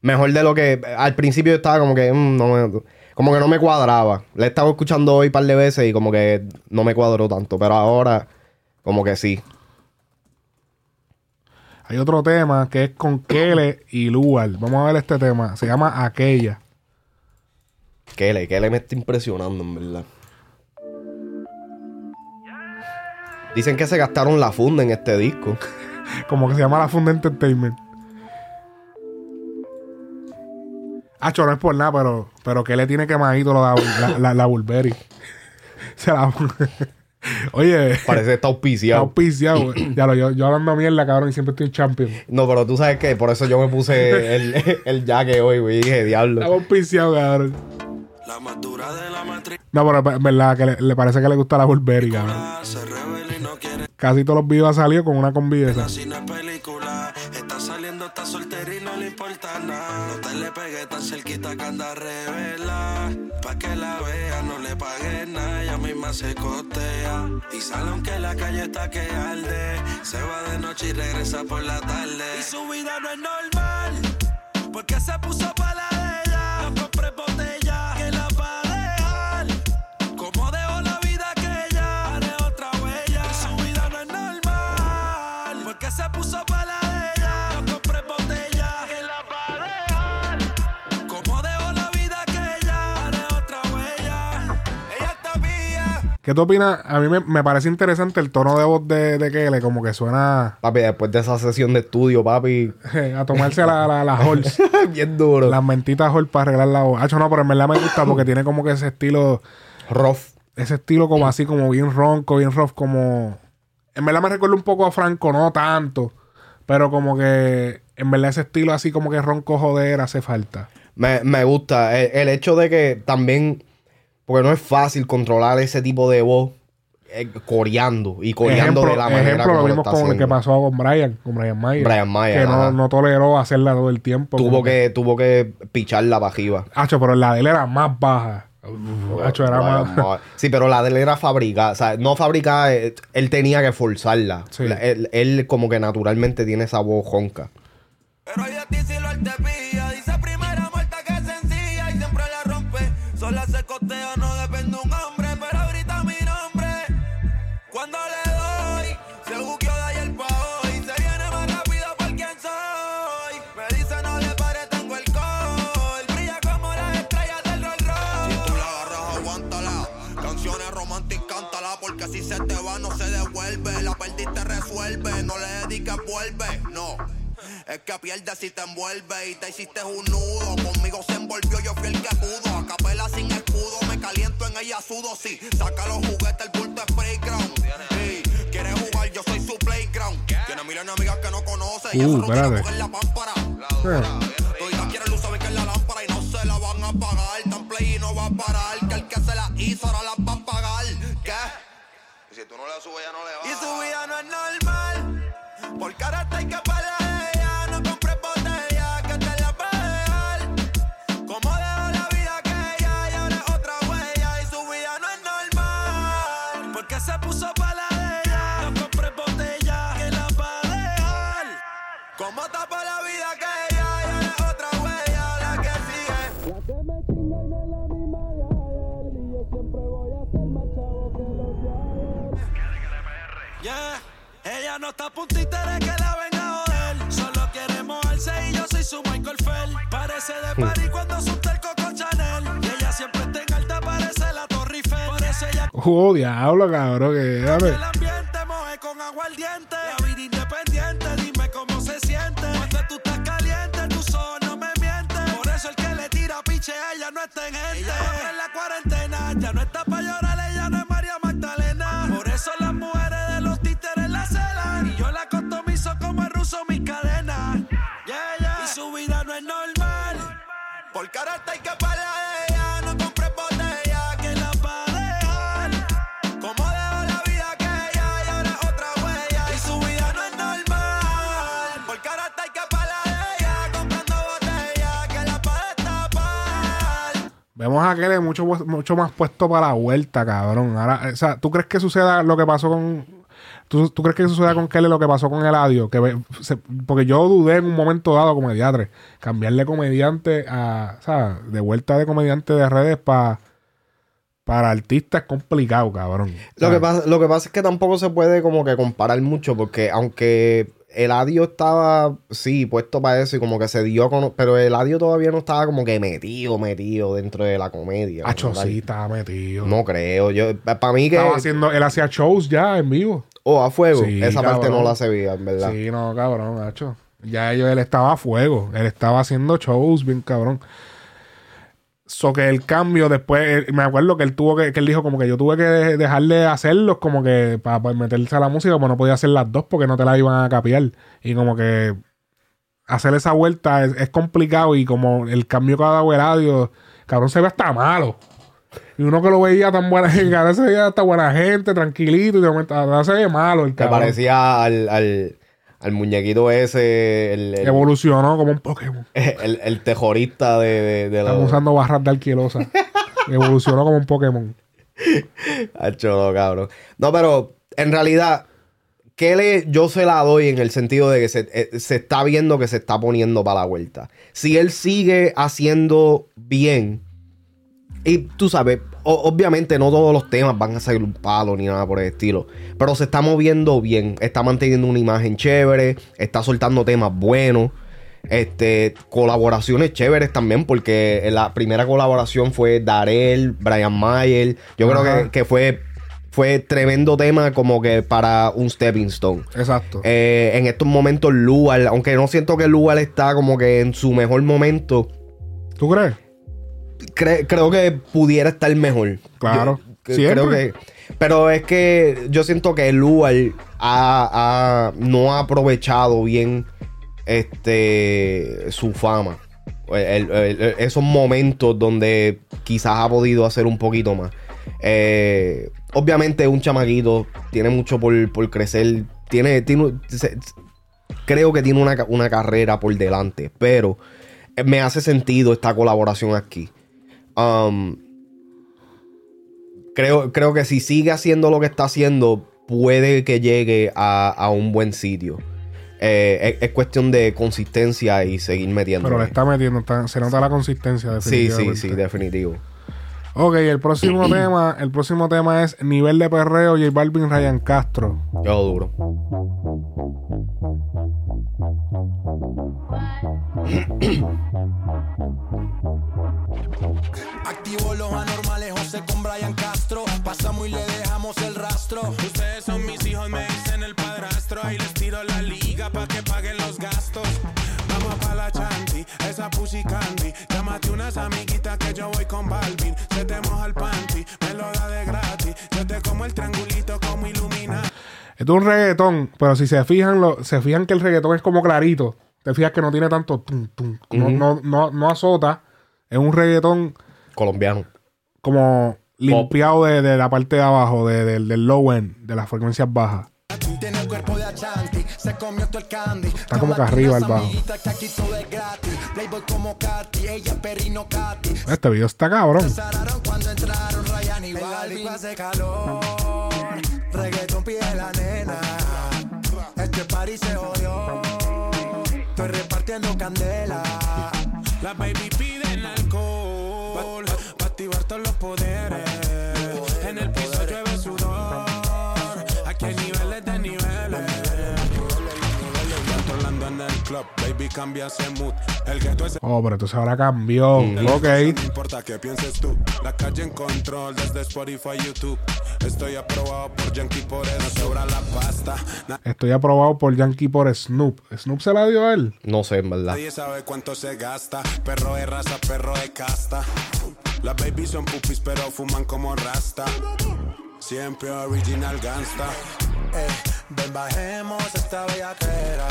Mejor de lo que. Al principio yo estaba como que. mm, no me- como que no me cuadraba. Le he estado escuchando hoy un par de veces y como que no me cuadró tanto. Pero ahora, como que sí. Hay otro tema que es con Kele y Lual. Vamos a ver este tema. Se llama Aquella. Kele, Kele me está impresionando, en verdad. Dicen que se gastaron la funda en este disco. [laughs] Como que se llama la Funda Entertainment. Hacho, no es por nada, pero, pero que le tiene quemadito de la, la, la Burberry. [laughs] Se la Oye. Parece que está Está auspiciado. auspiciado, güey. Ya lo, yo, yo hablando mierda, cabrón, y siempre estoy en champion. No, pero tú sabes que por eso yo me puse el, [laughs] el jaque hoy, güey. Dije, diablo. Está auspiciado, cabrón. No, pero en verdad que le, le parece que le gusta la Burberry, cabrón. Casi todos los videos han salido con una combi de esa. Está saliendo, está no le importa nada. No te le pegues tan cerquita que anda revela. Pa' que la vea, no le pagues nada. Ella misma se costea. Y sale aunque la calle está que arde. Se va de noche y regresa por la tarde. Y su vida no es normal. Porque se puso pa' la tú opinas? A mí me, me parece interesante el tono de voz de, de Kele, como que suena Papi, después de esa sesión de estudio, papi. [laughs] a tomarse la, la, la Halls. [laughs] Bien duro. Las mentitas Halls para arreglar la voz. Hacho, no, pero en verdad me gusta porque tiene como que ese estilo. Rough. Ese estilo como así, como bien ronco, bien rough, como. En verdad me recuerda un poco a Franco, no tanto. Pero como que. En verdad ese estilo así como que ronco joder hace falta. Me, me gusta el, el hecho de que también, porque no es fácil controlar ese tipo de voz eh, coreando y coreando ejemplo, de la manera ejemplo como lo lo vimos está con el que pasó con Brian, con Brian Mayer. Brian Mayer, Que no, no toleró hacerla todo el tiempo. Tuvo que, tuvo que pichar la bajiva. Hacho, pero la de él era más baja. Hacho, era Brian más. Mayer. Sí, pero la de él era fabricada. O sea, no fabricada, eh, él tenía que forzarla. La- él, él como que naturalmente tiene esa voz jonca. Pero ella te si lo te pilla. Dice primera muerta que es sencilla y siempre la rompe. Sola se costea, No. Es que pierdes si te envuelve y te hiciste un nudo. Conmigo se envolvió, yo fui el que pudo. A capela sin escudo, me caliento en ella sudo. Sí, saca los juguetes, el bulto es playground. Ey, ¿Quieres jugar? Yo soy su playground. Tiene miles de amigas que no conoce. Y Uh, eso no quiere espérate. coger la pámpara. Toditas quieren luz, saben que es la lámpara y no se la van a pagar. Tan play y no va a parar. Que el que se la hizo ahora la va a pagar. ¿Qué? Y si tú no le subes, ya no le va Y su vida no es normal. Porque ahora está hay que para ella. No compres botella que te la dejar. Como dejó la vida que ella y ahora es otra huella. Y su vida no es normal. Porque se puso para la de ella. No compres botella que la va a dejar. Como tapa la vida que ella y ahora es otra huella. La que sigue. La que me chinga y no es la misma de ayer. Y yo siempre voy a ser más chavo que los de ayer. Yeah. Ella no está puntita de que la venga a joder. Solo quiere mojarse y yo soy su Michael Fell. Parece de París cuando asusta el Coco Chanel. Y ella siempre está en alta, parece la Torre Eiffel. Por eso ella Oh, diablo, cabrón. Que dame. el ambiente moje con aguardiente. La vida independiente, dime cómo se siente. Cuando tú estás caliente, tus ojos no me mienten. Por eso el que le tira piche a ella no está en gente. Ella va en la cuarentena, ya no está para llorar, ruso mis cadenas. Yeah, yeah. Y su vida no es normal. Porque ahora está hay que para de ella. No compres botella que la va a dejar. Como dejó la vida que ella y ahora otra huella. Y su vida no es normal. Porque ahora está hay que para de ella. Comprando botella que la va a destapar. Vemos a Kele mucho, mucho más puesto para la vuelta, cabrón. Ahora, o sea, ¿tú crees que suceda lo que pasó con. ¿Tú, tú crees que suceda con Kele lo que pasó con Eladio? Que se- porque yo dudé en un momento dado, como diatre, cambiarle comediante a. O sea, de vuelta de comediante de redes para. Para artistas es complicado, cabrón. Lo que, pasa, lo que pasa es que tampoco se puede como que comparar mucho porque aunque Eladio estaba, sí, puesto para eso y como que se dio a cono- pero Eladio todavía no estaba como que metido, metido dentro de la comedia. Como tal. sí, estaba metido. No creo, yo, para mí que... Estaba haciendo, él hacía shows ya en vivo. Oh, a fuego. Sí, Esa parte no la sabía, en verdad. Sí, no, cabrón, macho. Ya ellos, él estaba a fuego. Él estaba haciendo shows bien cabrón. So que el cambio después, él- me acuerdo que él tuvo que, que él dijo como que yo tuve que dejarle hacerlos como que para, meterse a la música, pues no podía hacer las dos porque no te la iban a capiar. Y como que hacer esa vuelta es, es complicado y como el cambio cada radio, cabrón se ve hasta malo. Y uno que lo veía tan buena gente, ahora se veía hasta buena gente, tranquilito, y de momento se ve malo el Que cabrón. parecía al, al, al muñequito ese, el, el, Evolucionó como un [laughs] Pokémon. el, el terrorista de, de, de Estamos usando barras de alquilosa. [laughs] Evolucionó como un Pokémon. Hacho, no, cabrón. No, pero en realidad, ¿qué le, yo se la doy en el sentido de que se, eh, se está viendo que se está poniendo para la vuelta? Si él sigue haciendo bien, y tú sabes, obviamente no todos los temas van a ser un palo ni nada por el estilo, pero se está moviendo bien, está manteniendo una imagen chévere, está soltando temas buenos. Este, colaboraciones chéveres también, porque la primera colaboración fue Darel, Brian Mayer. Yo creo que, que fue, fue tremendo tema como que para un stepping stone. Exacto. Eh, en estos momentos, Lual, aunque no siento que Lual está como que en su mejor momento, ¿Tú crees? Cre- creo que pudiera estar mejor. Claro. Yo- creo que. Pero es que yo siento que Lual ha, ha- no ha aprovechado bien este su fama. El- el- el- esos momentos donde quizás ha podido hacer un poquito más. Eh, obviamente es un chamaquito, tiene mucho por, por crecer, tiene, tiene se- creo que tiene una, una carrera por delante, pero me hace sentido esta colaboración aquí. Um, creo, creo que si sigue haciendo lo que está haciendo, puede que llegue a, a un buen sitio. Eh, es, es cuestión de consistencia y seguir metiendo. Pero le está metiendo, está- se nota la consistencia. Sí, sí, sí, definitivo. Ok, el próximo [clears throat] tema, el próximo tema es nivel de perreo J Balvin Ryan Castro. Yo duro. Activo los anormales, José con Brian Castro. Pasamos y le dejamos el rastro. Ustedes son mis hijos, me dicen el padrastro. Ahí les tiro la liga pa' que paguen los gastos. Vamos pa' la chanti, esa pussy candy. Llámate unas amiguitas Moja el panty, me lo da de gratis. Yo te como el triangulito como ilumina. Esto es un reggaetón, pero si se fijan, lo, se fijan que el reggaetón es como clarito. Te fijas que no tiene tanto tum, tum, no, Ujú. no, no, no azota. Es un reggaetón Colombiano. como limpiado de, de la parte de abajo, de- del- del low end, de las frecuencias bajas. Tiene el cuerpo de Achanti, se comió todo el candy. Está como que arriba el bajo. Katy. Este video está cabrón. Reggaetón pide la nena. Este party se jodió, estoy repartiendo candela. Las baby club, baby cambia ese mood. El gueto es Oh, pero entonces ahora cambió. Ok. No importa qué pienses tú. La calle en control desde Spotify, YouTube. Estoy aprobado por Yankee por sobra la pasta. Estoy aprobado por Yankee por Snoop. ¿Snoop se la dio a él? No sé, en verdad. Nadie sabe cuánto se gasta. Perro de raza, perro de casta. Las babies son pupis, pero fuman como rasta. Siempre original gangsta. Eh, ven bajemos esta bellaquera.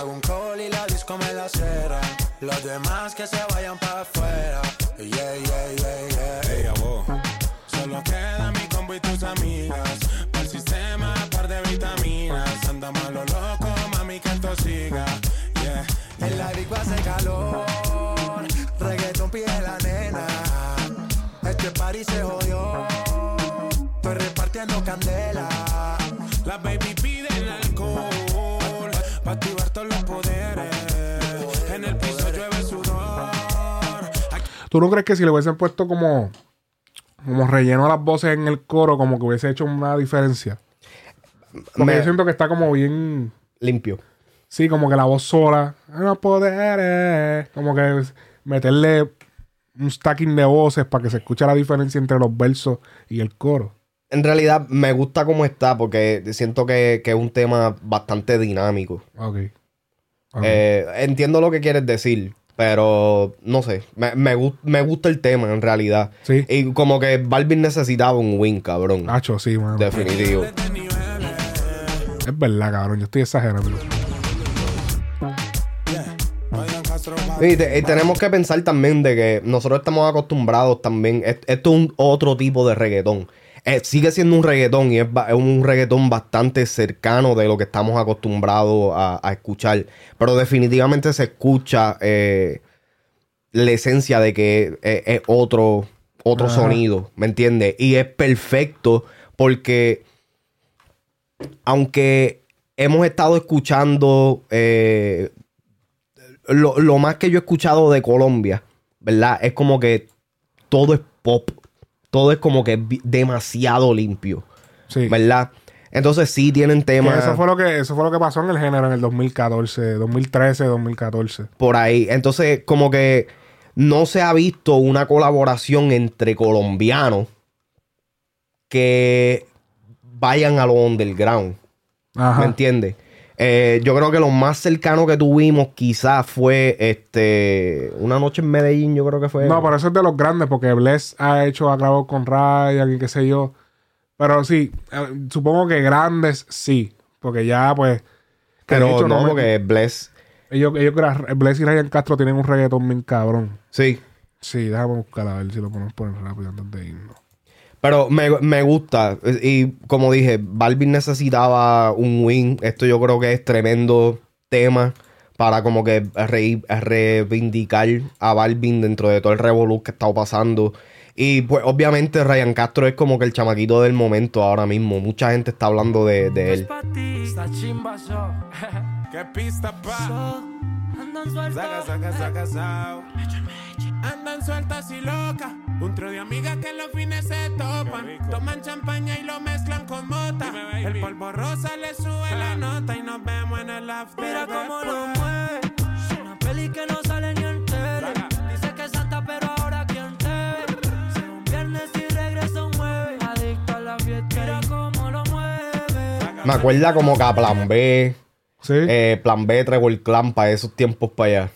Hago un call y la disco me la cera. Los demás que se vayan para afuera. Yeah, yeah, yeah, yeah. Ey, abo. Solo queda mi combo y tus amigas. Para el sistema, par de vitaminas. Andamos a lo loco, mami, que esto siga. Yeah. En la disco hace calor. Reggaetón pide la nena. Este party se jodió. Estoy repartiendo candela. ¿Tú no crees que si le hubiesen puesto como, como relleno a las voces en el coro, como que hubiese hecho una diferencia? Porque Me- yo siento que está como bien. Limpio. Sí, como que la voz sola. Los poderes. Como que meterle un stacking de voces para que se escuche la diferencia entre los versos y el coro. En realidad me gusta cómo está porque siento que, que es un tema bastante dinámico. Ok. Ok. Eh, entiendo lo que quieres decir, pero no sé. Me, me, me gusta el tema en realidad. Sí. Y como que Balvin necesitaba un win, cabrón. Sí, mano. Definitivo. Es verdad, cabrón. Yo estoy exagerando. Y, te- y tenemos que pensar también de que nosotros estamos acostumbrados también. es- Esto es un otro tipo de reggaetón. Eh, sigue siendo un reggaetón y es, un reggaetón bastante cercano de lo que estamos acostumbrados a, a escuchar. Pero definitivamente se escucha eh, la esencia de que es, es otro, otro Ajá. sonido, ¿me entiendes? Y es perfecto porque aunque hemos estado escuchando eh, lo, lo más que yo he escuchado de Colombia, ¿verdad? Es como que todo es pop. Todo es como que demasiado limpio. Sí. ¿Verdad? Entonces sí tienen temas eso fue lo que eso fue lo que pasó en el género en el 2014, 2013, 2014. por ahí. Entonces como que no se ha visto una colaboración entre colombianos que vayan a lo underground. Ajá. ¿Me entiendes? Eh, yo creo que lo más cercano que tuvimos quizás fue este una noche en Medellín, yo creo que fue. No, pero eso es de los grandes, porque Bless ha hecho, ha grabado con Ryan y qué sé yo. Pero sí, eh, supongo que grandes sí. Porque ya, pues. Pero no, me- porque Bless. Ellos, ellos, Bless y Ryan Castro tienen un reggaetón bien cabrón. Sí. Sí, déjame buscar a ver si lo podemos poner rápido antes de irnos. Pero me, me gusta. Y como dije, Balvin necesitaba un win. Esto yo creo que es tremendo tema para como que re- reivindicar a Balvin dentro de todo el revolú que ha estado pasando. Y pues obviamente Ryan Castro es como que el chamaquito del momento ahora mismo. Mucha gente está hablando de, de él. [laughs] ¿Qué pista, pa? Andan sueltos. Saca, saca, saca, sao. Andan sueltas y locas. Un trío de amigas que en los fines se topan. Toman champaña y lo mezclan con mota. El polvo rosa le sube la nota y nos vemos en el after. Mira cómo lo mueve. Una peli que no sale ni en tele. Dice que es santa, pero ahora quién te ve. Se un viernes y regresa un jueves. Adicto a la fiesta. Mira cómo lo mueve. Me acuerda como que a Plan B. eh, Plan B, Trevor Clan para esos tiempos para allá.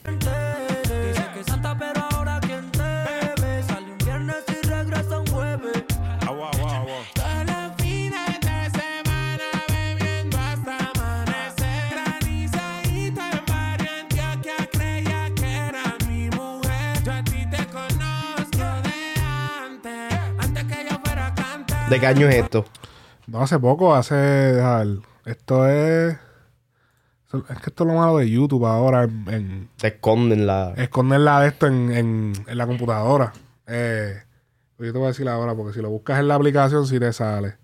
¿De qué año es esto? No, hace poco, hace. Esto es. Es que esto es lo malo de YouTube ahora. En, en- Te esconden la. esconder la de esto en, en, en la computadora. Eh, yo te voy a decir ahora, porque si lo buscas en la aplicación, sí te sale.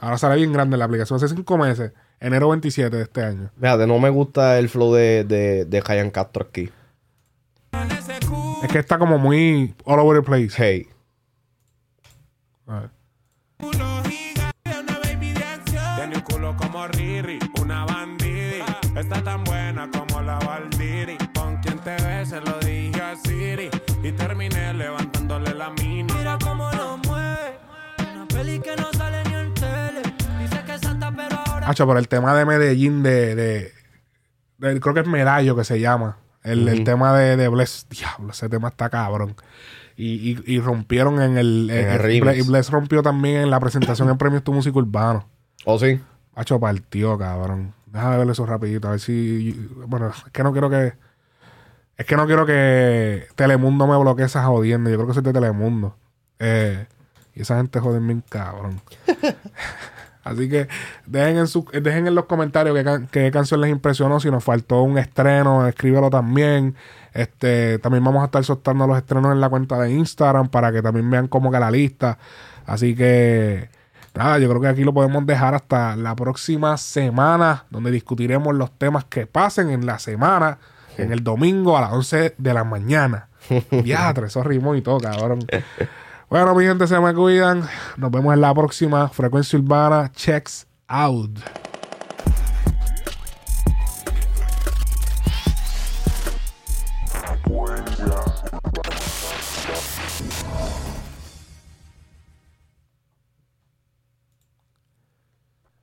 Ahora sale bien grande la aplicación. Hace cinco meses, enero 27 de este año. Fíjate, no me gusta el flow de, de, de Castro aquí. Es que está como muy all over the place. Hey. A ver. Tiene un culo como Riri, una bandidi. Está tan buena como la Valdiri. Con quien te ves, se lo dije a Siri. Y terminé levantándole la mini. Mira cómo lo mueve. Una peli que no sale ni en tele. Dice que es santa, pero ahora. Hacho, por el tema de Medellín, de, de, de- Creo que es Medallo que se llama. El, el tema de, de Bless. Diablo, ese tema está cabrón. Y, y, y rompieron en el. En el y Bless rompió también en la presentación en Premios Tu Música Urbano. ¿Oh, sí? Hacho, partió, cabrón. Déjame ver eso rapidito. A ver si. Bueno, es que no quiero que. Es que no quiero que Telemundo me bloquee esa jodienda. Yo creo que es de Telemundo. Eh, y esa gente joden bien cabrón. [laughs] Así que dejen en, su, dejen en los comentarios qué, can- qué canción les impresionó. Si nos faltó un estreno, escríbelo también. Este, también vamos a estar soltando los estrenos en la cuenta de Instagram para que también vean como que la lista. Así que nada, yo creo que aquí lo podemos dejar hasta la próxima semana, donde discutiremos los temas que pasen en la semana, en el domingo a las 11 de la mañana. [laughs] Ya, tres rimos y todo, cabrón. Bueno, mi gente, se me cuidan. Nos vemos en la próxima. Frecuencia Urbana, checks out.